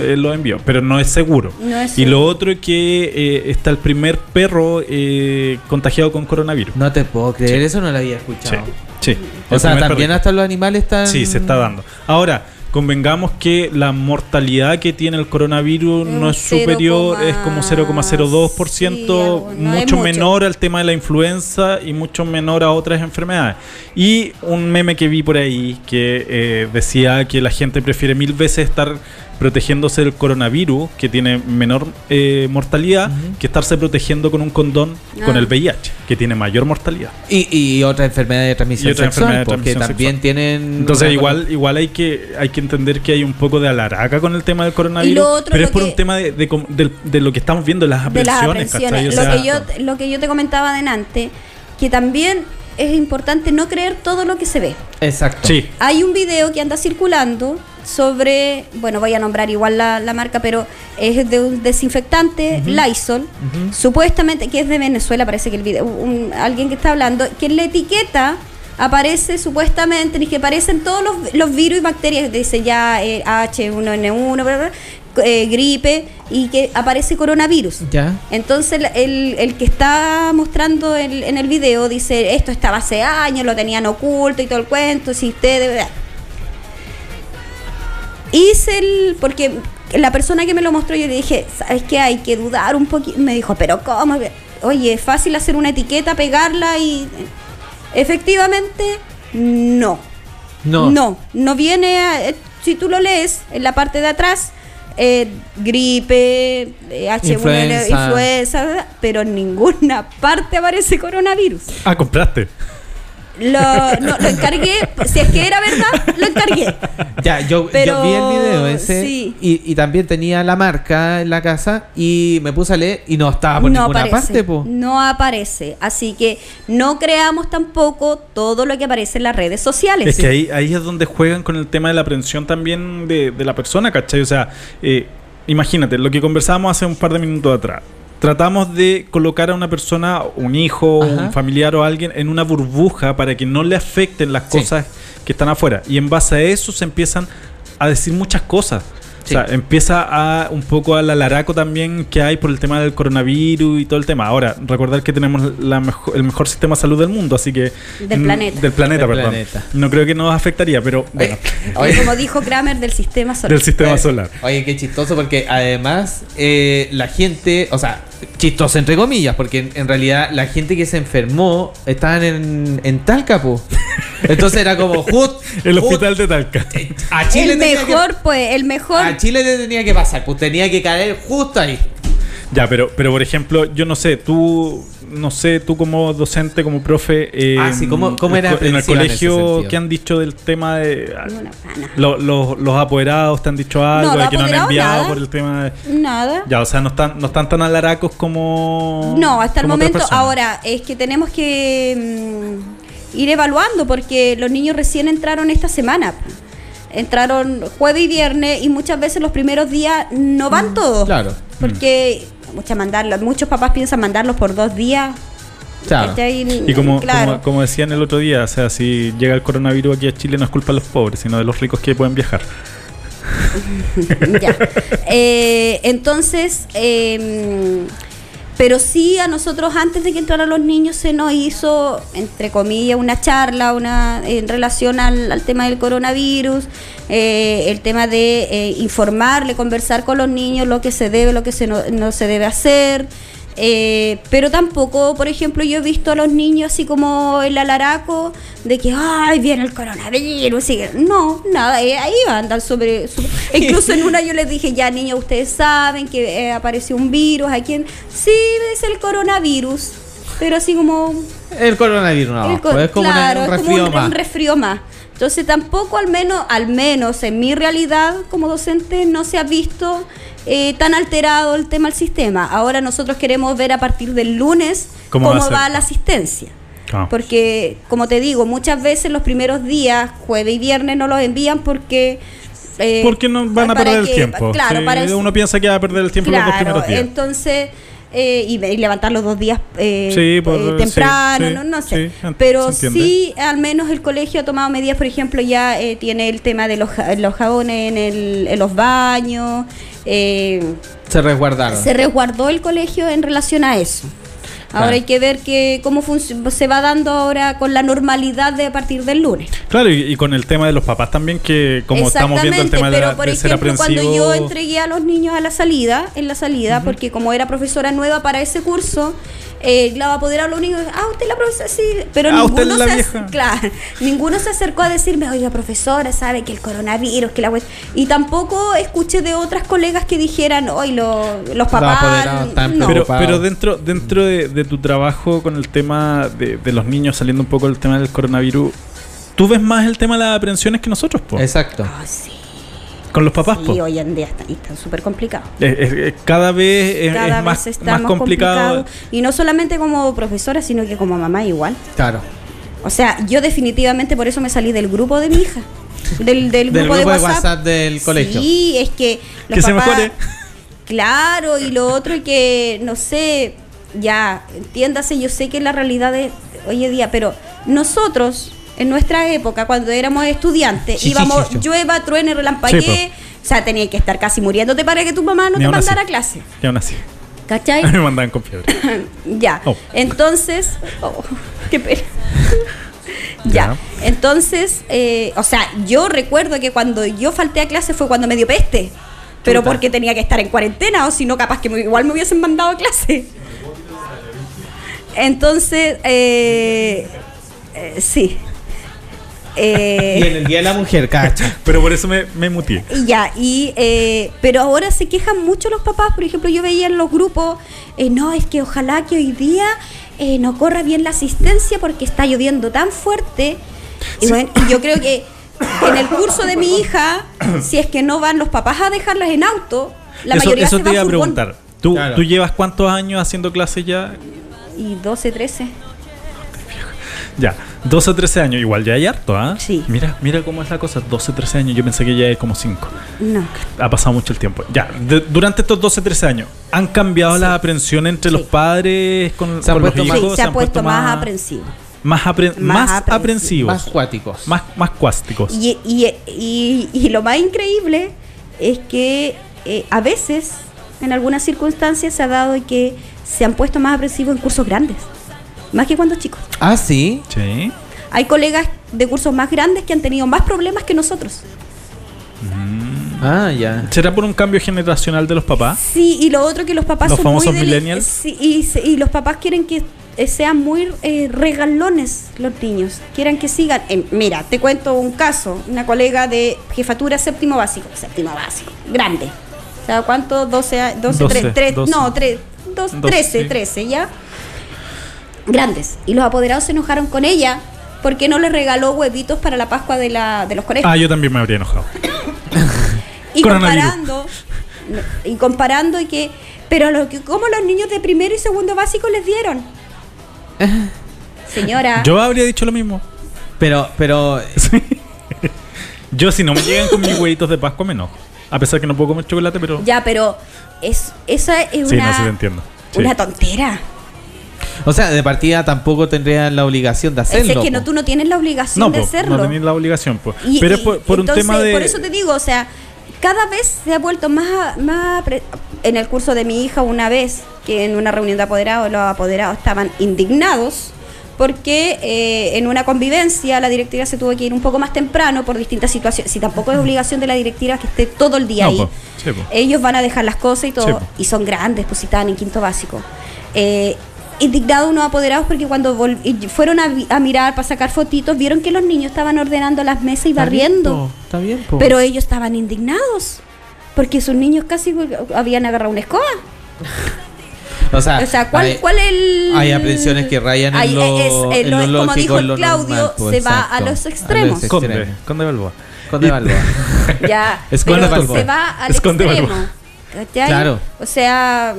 E: eh, los envíos, pero no es seguro.
F: No es
E: y lo otro es que eh, está el primer perro eh, contagiado con coronavirus.
H: No te puedo creer,
E: Sí.
H: eso no lo había
E: Sí,
H: escuchado.
E: sí.
H: O
E: El
H: sea, también
E: perrito.
H: hasta los animales están...
E: Sí, se está dando. Ahora, convengamos que la mortalidad que tiene el coronavirus
F: Un
E: no es superior,
F: 0,02%,
E: es como 0,02%,
F: sí, no
E: mucho. menor al tema de la influenza y mucho menor a otras enfermedades. Y un meme que vi por ahí que eh, decía que la gente prefiere mil veces estar protegiéndose del coronavirus, que tiene menor eh, mortalidad, que estarse protegiendo con un condón con
F: Ah.
E: el VIH, que tiene mayor mortalidad.
H: Y, y otra enfermedad de transmisión
E: Y otra
H: sexual,
E: enfermedad de
H: porque
E: transmisión
H: también
E: sexual.
H: tienen...
E: Entonces igual igual hay que hay que entender que hay un poco de alaraca con el tema del coronavirus,
F: otro,
E: pero es por
F: que-
E: un tema de, de lo que estamos viendo, las aprensiones.
F: Lo,
E: sea,
F: que yo, lo que yo te comentaba adelante, que también es importante no creer todo lo que se ve.
H: Exacto.
E: Sí,
F: Hay un video que anda circulando sobre, bueno, voy a nombrar igual la, la marca, pero es de un desinfectante Lysol, supuestamente que es de Venezuela, parece que el video, un- alguien que está hablando, que en la etiqueta aparece supuestamente, y que aparecen todos los, los virus y bacterias, dice ya eh, H1N1, bla, bla, eh, gripe, y que aparece coronavirus.
H: Ya.
F: Entonces el, el- que está mostrando el- en el video dice, esto estaba hace años, lo tenían oculto y todo el cuento, si ustedes... Hice el... porque la persona que me lo mostró yo le dije, ¿sabes qué? Hay que dudar un poquito. Me dijo, pero ¿cómo? Oye, es fácil hacer una etiqueta, pegarla y... Efectivamente, no.
H: No.
F: No, no viene, a- eh, si tú lo lees en la parte de atrás, eh, gripe, eh, H1N1,
H: Influenza.
F: influenza, pero en ninguna parte aparece coronavirus.
E: ah, compraste.
F: Lo, no, lo encargué, si es que era verdad, lo encargué.
H: Ya, yo,
F: Pero,
H: yo vi el video ese
F: sí.
H: y, y también tenía la marca en la casa y me puse a leer y no estaba por
F: no
H: ninguna
F: aparece,
H: parte, po.
F: no aparece. Así que no creamos tampoco todo lo que aparece en las redes sociales.
E: Es que ahí, ahí es donde juegan con el tema de la aprensión también de, de la persona, ¿cachai? O sea, eh, imagínate, lo que conversábamos hace un par de minutos atrás. Tratamos de colocar a una persona, un hijo,
H: Ajá.
E: un familiar o alguien en una burbuja para que no le afecten las
H: Sí.
E: cosas que están afuera. Y en base a eso se empiezan a decir muchas cosas.
H: Sí.
E: O sea, empieza a un poco al alaraco también que hay por el tema del coronavirus y todo el tema. Ahora, recordar que tenemos la mejo- el mejor sistema de salud del mundo, así que...
F: Del planeta.
E: Del planeta,
H: Del
E: perdón.
H: planeta.
E: No creo que nos afectaría, pero bueno,
H: Oye,
F: Como dijo Kramer del sistema solar.
E: del sistema solar.
H: Oye, qué chistoso porque además eh, la gente, o sea, chistoso entre comillas, porque en, en realidad la gente que se enfermó estaban en, en Talca, po. Entonces era como justo
E: El hospital de Talca.
H: a Chile
F: el
H: tenía
F: mejor, pues, el mejor.
H: que, a Chile le tenía que pasar, pues tenía que caer justo ahí.
E: Ya, pero, pero por ejemplo, yo no sé, tú, no sé, tú como docente, como profe, eh,
H: Ah, sí, ¿cómo- cómo era
E: en el
H: en
E: colegio,
H: sentido?
E: ¿qué han dicho del tema de
F: Una pana.
E: lo- los- los apoderados? ¿Te han dicho algo?
F: No,
E: de que no han enviado
F: nada.
E: por el tema de...
F: Nada.
E: Ya, o sea, no están, no están tan alaracos como...
F: No, hasta el
E: como
F: momento. Ahora, es que tenemos que mm, ir evaluando porque los niños recién entraron esta semana. entraron jueves y viernes y muchas veces los primeros días no van todos.
H: Claro.
F: Porque muchos papás piensan mandarlos por dos días.
E: Y como,
F: Claro.
E: como, como decían el otro día, o sea, si llega el coronavirus aquí a Chile no es culpa de los pobres, sino de los ricos que pueden viajar.
F: Ya. Eh, entonces, eh, pero sí a nosotros antes de que entraran los niños se nos hizo, entre comillas, una charla una en relación al, al tema del coronavirus, eh, el tema de eh, informarle, conversar con los niños lo que se debe, lo que se no, no se debe hacer. Eh, pero tampoco, por ejemplo, yo he visto a los niños así como el alaraco de que, ay, viene el coronavirus. y que- no, nada, eh, ahí andan sobre, sobre- Incluso en una yo les dije, ya niños, ustedes saben que eh, apareció un virus aquí en... Sí, es el coronavirus, pero así como...
H: El coronavirus, no.
F: el co-
H: pues es como
F: claro,
H: una- un
F: es como
H: resfrío
F: un,
H: más.
F: un resfrío más. Entonces tampoco al menos, al menos en mi realidad como docente no se ha visto eh, tan alterado el tema del sistema. Ahora nosotros queremos ver a partir del lunes
E: ¿Cómo
F: cómo,
E: va
F: la asistencia.
E: Ah.
F: Porque, como te digo, muchas veces los primeros días, jueves y viernes, no los envían porque... eh,
E: Porque no van a perder el tiempo.
F: Claro,
E: Sí,
F: para el-
E: uno piensa que va a perder el tiempo los dos
F: Claro,
E: primeros días.
F: entonces, eh, y, y levantar los dos días eh,
E: Sí, por-
F: eh, temprano,
E: sí,
F: no, no sé.
E: sí,
F: Pero sí, al menos el colegio ha tomado medidas, por ejemplo, ya eh, tiene el tema de los, ja- los jabones en, el- en los baños. eh,
H: Se resguardaron.
F: se resguardó el colegio en relación a eso. Ahora
E: Claro.
F: hay que ver que cómo se va dando ahora con la normalidad de a partir del lunes.
E: Claro, y, y con el tema de los papás también, que como estamos viendo el tema de,
F: pero
E: la-
F: por
E: de ser
F: ejemplo, cuando
E: aprensivo.
F: yo entregué a los niños a la salida, en la salida, porque como era profesora nueva para ese curso, eh, la apodera a los niños, ah, usted es la profesora, sí, pero
E: Ah, usted
F: ninguno,
E: es la
F: se,
E: vieja.
F: claro, ninguno se acercó a decirme, oiga, profesora, sabe que el coronavirus, que la web-". Y tampoco escuché de otras colegas que dijeran, hoy los papás. no.
E: Pero, pero dentro, dentro de, de tu trabajo con el tema de, de los niños, saliendo un poco del tema del coronavirus, ¿tú ves más el tema de las aprensiones que nosotros, po?
H: Exacto.
F: Ah, sí,
E: Con los papás, po.
F: sí, hoy en día está, y está súper complicado.
E: Es- es- es- cada vez es,
F: Cada
E: es más,
F: vez
E: más
F: estamos
E: complicado.
F: complicados. Y no solamente como profesora, sino que como mamá igual.
H: Claro.
F: O sea, yo definitivamente por eso me salí del grupo de mi hija. Del, del
H: Del
F: grupo, de, WhatsApp.
H: WhatsApp del colegio.
F: Sí, es que los
E: Que se mejore.
F: Claro, y lo otro es que, no sé, ya, entiéndase, yo sé que la realidad de hoy en día, pero nosotros, en nuestra época, cuando éramos estudiantes,
H: Sí,
F: íbamos,
H: sí, sí.
F: llueva, truene, relampaguee, o sea, tenías que estar casi muriéndote para que tu mamá no
E: Ni
F: te mandara a clase.
E: Y aún así.
F: ¿Cachai?
E: me mandaban con fiebre.
F: Ya.
E: Oh.
F: Entonces, oh, qué pena. ya.
E: Ya.
F: Entonces, eh, o sea, yo recuerdo que cuando yo falté a clase fue cuando me dio peste. Pero
H: Chuta.
F: porque tenía que estar en cuarentena o si no, capaz que me- igual me hubiesen mandado a clase. Entonces, eh, eh, sí. Eh,
H: Y en el Día de la Mujer, cacha.
E: Pero por eso me, me mutié.
F: ya, y, eh, pero ahora se quejan mucho los papás. Por ejemplo, yo veía en los grupos, eh, no, es que ojalá que hoy día eh, no corra bien la asistencia porque está lloviendo tan fuerte. Y, bueno, y yo creo que en el curso de mi hija, si es que no van los papás a dejarlas en auto, la
E: eso
F: mayoría
E: eso
F: se
E: te
F: va
E: iba a preguntar. ¿Tú,
H: Claro.
E: ¿Tú llevas cuántos años haciendo clases ya?
F: Y 12, 13.
E: Ya, 12 o 13 años, igual ya hay harto, ¿ah?
F: Sí.
E: Mira, mira cómo es la cosa, 12 o 13 años, yo pensé que ya hay como 5.
F: No.
E: Ha pasado mucho el tiempo. Ya, de- durante estos 12 o 13 años, ¿han cambiado las aprensiones entre los padres con,
H: Se han
E: con los
H: puesto más-
E: hijos?
F: Sí, se ha puesto más aprensivo.
E: Más, apre-
F: más
E: más
F: aprensivo.
E: aprensivos.
H: Más cuáticos.
E: Más, más cuásticos.
F: Y, y- y- y lo más increíble es que eh, a veces, en algunas circunstancias, se ha dado que se han puesto más aprensivos en cursos grandes, más que cuando chicos.
H: Ah, sí.
E: Sí.
F: Hay colegas de cursos más grandes que han tenido más problemas que nosotros.
H: Ah, ya.
E: ¿Será por un cambio generacional de los papás?
F: Sí, y lo otro que los papás
E: ¿Los
F: son
E: famosos
F: muy
E: millennials?
F: Sí, y, y los papás quieren que eh, sean muy eh, regalones los niños. Quieren que sigan. eh, mira, te cuento un caso. Una colega de jefatura séptimo básico. Séptimo básico. Grande. O sea, ¿cuánto? 12, a- 12,
E: 12,
F: 3, 3,
E: 12.
F: no, 3, 2,
E: 12,
F: 13,
E: sí.
F: 13, ¿ya? Grandes. Y los apoderados se enojaron con ella porque no les regaló huevitos para la Pascua de, la, de los colegios.
E: Ah, yo también me habría enojado.
F: Y comparando, y comparando y que, pero lo que, ¿cómo los niños de primero y segundo básico les dieron? Señora,
E: Yo habría dicho lo mismo.
H: Pero, pero.
E: Yo si no me llegan con mis huevitos de Pascua me enojo. A pesar que no puedo comer chocolate, pero...
F: Ya, pero es, esa es
E: Sí,
F: una,
E: no, sí te entiendo. Sí.
F: una tontera.
H: O sea, de partida tampoco tendrían la obligación de
F: Es
H: hacerlo.
F: que no, tú no tienes la obligación
E: No,
F: de
E: po,
F: hacerlo.
E: no tenéis la obligación, pues.
F: Y-
E: Pero es
F: y-
E: por, por un tema de...
F: Por eso te digo, o sea, cada vez se ha vuelto más, más pre- en el curso de mi hija una vez que en una reunión de apoderados los apoderados estaban indignados porque eh, en una convivencia la directiva se tuvo que ir un poco más temprano por distintas situaciones. Si tampoco es obligación de la directiva que esté todo el día
E: No,
F: ahí.
E: po. Sí, po.
F: Ellos van a dejar las cosas y todo,
E: Sí,
F: y son grandes, pues si estaban en quinto básico. Eh, indignados unos apoderados porque cuando fueron a, vi- a mirar para sacar fotitos, vieron que los niños estaban ordenando las mesas y
H: Está bien,
F: barriendo.
H: po, Está bien, po.
F: Pero ellos estaban indignados porque sus niños casi habían agarrado una escoba.
H: O sea,
F: O sea, ¿cuál,
H: hay,
F: cuál es el...?
H: hay aprensiones que rayan en
F: Hay-
H: lo,
F: es-
H: en
F: lo-
H: lo
F: como
H: lógico,
F: dijo
H: en lo
F: Claudio,
H: normal, po,
F: se va
H: exacto.
F: a los extremos.
E: Conde. Conde Balboa.
H: Conde Balboa.
F: Ya,
H: Esconde Balboa.
F: se va al
E: Esconde
F: extremo.
H: Claro.
F: O sea,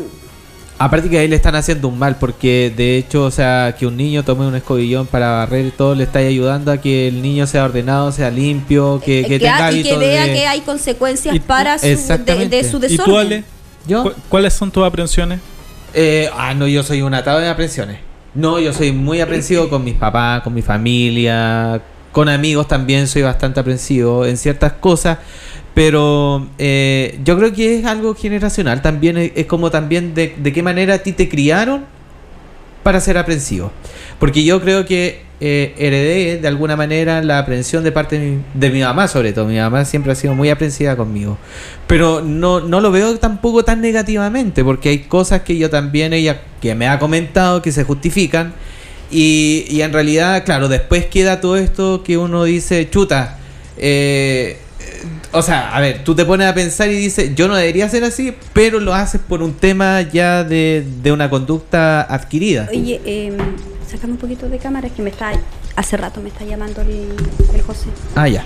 H: Aparte que ahí le están haciendo un mal, porque de hecho, o sea, que un niño tome un escobillón para barrer y todo, le está ayudando a que el niño sea ordenado, sea limpio, que, que
F: que
H: tenga
F: ha- y que vea
H: de-
F: que hay consecuencias
E: Y-
F: para su, de, de su
E: ¿Y
F: desorden.
E: tú, Ale?
H: ¿Yo?
E: ¿Cu- ¿Cuáles son tus aprensiones?
H: Eh, ah, no, yo soy un atado de aprensiones. No, yo soy muy aprensivo con mis papás, con mi familia, con amigos también soy bastante aprensivo en ciertas cosas, pero eh, yo creo que es algo generacional. También es, como también de, de qué manera a ti te criaron para ser aprensivo. Porque yo creo que eh, heredé de alguna manera la aprensión de parte de mi, de mi mamá, sobre todo. Mi mamá siempre ha sido muy aprensiva conmigo. Pero no, no lo veo tampoco tan negativamente, porque hay cosas que yo también, ella que me ha comentado, que se justifican. Y, y en realidad, claro, después queda todo esto que uno dice, chuta. eh, o sea, a ver, tú te pones a pensar y dices, yo no debería ser así, pero lo haces por un tema ya de, de una conducta adquirida.
F: Oye, eh, un poquito de cámara, es que me está... Hace rato me está llamando el, el José.
H: Ah, ya.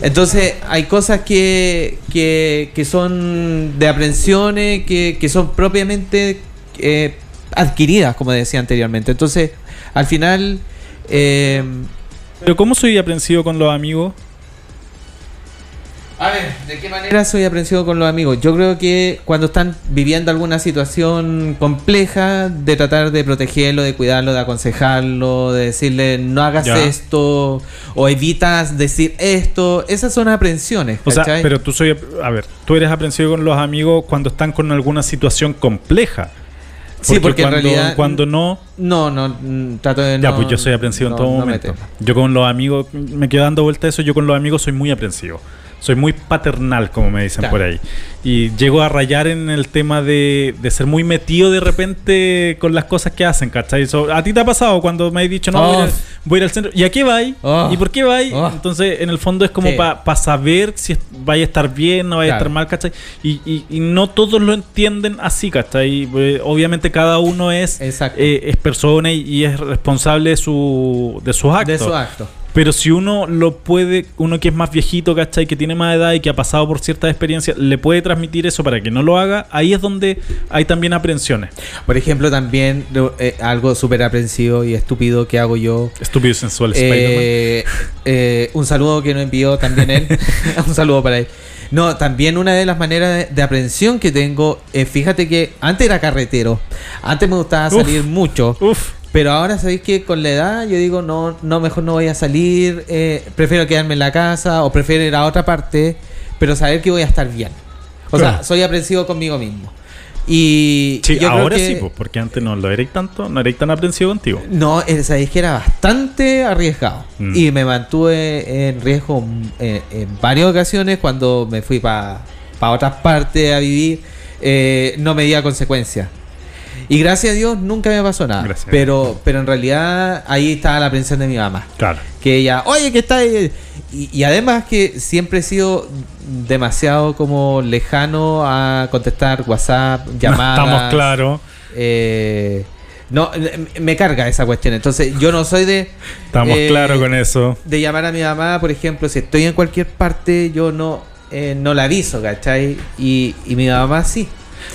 H: Entonces, hay cosas que, que, que son de aprensiones, que, que son propiamente eh, adquiridas, como decía anteriormente. Entonces, al final, eh,
E: Pero ¿cómo soy aprensivo con los amigos?
H: A ver, ¿de qué manera soy aprensivo con los amigos? Yo creo que cuando están viviendo alguna situación compleja, de tratar de protegerlo, de cuidarlo, de aconsejarlo, de decirle no hagas
E: Ya.
H: esto o evitas decir esto, esas son aprensiones.
E: O sea, pero tú soy, a ver, tú eres aprensivo con los amigos cuando están con alguna situación compleja.
H: Sí, porque en
E: cuando,
H: realidad-
E: cuando no,
H: No, no, mm, trato de
E: ya
H: no-
E: pues yo soy aprensivo
H: no-
E: en todo
H: no me
E: momento. Yo con los amigos me quedo dando vuelta a eso, yo con los amigos soy muy aprensivo. Soy muy paternal, como me dicen
H: Claro.
E: por ahí. Y llego a rayar en el tema de, de ser muy metido de repente con las cosas que hacen, ¿cachai? So, a ti te ha pasado cuando me has dicho, no, voy, a
H: Oh.
E: voy a ir al centro. ¿Y a qué vais?
H: Oh.
E: ¿Y por qué vais?
H: Oh.
E: Entonces, en el fondo es como
H: Sí.
E: para saber si vaya a estar bien, no vaya a estar mal, ¿cachai? Y, y- y no todos lo entienden así, ¿cachai? Eh, obviamente cada uno es, eh, es persona y, y es responsable de, su, de sus actos.
H: De su acto.
E: Pero si uno lo puede, uno que es más viejito, ¿cachai? Que tiene más edad y que ha pasado por ciertas experiencias, le puede transmitir eso para que no lo haga, ahí es donde hay también aprensiones.
H: Por ejemplo, también eh, algo súper aprensivo y estúpido que hago yo.
E: Estúpido y sensual Spider-Man.
H: Eh, eh, un saludo que nos envió también él. un saludo para él. No, también una de las maneras de, de aprensión que tengo, eh, fíjate que antes era carretero, antes me gustaba
E: Uf.
H: salir mucho,
E: Uf.
H: Pero ahora sabéis que con la edad yo digo, no, no, mejor no voy a salir, eh, prefiero quedarme en la casa o prefiero ir a otra parte, pero saber que voy a estar bien. O
E: Claro.
H: sea, soy aprensivo conmigo mismo. Y
E: Sí,
H: creo
E: ahora
H: que-
E: sí, pues, porque antes no lo erais tanto, no erais tan aprensivo contigo.
H: no, eh, sabéis que era bastante arriesgado.
E: Mm.
H: Y me mantuve en riesgo mm, en, en varias ocasiones cuando me fui para otras partes a vivir. eh, no me di consecuencias. Y gracias a Dios nunca me pasó nada.
E: Gracias
H: Pero, pero en realidad ahí estaba la aprensión de mi mamá.
E: Claro.
H: Que ella, oye, que está ahí?". Y, y además que siempre he sido demasiado como lejano a contestar WhatsApp, llamadas.
E: Estamos.
H: Eh, no, eh, me carga esa cuestión. Entonces, yo no soy de.
E: Estamos
H: eh,
E: claros con eso.
H: De llamar a mi mamá, por ejemplo, si estoy en cualquier parte, yo no, eh, no la aviso, ¿cachai? Y, y mi mamá sí.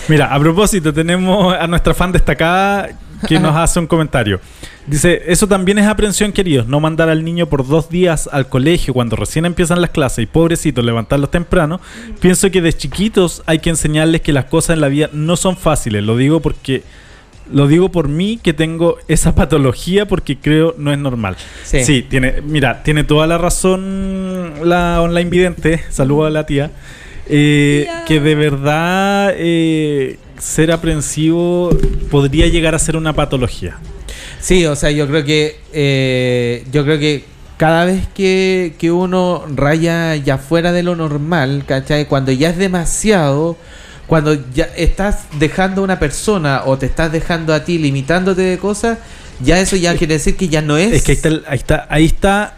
E: Mira, a propósito, tenemos a nuestra fan destacada que nos hace un comentario. Dice, eso también es aprensión, queridos. No mandar al niño por dos días al colegio cuando recién empiezan las clases y pobrecitos levantarlos temprano. Pienso que de chiquitos hay que enseñarles que las cosas en la vida no son fáciles. Lo digo porque... Lo digo por mí que tengo esa patología porque creo no es normal.
H: Sí.
E: tiene, mira, tiene toda la razón la online vidente. Saludo a la tía. Eh, que de verdad eh, ser aprensivo podría llegar a ser una patología.
H: Sí, o sea, yo creo que eh, yo creo que cada vez que, que uno raya ya fuera de lo normal, ¿cachai? Cuando ya es demasiado, cuando ya estás dejando a una persona o te estás dejando a ti limitándote de cosas, ya eso ya quiere decir que ya no es.
E: Es que ahí está, ahí está, ahí está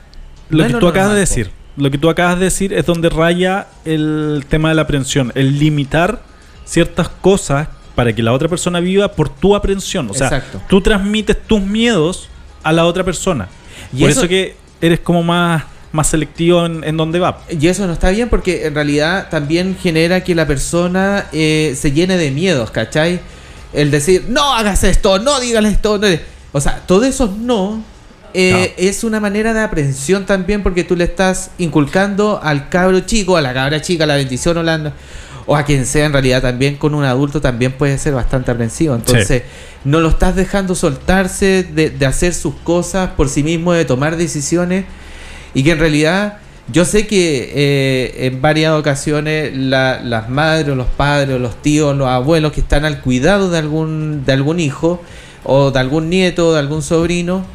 E: lo
H: No es
E: que
H: lo
E: tú acabas de decir. Lo que tú acabas de decir es donde raya el tema de la aprensión, el limitar ciertas cosas para que la otra persona viva por tu aprensión. O sea,
H: Exacto.
E: tú transmites tus miedos a la otra persona.
H: Y
E: por
H: eso-
E: eso, que eres como más, más selectivo en, en dónde va.
H: Y eso no está bien porque en realidad también genera que la persona eh, se llene de miedos, ¿cachai? El decir, no hagas esto, no digas esto. no". O sea, todo eso no, eh, es una manera de aprensión también porque tú le estás inculcando al cabro chico, a la cabra chica, a la bendición la- o a quien sea en realidad también con un adulto también puede ser bastante aprensivo. Entonces, no lo estás dejando soltarse de, de hacer sus cosas por sí mismo, de tomar decisiones. Y que en realidad yo sé que eh, en varias ocasiones la- las madres, los padres, o los tíos, los abuelos que están al cuidado de algún, de algún hijo o de algún nieto o de algún sobrino,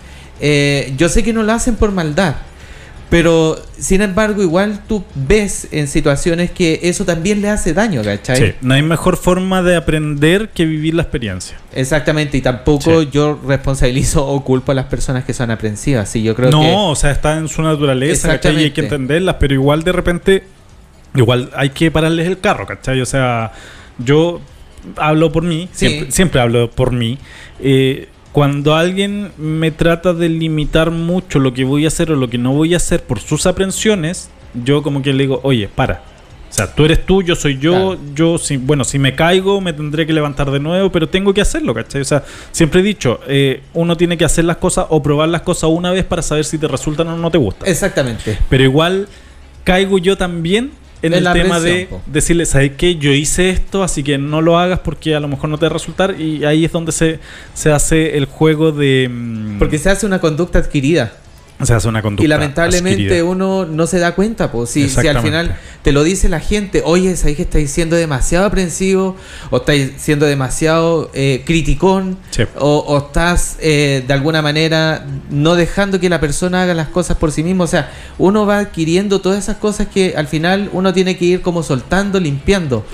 H: eh, yo sé que no lo hacen por maldad. Pero, sin embargo, igual tú ves en situaciones que eso también le hace daño, ¿cachai?
E: Sí, no hay mejor forma de aprender que vivir la experiencia.
H: Exactamente, y tampoco yo responsabilizo o culpo a las personas que son aprensivas. Sí, yo creo
E: no,
H: que...
E: o sea, está en su naturaleza, ¿cachai? Y hay que entenderlas, pero igual de repente, igual hay que pararles el carro, ¿cachai? O sea, yo hablo por mí,
H: Sí.
E: siempre, siempre hablo por mí. Eh, cuando alguien me trata de limitar mucho lo que voy a hacer o lo que no voy a hacer por sus aprensiones, yo como que le digo, oye, para. O sea, tú eres tú, yo soy yo, yo, si, bueno, si me caigo me tendré que levantar de nuevo, pero tengo que hacerlo, ¿cachai? O sea, siempre he dicho, eh, uno tiene que hacer las cosas o probar las cosas una vez para saber si te resultan o no te gustan.
H: Exactamente.
E: Pero igual caigo yo también en
H: En
E: el tema
H: presión,
E: de
H: po.
E: decirle, ¿sabes qué? Yo hice esto, así que no lo hagas porque a lo mejor no te va a resultar. Y ahí es donde se, se hace el juego de... mm,
H: Porque se hace una conducta adquirida.
E: Se hace una conducta
H: Y lamentablemente
E: adquirida.
H: uno no se da cuenta, pues si, si al final te lo dice la gente, oye, sabes que estáis siendo demasiado aprensivo, o estáis siendo demasiado eh, criticón,
E: Sí.
H: o, o estás eh, de alguna manera no dejando que la persona haga las cosas por sí mismo. O sea, uno va adquiriendo todas esas cosas que al final uno tiene que ir como soltando, limpiando.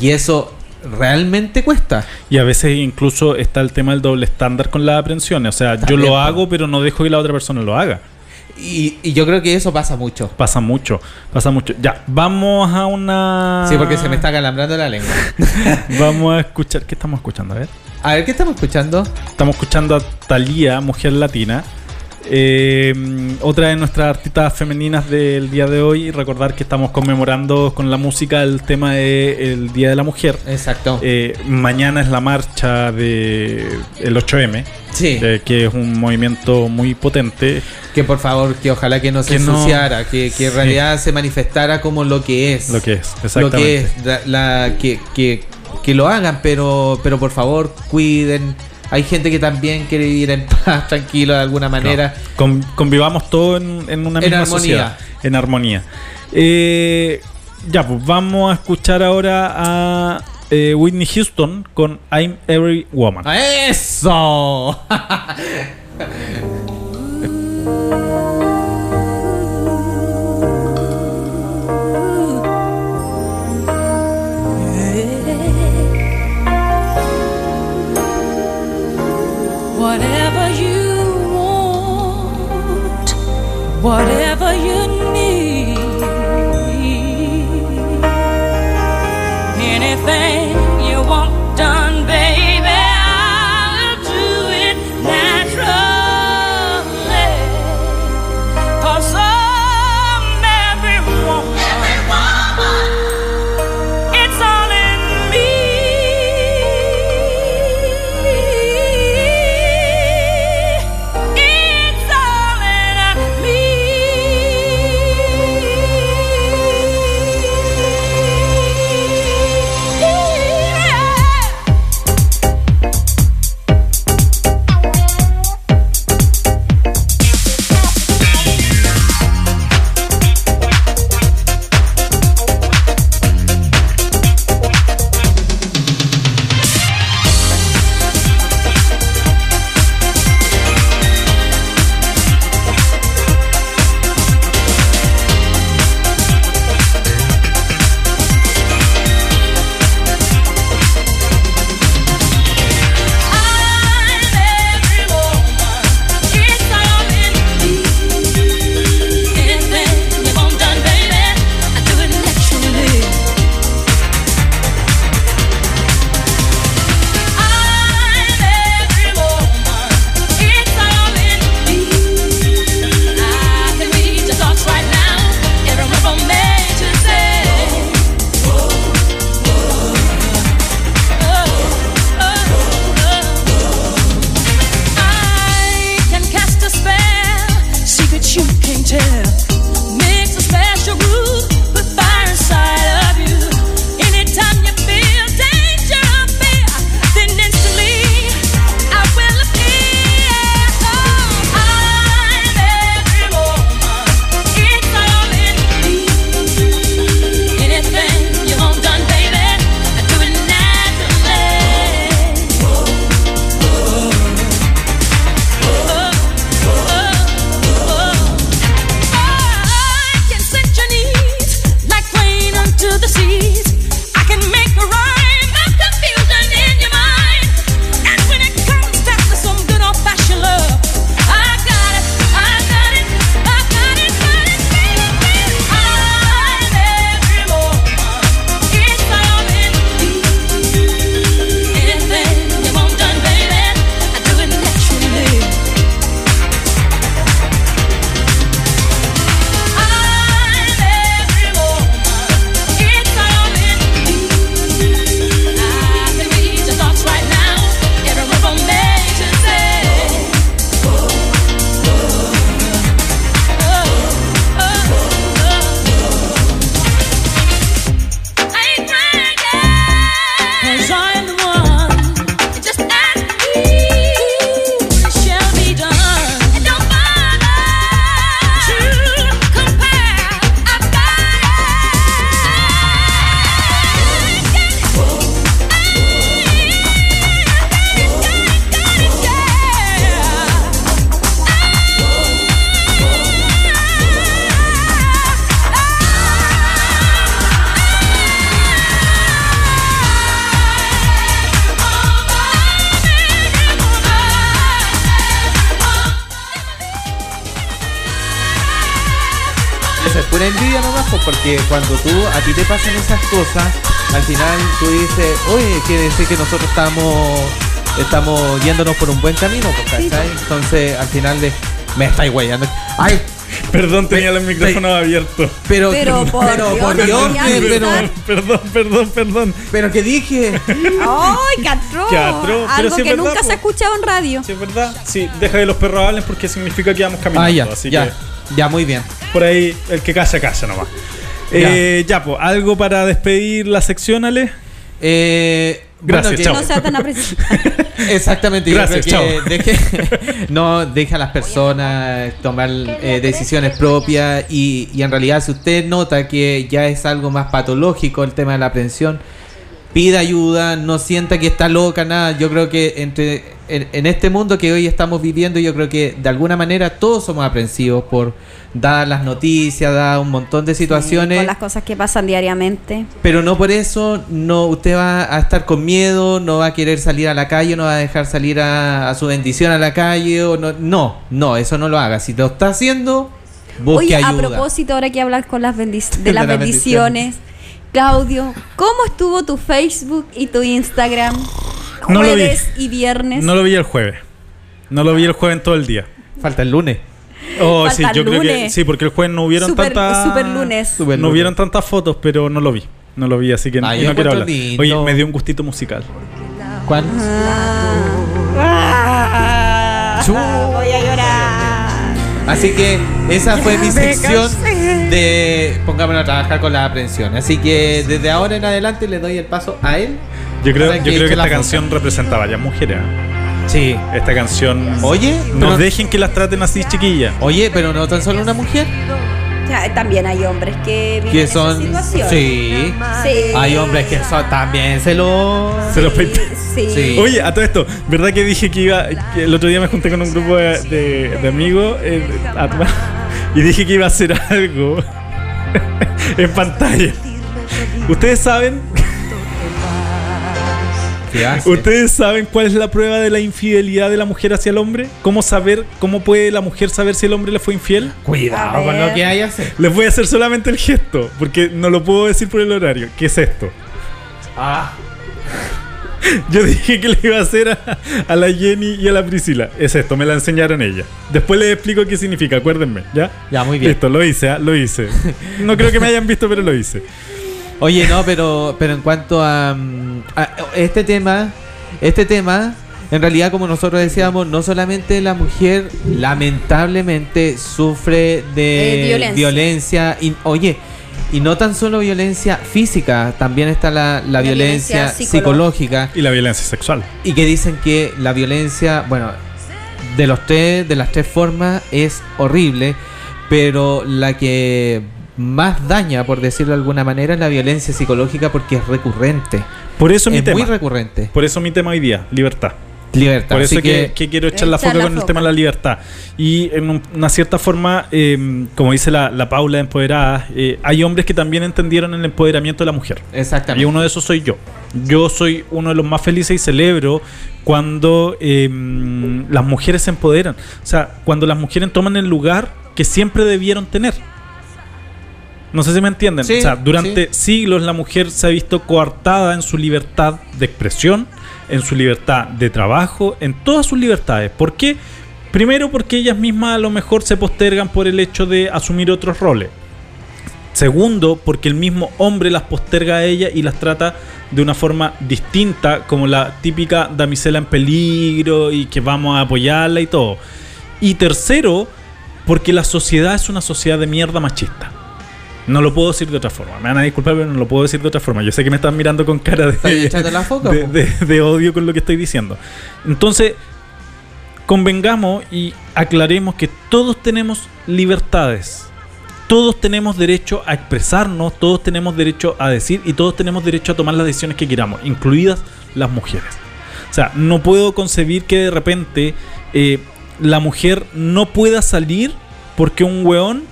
H: Y eso realmente cuesta.
E: Y a veces incluso está el tema del doble estándar con las aprensiones. O sea, yo lo hago, pero no dejo que la otra persona lo haga.
H: Y, y yo creo que eso pasa mucho.
E: Pasa mucho, pasa mucho. Ya, vamos a una...
H: Sí, porque se me está calambrando la lengua.
E: Vamos a escuchar... ¿Qué estamos escuchando? A ver.
H: A ver, ¿qué estamos escuchando?
E: Estamos escuchando a Thalía, mujer latina. Eh, otra de nuestras artistas femeninas del día de hoy. Recordar que estamos conmemorando con la música el tema del Día de la Mujer.
H: Exacto.
E: Eh, mañana es la marcha del el 8M.
H: Sí.
E: eh, que es un movimiento muy potente.
H: Que por favor, que ojalá que no se
E: Que no-
H: ensuciara, que, que en
E: Sí.
H: realidad se manifestara como lo que es.
E: Lo que es,
H: Lo que
E: exactamente.
H: es, la, la- que, que, que lo hagan, pero, pero por favor, cuiden. Hay gente que también quiere vivir en paz, tranquilo, de alguna manera.
E: No, con- convivamos todos en, en una
H: En
E: misma
H: armonía.
E: sociedad. En armonía. Eh, ya, pues vamos a escuchar ahora a eh, Whitney Houston con I'm Every Woman.
H: ¡Eso!
G: whatever
H: cuando tú, a ti te pasan esas cosas, al final tú dices, oye, quiere decir que nosotros estamos estamos yéndonos por un buen camino, pues, ¿cachai? Entonces, al final de, me estáis guayando. Ay,
E: Perdón, tenía el micrófono abierto.
H: pero,
F: Pero por
H: pero,
F: Dios,
H: por pero,
E: Perdón, perdón, perdón.
H: pero que dije.
F: ¡Ay,
E: pero
F: Algo que
E: verdad,
F: nunca
E: po.
F: se ha escuchado en radio.
E: Sí, es verdad. Sí, deja que los perros hablen porque significa que vamos caminando.
H: Ah, ya,
E: así
H: ya,
E: que
H: ya, muy bien.
E: por ahí el que calla, calla nomás. Eh, ya, pues, ¿algo para despedir la sección, Ale?
H: Eh,
E: Gracias,
H: que-
E: chao.
F: No sea tan apreciado.
H: Exactamente, yo
E: Gracias,
H: creo que deje, no deja a las personas tomar eh, decisiones propias y, y en realidad si usted nota que ya es algo más patológico el tema de la aprensión, pida ayuda, no sienta que está loca, nada. Yo creo que entre en, en este mundo que hoy estamos viviendo, yo creo que de alguna manera todos somos aprensivos por dadas las noticias, dadas un montón de situaciones.
F: Con las cosas que pasan diariamente.
H: Pero no por eso no usted va a estar con miedo, no va a querer salir a la calle, no va a dejar salir a, a su bendición a la calle. O no, no, no, eso no lo haga. Si lo está haciendo, busque
F: Oye, a
H: ayuda.
F: propósito, ahora que hablas con las bendic- de
H: De
F: las bendiciones, Claudio, ¿cómo estuvo tu Facebook y tu Instagram?
E: No lo vi.
F: Jueves y viernes.
E: No lo vi el jueves. No lo vi el jueves en todo el día.
H: Falta el lunes.
E: Oh,
F: Falta
E: sí, yo creo que sí, porque el jueves no hubieron
F: Super-
E: tantas.
F: super lunes.
H: Super
E: no
H: lunes.
E: hubieron tantas fotos, pero no lo vi. No lo vi, así que
H: yo
E: no quiero hablar.
H: lindo.
E: Oye, me dio un gustito musical.
H: ¿Cuál?
F: Ah, voy a llorar.
H: Así que esa fue mi sección de pongámonos a trabajar con la aprensión. Así que desde ahora en adelante le doy el paso a él.
E: Yo creo, yo
H: que
E: creo que
H: la
E: esta canción representa a varias mujeres. ¿eh?
H: Sí.
E: Esta canción.
H: Oye,
E: No
H: pero-
E: dejen que las traten así, chiquillas.
H: Oye, pero no tan solo una mujer.
F: También hay hombres que viven
H: Que
F: esa
H: son.
F: situación.
H: Sí.
F: Sí.
H: Hay hombres que son también se lo.
E: Se los
F: Sí.
H: Sí.
E: Oye, a todo esto, ¿verdad que dije que iba. que el otro día me junté con un grupo de, de- de amigos eh, a y dije que iba a hacer algo en pantalla? Ustedes saben,
H: ¿Qué hace?
E: ustedes saben cuál es la prueba de la infidelidad de la mujer hacia el hombre. ¿Cómo saber, cómo puede la mujer saber si el hombre le fue infiel?
H: Cuidado con lo que hay que hacer.
E: Les voy a hacer solamente el gesto, porque no lo puedo decir por el horario. ¿Qué es esto?
H: Ah.
E: Yo dije que le iba a hacer a, a la Jenny y a la Priscila. Es esto, me la enseñaron ella. Después les explico qué significa, acuérdenme, ¿ya?
H: Ya, muy bien.
E: Listo, lo hice, ¿ah? lo hice. No creo que me hayan visto, pero lo hice.
H: Oye, no, pero, pero en cuanto a, mm, a este tema, este tema, en realidad, como nosotros decíamos, no solamente la mujer lamentablemente sufre de
F: Eh, violencia.
H: violencia, y, oye, y no tan solo violencia física, también está la, la violencia,
F: violencia
H: psicológica.
E: Y la violencia sexual.
H: y que dicen que la violencia, bueno, de los tres, de las tres formas es horrible, pero la que más daña, por decirlo de alguna manera, la violencia psicológica porque es recurrente.
E: Por eso mi
H: es
E: tema.
H: muy recurrente.
E: Por eso mi tema hoy día, libertad.
H: Libertad.
E: Por eso que,
H: que,
E: que quiero echar la foca con el tema de la libertad. Y en un- una cierta forma, eh, como dice la, la Paula de Empoderada, eh, hay hombres que también entendieron el empoderamiento de la mujer.
H: exactamente.
E: Y uno de esos soy yo. Yo soy uno de los más felices y celebro cuando eh, las mujeres se empoderan. O sea, cuando las mujeres toman el lugar que siempre debieron tener. No sé si me entienden.
H: Sí,
E: o sea, durante siglos la mujer se ha visto coartada en su libertad de expresión, en su libertad de trabajo, en todas sus libertades. ¿Por qué? Primero porque ellas mismas a lo mejor se postergan por el hecho de asumir otros roles. Segundo, porque el mismo hombre las posterga a ella y las trata de una forma distinta, como la típica damisela en peligro y que vamos a apoyarla y todo. Y tercero, porque la sociedad es una sociedad de mierda machista. No lo puedo decir de otra forma. Me van a disculpar, pero no lo puedo decir de otra forma. Yo sé que me están mirando con cara
H: ¿Estás
E: de,
H: echando la foca,
E: de,
H: po?
E: de- de odio con lo que estoy diciendo. Entonces, convengamos y aclaremos que todos tenemos libertades. Todos tenemos derecho a expresarnos, todos tenemos derecho a decir y todos tenemos derecho a tomar las decisiones que queramos, incluidas las mujeres. O sea, no puedo concebir que de repente eh, la mujer no pueda salir porque un weón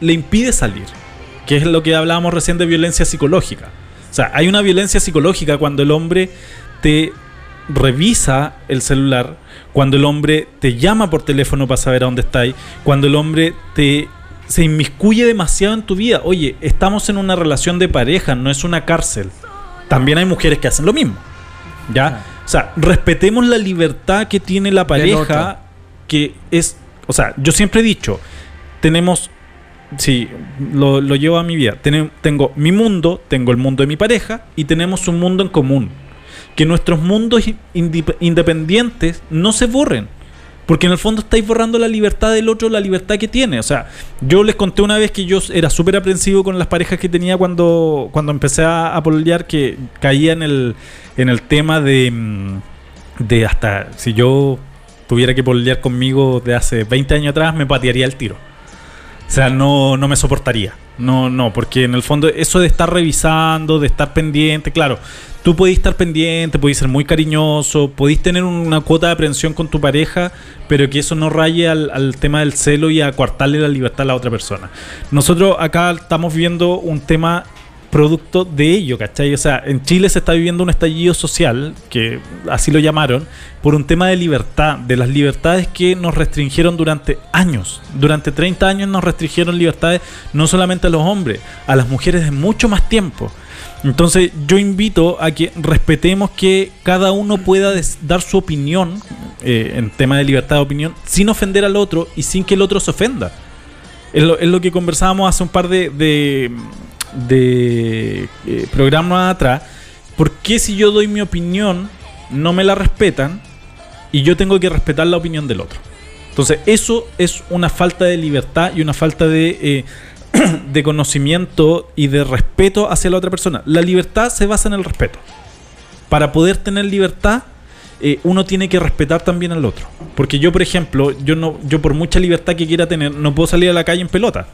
E: le impide salir. Que es lo que hablábamos recién de violencia psicológica. O sea, hay una violencia psicológica cuando el hombre te revisa el celular, cuando el hombre te llama por teléfono para saber a dónde estáis, cuando el hombre te se inmiscuye demasiado en tu vida. Oye, estamos en una relación de pareja, no es una cárcel. También hay mujeres que hacen lo mismo. ¿Ya? O sea, respetemos la libertad que tiene la pareja, que es, o sea, yo siempre he dicho, tenemos, sí, lo, lo llevo a mi vida, tengo mi mundo, tengo el mundo de mi pareja y tenemos un mundo en común. Que nuestros mundos independientes no se borren. Porque en el fondo estáis borrando la libertad del otro, la libertad que tiene. O sea, yo les conté una vez que yo era súper aprensivo con las parejas que tenía cuando, cuando empecé a, a que caía en el, en el tema de, mm, de hasta si yo tuviera que pololear conmigo de hace 20 años atrás, me patearía el tiro. O sea, no, no me soportaría. No, no, porque en el fondo eso de estar revisando, de estar pendiente, claro, tú podés estar pendiente, podés ser muy cariñoso, podés tener una cuota de aprensión con tu pareja, pero que eso no raye al, al tema del celo y a coartarle la libertad a la otra persona. Nosotros acá estamos viendo un tema producto de ello, ¿cachai? O sea, en Chile se está viviendo un estallido social, que así lo llamaron, por un tema de libertad, de las libertades que nos restringieron durante años. Durante 30 años nos restringieron libertades no solamente a los hombres, a las mujeres de mucho más tiempo. Entonces yo invito a que respetemos que cada uno pueda dar su opinión eh, en tema de libertad de opinión sin ofender al otro y sin que el otro se ofenda. Es lo, que conversábamos hace un par de, de, eh, programas atrás. ¿Por qué si yo doy mi opinión no me la respetan y yo tengo que respetar la opinión del otro? Entonces eso es una falta de libertad y una falta de, eh, de conocimiento y de respeto hacia la otra persona. La libertad se basa en el respeto. Para poder tener libertad, eh, uno tiene que respetar también al otro. Porque yo, por ejemplo, yo no, yo por mucha libertad que quiera tener, no puedo salir a la calle en pelota.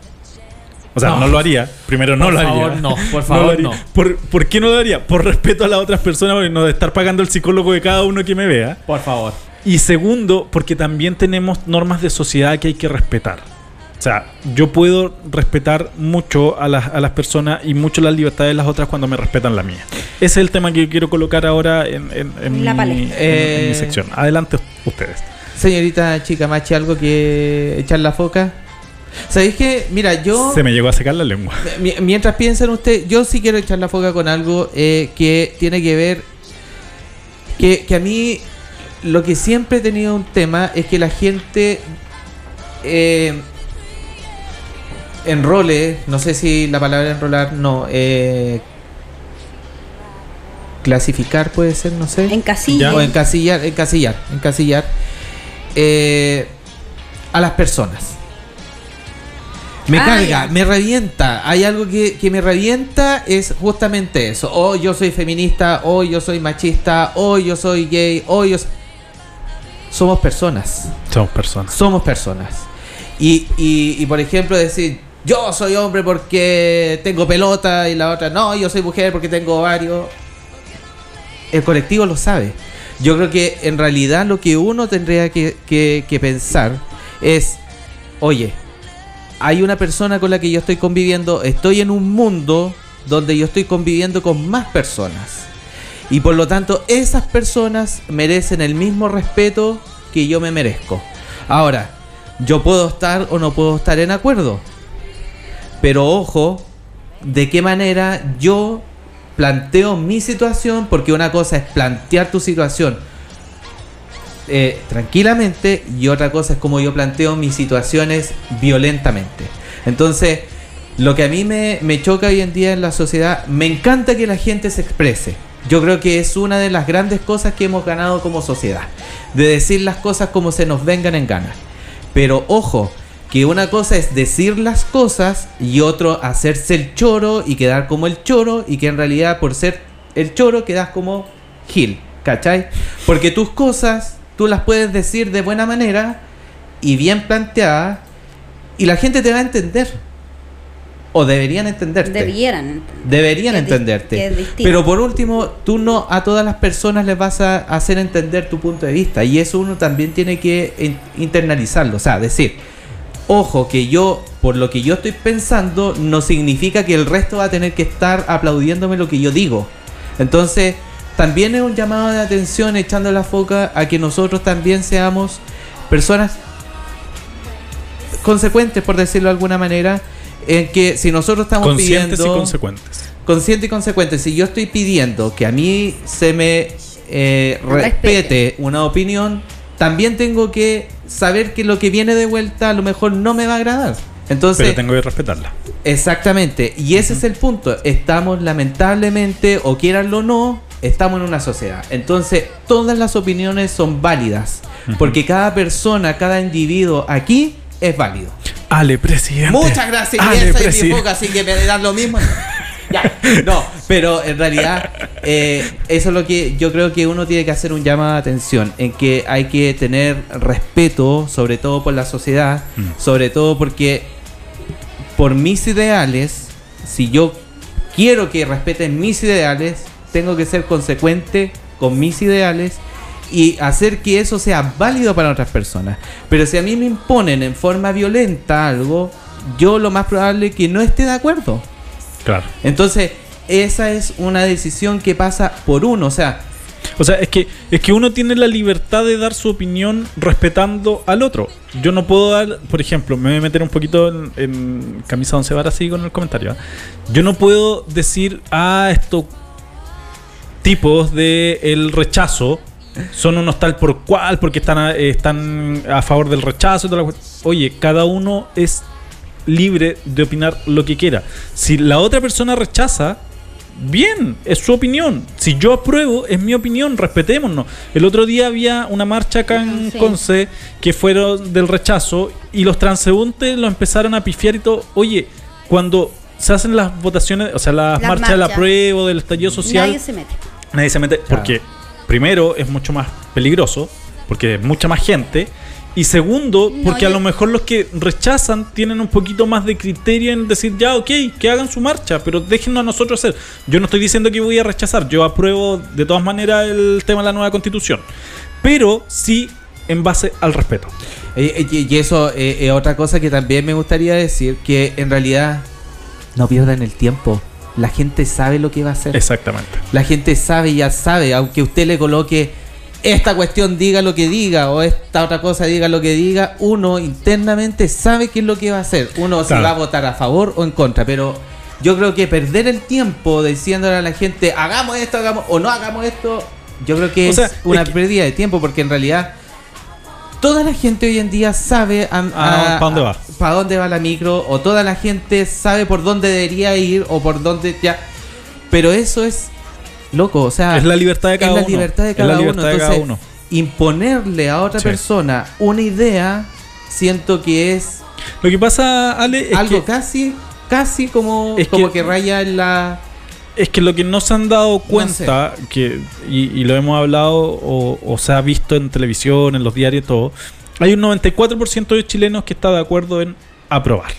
E: O sea, no,
H: No.
E: lo haría. Primero, no
H: Por
E: lo haría.
H: favor, no. Por
E: lo
H: favor,
E: haría.
H: no.
E: ¿Por, por qué no lo haría? Por respeto a las otras personas, porque no de estar pagando el psicólogo de cada uno que me vea.
H: Por favor.
E: Y segundo, porque también tenemos normas de sociedad que hay que respetar. O sea, yo puedo respetar mucho a las, a las personas y mucho las libertades de las otras cuando me respetan la mía. Ese es el tema que quiero colocar ahora en, en- en
F: La
E: mi, en mi
H: Eh,
E: sección. Adelante ustedes.
H: Señorita Chica Machi, ¿algo que echar la foca? ¿Sabéis que? Mira, yo...
E: Se me llegó a secar la lengua.
H: Mi- Mientras piensan ustedes, yo sí quiero echar la foca con algo eh, que tiene que ver. Que, que a mí lo que siempre he tenido un tema es que la gente eh, enrole, no sé si la palabra enrolar, no, eh, clasificar puede ser, no sé.
F: Encasilla.
H: O encasillar, encasillar, encasillar eh, a las personas. Me
F: Ah,
H: carga,
F: ya.
H: me revienta. Hay algo que, que me revienta, es justamente eso. O yo soy feminista, o yo soy machista, o yo soy gay, o yo... Somos personas.
E: Somos personas.
H: Somos personas. Y, y, y, por ejemplo decir, yo soy hombre porque tengo pelota y la otra, no, yo soy mujer porque tengo ovario. El colectivo lo sabe. Yo creo que en realidad lo que uno tendría que, que- que pensar es, oye, hay una persona con la que yo estoy conviviendo, estoy en un mundo donde yo estoy conviviendo con más personas. Y por lo tanto, esas personas merecen el mismo respeto que yo me merezco. Ahora, yo puedo estar o no puedo estar en acuerdo. Pero ojo, de qué manera yo planteo mi situación, porque una cosa es plantear tu situación eh, tranquilamente y otra cosa es como yo planteo mis situaciones violentamente. Entonces, lo que a mí me, me choca hoy en día en la sociedad, me encanta que la gente se exprese. Yo creo que es una de las grandes cosas que hemos ganado como sociedad, de decir las cosas como se nos vengan en gana. Pero ojo, que una cosa es decir las cosas y otro hacerse el choro y quedar como el choro y que en realidad por ser el choro quedas como Gil, ¿cachai? Porque tus cosas tú las puedes decir de buena manera y bien planteadas y la gente te va a entender. O deberían entenderte.
F: Debieran. entender.
H: Deberían
F: Que
H: entenderte. Pero por último, tú no a todas las personas les vas a hacer entender tu punto de vista. Y eso uno también tiene que in- internalizarlo. O sea, decir, ojo, que yo, por lo que yo estoy pensando, no significa que el resto va a tener que estar aplaudiéndome lo que yo digo. Entonces, también es un llamado de atención echando la foca a que nosotros también seamos personas consecuentes, por decirlo de alguna manera, en que si nosotros estamos
E: Conscientes y
H: pidiendo...
E: consecuentes.
H: Consciente y consecuente. Si yo estoy pidiendo que a mí se me eh, respete una opinión, también tengo que saber que lo que viene de vuelta a lo mejor no me va a agradar. Entonces,
E: Pero tengo que respetarla.
H: Exactamente, y ese es el punto. Estamos lamentablemente, o quieranlo o no, estamos en una sociedad. Entonces, todas las opiniones son válidas, porque cada persona, cada individuo aquí es válido.
E: Ale, presidente.
H: Muchas gracias, y
E: Ale,
H: esa es mi boca, así que me dan lo mismo. Ya. No, pero en realidad eh, eso es lo que yo creo que uno tiene que hacer un llamado de atención, en que hay que tener respeto, sobre todo por la sociedad,
E: Mm.
H: sobre todo porque por mis ideales, si yo quiero que respeten mis ideales, tengo que ser consecuente con mis ideales y hacer que eso sea válido para otras personas. Pero si a mí me imponen en forma violenta algo, yo lo más probable es que no esté de acuerdo.
E: Claro.
H: Entonces, esa es una decisión que pasa por uno. O sea,
E: O sea, es que, es que uno tiene la libertad de dar su opinión respetando al otro. Yo no puedo dar, por ejemplo, me voy a meter un poquito en, en camisa once varas así con el comentario. ¿ah? Yo no puedo decir, ah, estos tipos de el rechazo son unos tal por cual porque están a, están a favor del rechazo y toda la. Oye, cada uno es libre de opinar lo que quiera. Si la otra persona rechaza, bien, es su opinión. Si yo apruebo, es mi opinión, respetémonos. El otro día había una marcha acá en
F: Sí.
E: Conce que fueron del rechazo y los transeúntes lo empezaron a pifiar y todo. Oye, cuando se hacen las votaciones, o sea, las,
F: Las
E: marchas del
F: marchas.
E: apruebo, del estallido social,
F: Nadie se mete.
E: Nadie se mete porque primero es mucho más peligroso porque es mucha más gente y segundo
F: No,
E: porque a lo mejor los que rechazan tienen un poquito más de criterio en decir ya ok que hagan su marcha pero déjenos a nosotros hacer yo no estoy diciendo que voy a rechazar yo apruebo de todas maneras el tema de la nueva constitución pero sí en base al respeto.
H: Eh, Y, y eso eh, es otra cosa que también me gustaría decir, que en realidad no pierdan el tiempo. La gente sabe lo que va a hacer.
E: exactamente
H: La gente sabe, ya sabe, aunque usted le coloque esta cuestión diga lo que diga o esta otra cosa diga lo que diga, uno internamente sabe qué es lo que va a hacer. Uno si
E: Claro.
H: va a votar a favor o en contra, pero yo creo que perder el tiempo diciéndole a la gente hagamos esto, hagamos o no hagamos esto, yo creo que
E: O
H: es
E: sea,
H: una
E: es que-
H: pérdida de tiempo porque en realidad toda la gente hoy en día sabe a,
E: Ah, ¿pa' dónde va?
H: para dónde va la micro o toda la gente sabe por dónde debería ir o por dónde ya pero eso es loco o sea
E: es la libertad de cada
H: es la
E: uno
H: libertad de
E: Es
H: cada
E: la
H: uno
E: libertad de cada
H: entonces
E: uno
H: imponerle a otra
E: Sí.
H: persona una idea siento que es
E: lo que pasa Ale es
H: algo
E: que-
H: casi casi como como
E: que-
H: que, raya en la
E: Es que lo que no se han dado cuenta, que, y, y lo hemos hablado o, o se ha visto en televisión, en los diarios, todo, hay un 94% de chilenos que está de acuerdo en aprobar.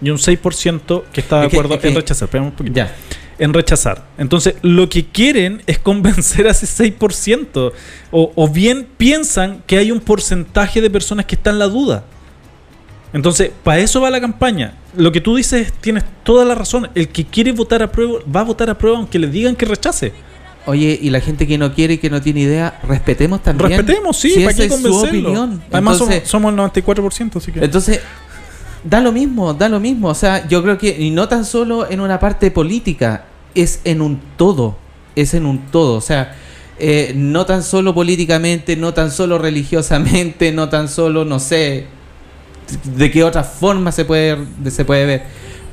E: Y un 6% que está de acuerdo en rechazar. Un poquito.
H: ya
E: En rechazar. Entonces, lo que quieren es convencer a ese 6%. O, o bien piensan que hay un porcentaje de personas que están en la duda. Entonces, para eso va la campaña. Lo que tú dices, tienes toda la razón. El que quiere votar a prueba, va a votar a prueba aunque le digan que rechace.
H: Oye, y la gente que no quiere y que no tiene idea, respetemos también.
E: Respetemos, sí,
H: si
E: ¿para qué
H: es su
E: convencerlo?
H: opinión.
E: Además,
H: Entonces-
E: somos, somos el 94%, así que.
H: Entonces, da lo mismo, da lo mismo. O sea, yo creo que, y no tan solo en una parte política, es en un todo. Es en un todo. O sea, eh, no tan solo políticamente, no tan solo religiosamente, no tan solo, no sé, de qué otra forma se puede, se puede ver.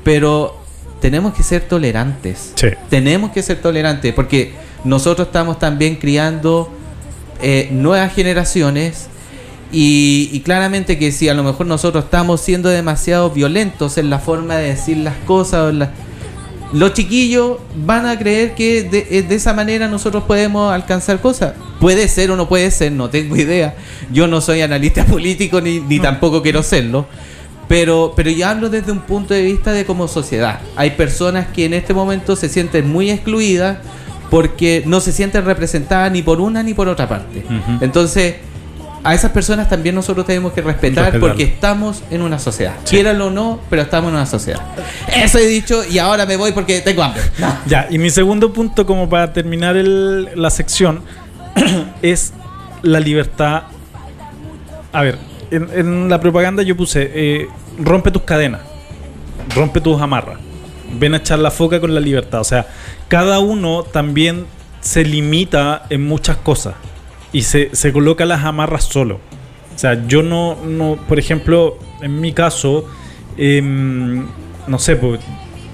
H: Pero tenemos que ser tolerantes.
E: Sí.
H: Tenemos que ser tolerantes porque nosotros estamos también criando eh, nuevas generaciones y, y claramente que si a lo mejor nosotros estamos siendo demasiado violentos en la forma de decir las cosas, la- los chiquillos van a creer que de, eh, de esa manera nosotros podemos alcanzar cosas. Puede ser o no puede ser, no tengo idea. Yo no soy analista político ni, ni tampoco quiero serlo. Pero, pero yo hablo desde un punto de vista de como sociedad. Hay personas que en este momento se sienten muy excluidas porque no se sienten representadas ni por una ni por otra parte. Entonces, a esas personas también nosotros tenemos que respetar porque estamos en una sociedad. Quieranlo o no, pero estamos en una sociedad. Eso he dicho y ahora me voy porque tengo hambre. No.
E: Ya, y mi segundo punto, como para terminar el- la sección, es la libertad. A ver, en, la propaganda yo puse, eh, rompe tus cadenas, rompe tus amarras, ven a echar la foca con la libertad. O sea, cada uno también se limita en muchas cosas y se, se coloca las amarras solo. O sea, yo no, no por ejemplo, en mi caso, em, no sé, por,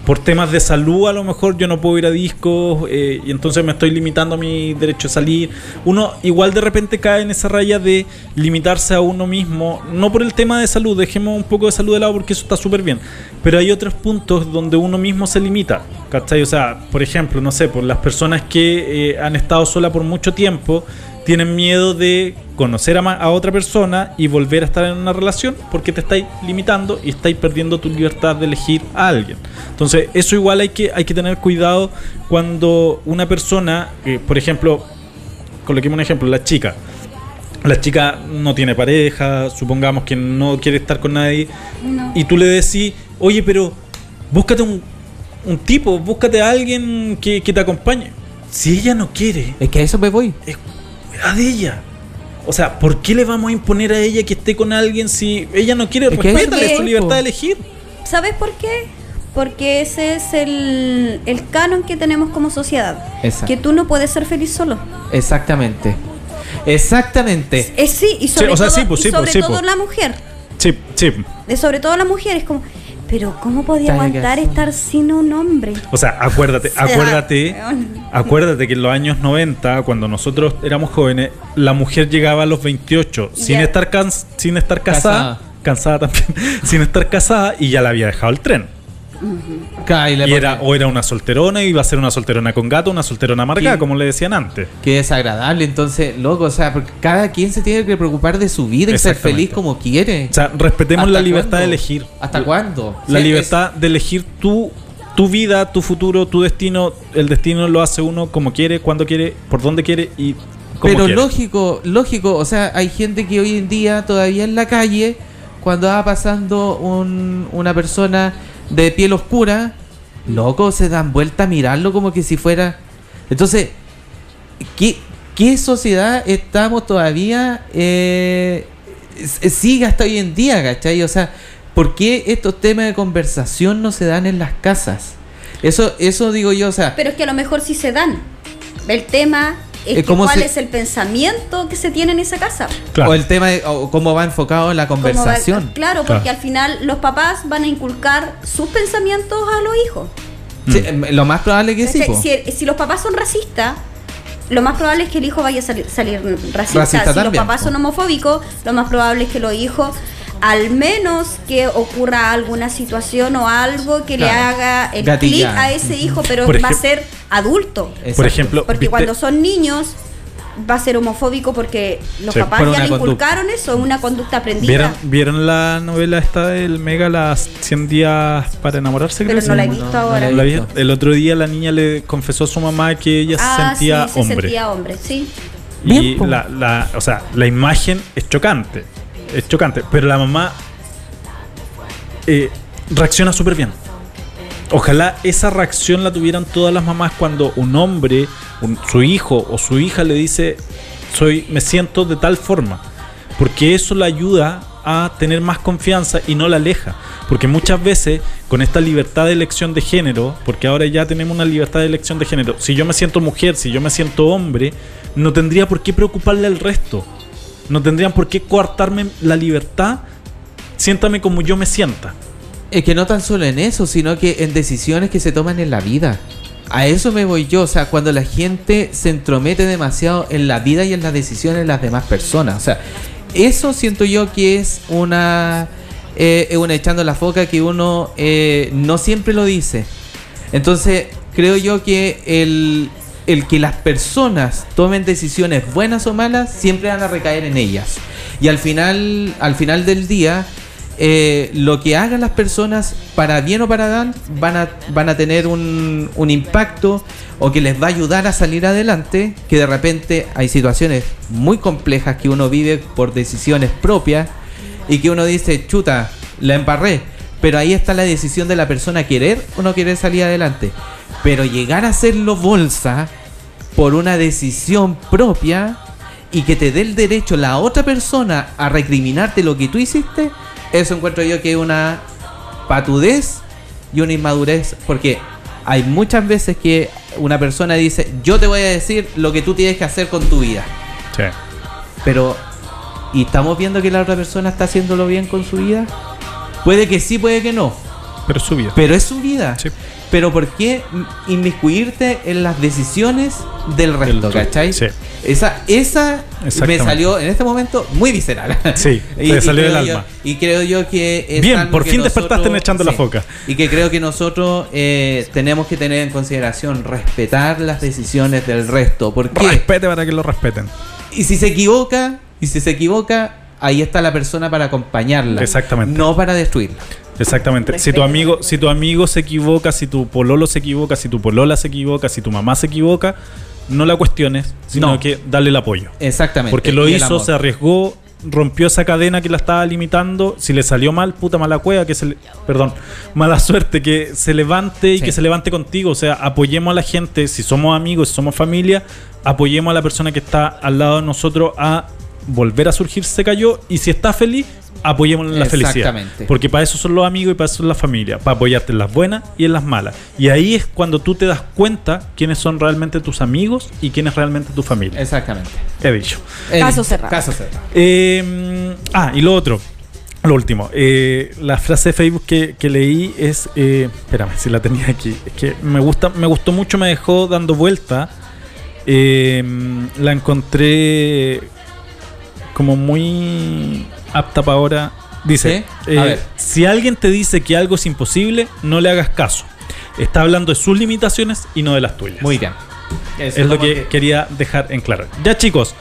E: por temas de salud a lo mejor yo no puedo ir a discos eh, y entonces me estoy limitando a mi derecho a salir. Uno igual de repente cae en esa raya de limitarse a uno mismo, no por el tema de salud, dejemos un poco de salud de lado porque eso está súper bien, pero hay otros puntos donde uno mismo se limita, ¿cachai? O sea, por ejemplo, no sé, por las personas que eh, han estado solas por mucho tiempo, tienen miedo de conocer a, a otra persona y volver a estar en una relación porque te estáis limitando y estáis perdiendo tu libertad de elegir a alguien. Entonces, eso igual hay que, hay que tener cuidado cuando una persona, eh, por ejemplo, coloquemos un ejemplo, la chica. La chica no tiene pareja, supongamos que no quiere estar con nadie,
F: No.
E: y tú le decís, oye, pero búscate un, un tipo, búscate a alguien que, que te acompañe. Si ella no quiere,
H: Es que a eso me voy.
E: es a de ella. O sea, ¿por qué le vamos a imponer a ella que esté con alguien si ella no quiere?
H: Es
E: Respétale
F: es,
E: su libertad de elegir.
F: ¿Sabes por qué? Porque ese es el, el canon que tenemos como sociedad.
H: Exacto.
F: Que tú no puedes ser feliz solo.
H: Exactamente. Exactamente.
F: Eh, sí, y sobre
E: o sea,
F: todo,
E: sí, pues,
F: y
E: pues,
F: sobre todo
E: pues.
F: la mujer.
E: Sí, sí.
F: De sobre todo la mujer es como, pero ¿cómo podía aguantar estar sin un hombre?
E: O sea, acuérdate, acuérdate, acuérdate que en los años 90, cuando nosotros éramos jóvenes, la mujer llegaba a los 28 sin
F: Ya.
E: estar cans- sin estar casada, cansada también, sin estar casada y ya le había dejado el tren.
H: Y
E: era, o era una solterona, iba a ser una solterona con gato, una solterona amargada, como le decían antes.
H: Qué desagradable, entonces, loco, o sea, porque cada quien se tiene que preocupar de su vida y ser feliz como quiere.
E: O sea, respetemos
H: ¿Hasta
E: la libertad
H: cuándo?
E: de elegir.
H: ¿Hasta cuándo?
E: La
H: Sí,
E: libertad de elegir tu, tu vida, tu futuro, tu destino. El destino lo hace uno como quiere, cuando quiere, por donde quiere y como
H: Pero
E: quiere.
H: lógico, lógico, o sea, hay gente que hoy en día todavía en la calle, cuando va pasando un- una persona de piel oscura, loco, se dan vuelta a mirarlo como que si fuera... Entonces, ¿qué, qué sociedad estamos todavía? Eh, s- sigue hasta hoy en día, ¿cachai? O sea, ¿por qué estos temas de conversación no se dan en las casas? Eso, eso digo yo, o sea...
F: Pero es que a lo mejor sí se dan. El tema es
H: Eh,
F: que
H: ¿cómo
F: cuál
H: se-
F: es el pensamiento que se tiene en esa casa.
E: Claro.
H: O el tema de o cómo va enfocado en la
F: va-
H: conversación.
F: claro, porque
E: Claro.
F: al final los papás van a inculcar sus pensamientos a los hijos.
H: Sí, em, lo más probable que sí.
F: Si, si los papás son racistas, lo más probable es que el hijo vaya a salir, salir racista.
H: Racista
F: si
H: también,
F: los papás
H: po.
F: son homofóbicos, lo más probable es que los hijos, al menos que ocurra alguna situación o algo que le haga el clic a ese hijo, pero
E: Por
F: va a ser adulto.
H: Exacto.
E: Por ejemplo,
F: Porque
E: ¿viste?
F: cuando son niños va a ser homofóbico porque los
E: Sí,
F: papás ya le
H: conducta.
F: inculcaron eso, una conducta aprendida.
E: ¿Vieron, ¿Vieron la novela esta del Mega, las 100 días para enamorarse?
F: Pero no la he visto
H: no, no
F: ahora.
H: la he
E: ¿La
H: visto.
E: vi- El otro día la niña le confesó a su mamá que ella se
F: ah,
E: sentía
F: sí, se
E: hombre.
F: sentía hombre, sí.
E: Y la, la- o sea, la imagen es chocante. Es chocante. Pero la mamá eh, reacciona súper bien. Ojalá esa reacción la tuvieran todas las mamás cuando un hombre, un- su hijo o su hija le dice, soy, me siento de tal forma. Porque eso la ayuda a tener más confianza y no la aleja. Porque muchas veces con esta libertad de elección de género, porque ahora ya tenemos una libertad de elección de género, si yo me siento mujer, si yo me siento hombre, no tendría por qué preocuparle al resto. No tendrían por qué coartarme la libertad. Siéntame como yo me sienta.
H: Es que no tan solo en eso, sino que en decisiones que se toman en la vida. A eso me voy yo, o sea, cuando la gente se entromete demasiado en la vida y en las decisiones de las demás personas. O sea, eso siento yo que es una, eh, una echando la foca que uno eh, no siempre lo dice. Entonces, creo yo que el, el que las personas tomen decisiones buenas o malas siempre van a recaer en ellas. Y al final, al final del día, eh, lo que hagan las personas, para bien o para mal, van a, van a tener un, un impacto o que les va a ayudar a salir adelante, que de repente hay situaciones muy complejas que uno vive por decisiones propias y que uno dice, chuta, la embarré. Pero ahí está la decisión de la persona querer o no querer salir adelante. Pero llegar a hacerlo bolsa por una decisión propia y que te dé el derecho la otra persona a recriminarte lo que tú hiciste, Eso encuentro yo que es una patudez y una inmadurez, porque hay muchas veces que una persona dice, yo te voy a decir lo que tú tienes que hacer con tu vida.
E: Sí.
H: Pero, ¿y estamos viendo que la otra persona está haciéndolo bien con su vida? Puede que sí, puede que no.
E: Pero es su vida.
H: Pero es su vida.
E: Sí.
H: Pero ¿por qué inmiscuirte en las decisiones del resto, cachai?
E: Sí.
H: Esa, esa me salió en este momento muy visceral.
E: Sí, te salió del
H: yo-
E: alma.
H: y creo yo que es
E: Bien, por fin despertaste en Echando la Foca.
H: Y que creo que nosotros eh, tenemos que tener en consideración respetar las decisiones del resto. ¿Por qué?
E: Respete para que lo respeten.
H: Y si se equivoca, y si se equivoca, ahí está la persona para acompañarla.
E: Exactamente.
H: No para destruirla.
E: Exactamente. Si tu amigo, si tu amigo se equivoca, si tu pololo se equivoca, si tu polola se equivoca, si tu mamá se equivoca, no la cuestiones, sino
H: No.
E: que dale el apoyo.
H: Exactamente.
E: Porque lo hizo, se arriesgó, rompió esa cadena que la estaba limitando. Si le salió mal, puta mala cueva, que se le- perdón, mala suerte, que se levante y
H: Sí.
E: que se levante contigo. O sea, apoyemos a la gente, si somos amigos, si somos familia, apoyemos a la persona que está al lado de nosotros a volver a surgir se cayó y si está feliz, apoyémoslo en la felicidad.
H: Exactamente.
E: Porque para eso son los amigos y para eso son la familia, para apoyarte en las buenas y en las malas. Y ahí es cuando tú te das cuenta quiénes son realmente tus amigos y quién es realmente tu familia.
H: Exactamente.
E: He dicho.
F: Caso cerrado.
H: Caso cerrado.
E: Eh, ah, y lo otro. Lo último. eh, la frase de Facebook que, que leí es. eh, espérame, si la tenía aquí. Es que me gusta, me gustó mucho, me dejó dando vuelta. Eh, la encontré como muy apta para ahora. Dice: eh. Si alguien te dice que algo es imposible, no le hagas caso. Está hablando de sus limitaciones y no de las tuyas.
H: Muy bien.
E: Es lo que, quería dejar en claro. Ya, chicos.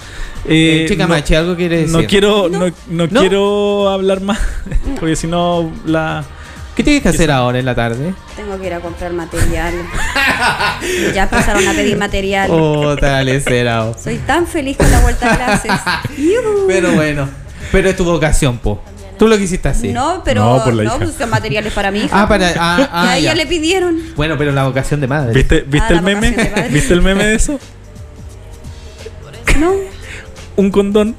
H: Eh,
E: eh,
H: chica
E: no-
H: Machi, ¿algo quiere decir?
E: no quiero, no, no
H: ¿No?
E: quiero hablar más, porque si no la.
H: ¿Qué tienes que hacer ahora en la tarde?
F: Tengo que ir a comprar material. ya empezaron a pedir material.
H: Oh, tal será.
F: Soy tan feliz con la vuelta a clases.
H: Pero bueno, pero es tu vocación, po. Tú lo quisiste así.
F: No, pero
E: No, por la hija.
F: pues son materiales para mi hija.
H: Ah, para. Ah, ah,
F: y a ella
H: ya.
F: le pidieron.
H: Bueno, pero la vocación de madre.
E: ¿Viste, ¿viste
F: Ah,
E: el
F: la
E: meme? ¿Viste el meme de eso?
F: No.
E: Un condón,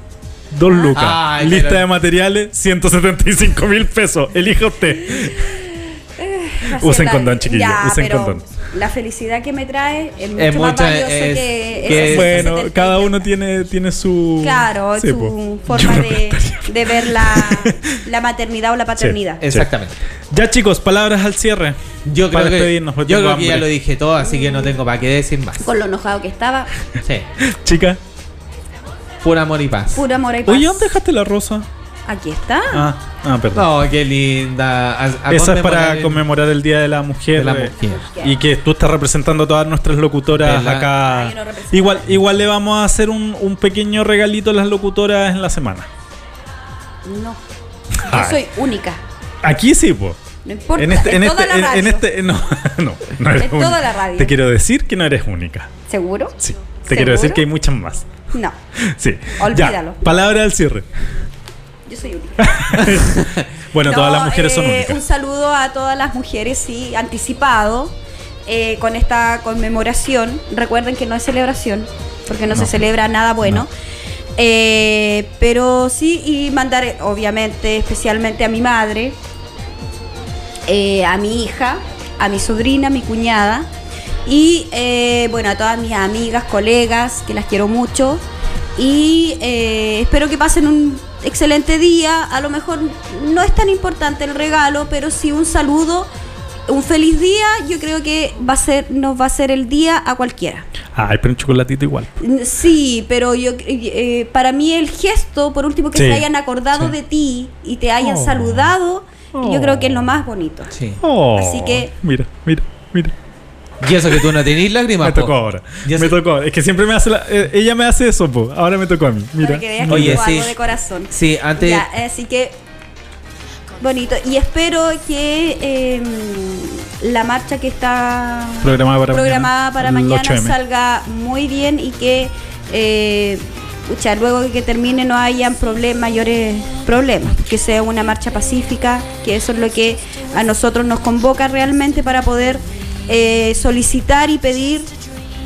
E: dos lucas.
H: Ay,
E: Lista
H: pero-
E: de materiales, 175 mil pesos. Elija usted.
F: Así
E: Usen condón, chiquillos,
F: Ya,
E: usen
F: pero
E: condón.
F: La felicidad que me trae es mucho,
H: Es
F: más valioso
H: es-
F: que,
E: Bueno,
F: 170.
E: cada uno tiene, tiene su.
F: Claro,
E: Sí,
F: su
E: po.
F: forma
E: Yo no
F: de, de ver la, la maternidad o la paternidad.
H: Exactamente.
E: Ya, chicos, palabras al cierre.
H: Yo
E: Para
H: creo que,
E: despedirnos, porque
H: yo
E: tengo
H: creo que ya
E: hambre.
H: lo dije todo, así que no tengo para qué decir más.
F: Con lo enojado que estaba,
H: Sí.
E: Chica.
H: Puro amor y paz.
F: pura amor y paz.
E: Oye, ¿dónde dejaste la rosa?
F: Aquí está.
E: Ah, ah perdón.
H: No, qué linda. A- a
E: Esa es para
H: conmemorar el-
E: conmemorar el Día de la Mujer.
H: de la
E: eh,
H: mujer.
E: Y que tú estás representando a todas nuestras locutoras
H: ¿Verdad?
E: acá.
F: No
E: Igual, igual le vamos a hacer un, un pequeño regalito a las locutoras en la semana.
F: No. Yo soy única.
E: Aquí sí, pues.
F: No importa.
E: En este, en este,
F: la
E: en,
F: radio.
E: en este, no, no, no eres
F: En toda
E: única.
F: la radio.
E: Te quiero decir que no eres única.
F: ¿Seguro?
E: Sí. Te quiero decir que hay muchas más.
F: No.
E: Sí.
F: Olvídalo.
E: Ya, palabra al cierre.
F: Yo soy única.
E: Bueno,
F: No,
E: todas las mujeres son
F: eh,
E: únicas.
F: Un saludo a todas las mujeres, sí, anticipado eh, con esta conmemoración. Recuerden que no es celebración, porque no,
E: No.
F: se celebra nada bueno. Eh, pero sí, y mandar, obviamente, especialmente a mi madre, eh, a mi hija, a mi sobrina, a mi cuñada. Y eh, bueno, a todas mis amigas, colegas, que las quiero mucho. Y eh, espero que pasen un excelente día. A lo mejor no es tan importante el regalo, pero sí un saludo, un feliz día. Yo creo que va a ser, nos va a ser el día a cualquiera.
E: Ay, pero un chocolatito igual.
F: Sí, pero yo eh, para mí el gesto, por último, que
E: Sí,
F: se hayan acordado
E: sí.
F: de ti y te hayan
E: Oh.
F: saludado, yo creo que es lo más bonito.
H: Sí.
E: Oh,
F: Así que-
E: Mira, mira, mira.
H: Y eso que tú no tenés lágrimas.
E: Me
H: po.
E: tocó ahora.
H: Ya
E: Me
H: sé-
E: tocó ahora. Es que siempre me hace la, eh, ella me hace eso, po. Ahora me tocó a mí. Mira.
F: Que
H: Oye, sí.
F: algo de corazón.
H: Sí, antes.
F: Ya, así que bonito. Y espero que eh, la marcha que está
E: Programada para
F: programada
E: mañana,
F: para mañana
E: 8M.
F: salga muy bien y que eh, pucha, luego de que termine no hayan problem- mayores problemas, que sea una marcha pacífica, que eso es lo que a nosotros nos convoca realmente para poder eh, solicitar y pedir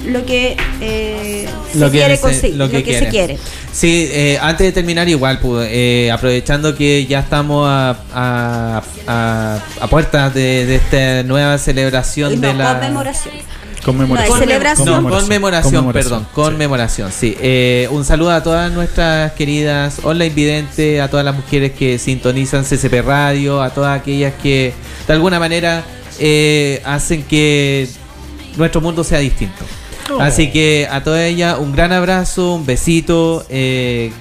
F: lo que eh, se
H: que
F: quiere
H: se-
F: conseguir,
H: lo
F: lo
H: que
F: se
H: quiere. Sí, eh, antes de terminar igual, eh, aprovechando que ya estamos a, a, a, a puertas de, de esta nueva celebración
F: Y
H: de
F: no,
H: la...
F: conmemoración.
E: Conmemoración.
F: No,
E: Conmemoración.
H: conmemoración,
E: Conmemoración,
H: perdón, conmemoración, sí. Eh, un saludo a todas nuestras queridas online videntes, a todas las mujeres que sintonizan CCP Radio, a todas aquellas que de alguna manera eh, hacen que nuestro mundo sea distinto.
E: Oh.
H: Así que a todas ellas un gran abrazo, un besito. eh,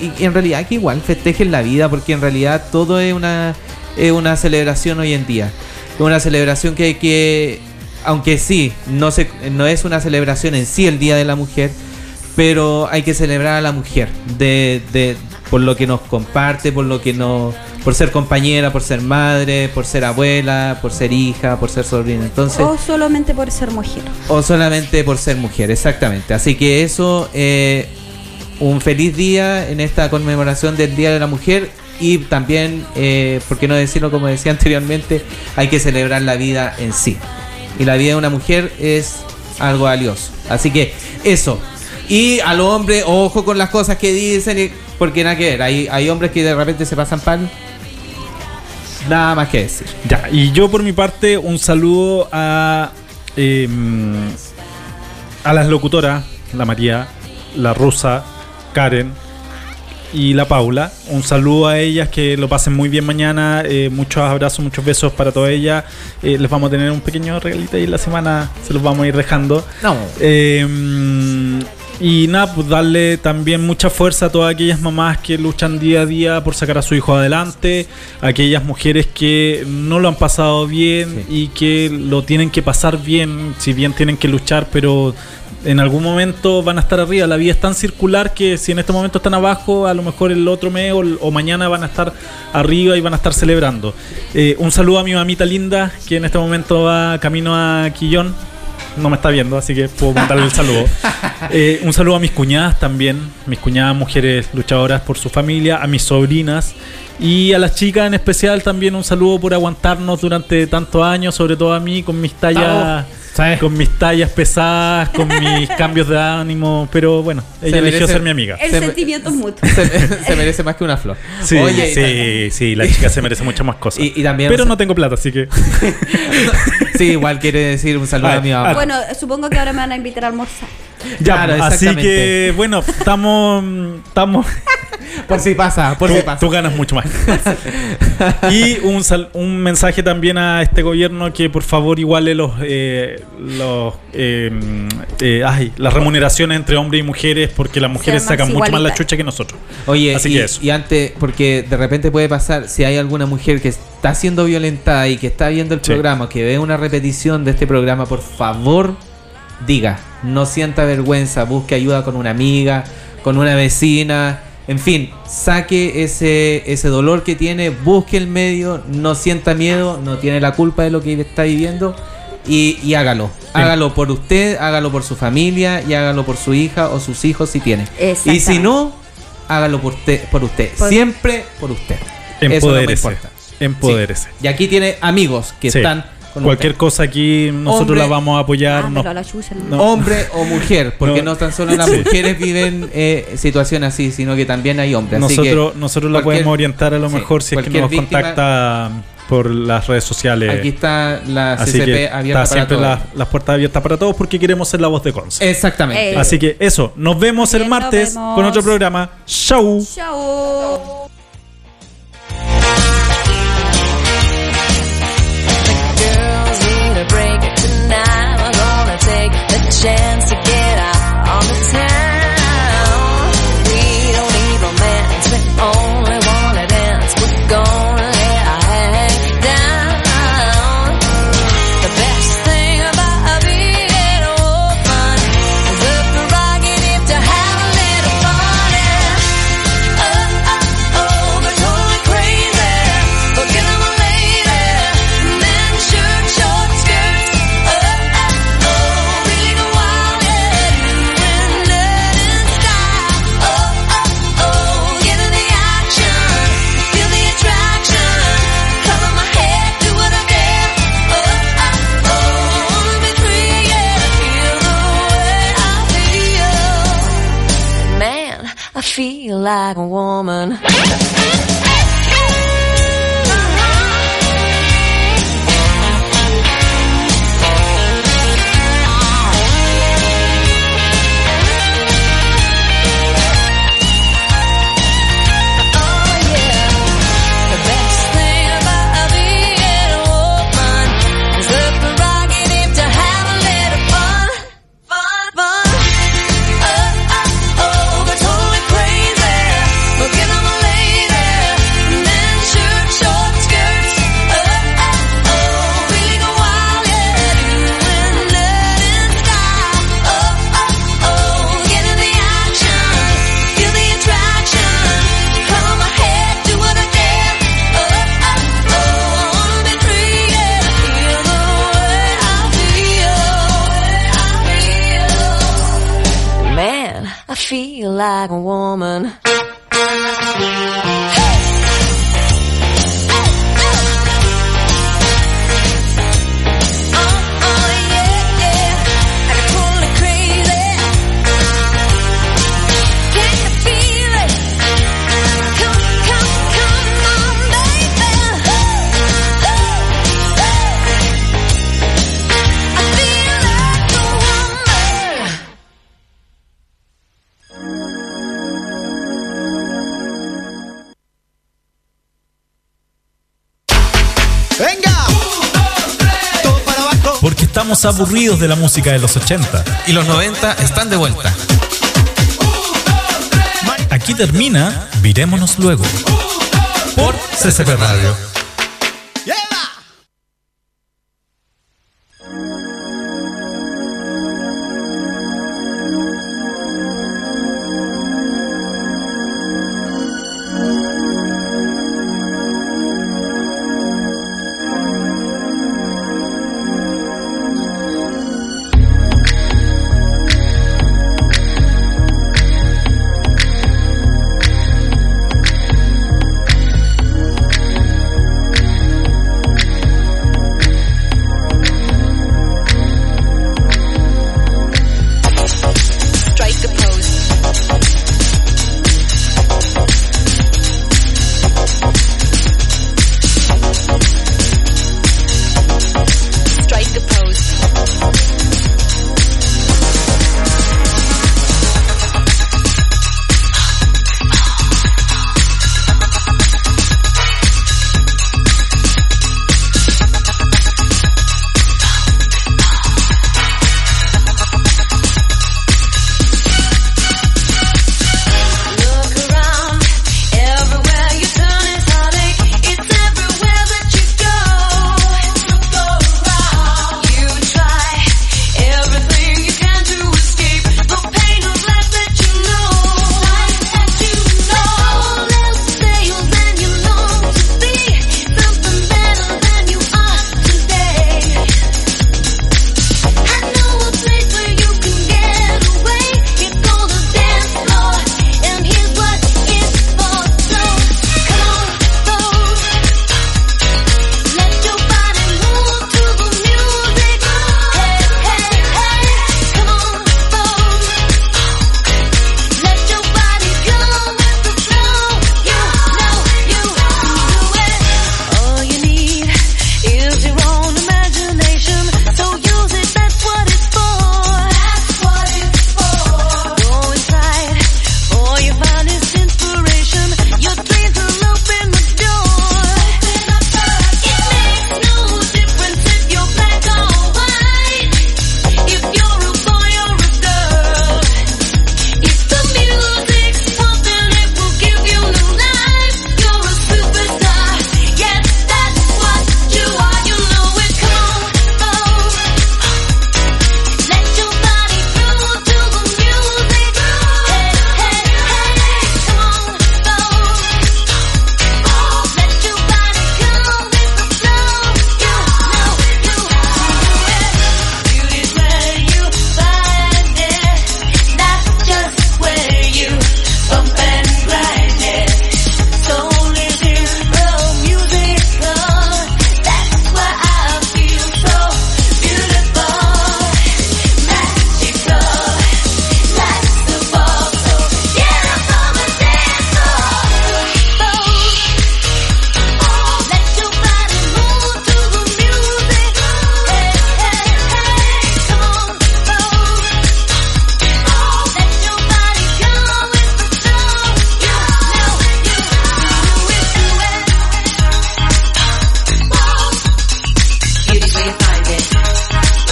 H: y, y en realidad que igual festejen la vida porque en realidad todo es una, es una celebración hoy en día. Es una celebración que hay que, aunque sí, no, se, no es una celebración en sí el Día de la Mujer, pero hay que celebrar a la mujer de, de- por lo que nos comparte, por lo que nos, por ser compañera, por ser madre, por ser abuela, por ser hija, por ser sobrina. Entonces,
F: O solamente por ser mujer.
H: o solamente por ser mujer, exactamente. Así que eso, eh, un feliz día en esta conmemoración del Día de la Mujer y también, eh, por qué no decirlo como decía anteriormente, hay que celebrar la vida en sí. Y la vida de una mujer es algo valioso. Así que eso. Y al hombre, ojo con las cosas que dicen, porque nada que ver. Hay, hay hombres que de repente se pasan pan. Nada más que decir.
E: Ya, y yo por mi parte, un saludo a, eh, a las locutoras, la María, la Rusa, Karen y la Paula. Un saludo a ellas, que lo pasen muy bien mañana. eh, muchos abrazos, muchos besos para todas ellas. Eh, les vamos a tener un pequeño regalito ahí en la semana, se los vamos a ir dejando.
H: No.
E: Eh, y nada, pues darle también mucha fuerza a todas aquellas mamás que luchan día a día por sacar a su hijo adelante, a aquellas mujeres que no lo han pasado bien y que lo tienen que pasar bien, si bien tienen que luchar, pero en algún momento van a estar arriba. La vida es tan circular que si en este momento están abajo, a lo mejor el otro mes o, o mañana van a estar arriba y van a estar celebrando. Eh, un saludo a mi mamita linda, que en este momento va camino a Quillón. No me está viendo, así que puedo mandarle el saludo. Eh, un saludo a mis cuñadas también, mis cuñadas mujeres luchadoras por su familia, a mis sobrinas y a las chicas en especial también un saludo por aguantarnos durante tantos años, sobre todo a mí con mis tallas, con mis tallas pesadas, con mis cambios de ánimo, pero bueno, ella eligió
H: merece-
E: ser mi amiga.
F: El
H: Se
F: sentimiento es mutuo.
H: Se, se merece más que una flor.
E: Sí,
H: Oye,
E: sí, sí, la chica se merece muchas más cosas.
H: Y, y también.
E: pero no tengo plata, así que
H: Sí, igual quiere decir un saludo
E: Ay,
H: a mi mamá.
F: Bueno, supongo que ahora me van a invitar a almorzar.
E: Ya,
H: Claro,
E: así que bueno, estamos estamos
H: Por si pasa, por
E: tú,
H: si pasa.
E: tú ganas mucho más. y un, sal- un mensaje también a este gobierno que por favor iguale los, eh, los eh, eh, ay, las remuneraciones entre hombres y mujeres porque las mujeres sacan mucho más la chucha que nosotros.
H: Oye,
E: Así
H: y,
E: que eso.
H: y antes, porque de repente puede pasar, si hay alguna mujer que está siendo violentada y que está viendo el
E: Sí.
H: programa, que ve una repetición de este programa, por favor, diga, no sienta vergüenza, busque ayuda con una amiga, con una vecina, en fin, saque ese, ese dolor que tiene, busque el medio, no sienta miedo, no tiene la culpa de lo que está viviendo. Y, y hágalo, hágalo por usted, hágalo por su familia y hágalo por su hija o sus hijos si tiene. Y si no, hágalo por usted, por usted.
F: Por-
H: siempre por usted. Eso
E: Empodérese.
H: importa.
E: Empodérese.
H: Y aquí tiene amigos que
E: Sí.
H: están
E: Cualquier cosa aquí nosotros
H: Hombre.
E: la vamos a apoyar.
F: Ah,
E: no-
F: la chucha, no.
H: Hombre o mujer, porque
E: No.
H: no, tan solo las
E: Sí.
H: mujeres viven eh, situaciones así, sino que también hay hombres. Así
E: nosotros
H: que
E: nosotros la podemos orientar a lo
H: sí,
E: mejor si es que nos
H: víctima-
E: contacta por las redes sociales.
H: aquí está la
E: Así
H: CCP
E: que
H: abierta
E: está
H: para
E: siempre
H: todos.
E: las, las puertas abiertas para todos porque queremos ser la voz de Conce.
H: Exactamente.
E: Así que eso, nos vemos el
F: Bien,
E: martes
F: vemos.
E: con otro programa. Chau.
F: Chao.
G: Chance
J: like a woman.
E: aburridos de la música de los 80.
H: Y los 90 están de vuelta.
E: Aquí termina Virémonos Luego por CCP Radio.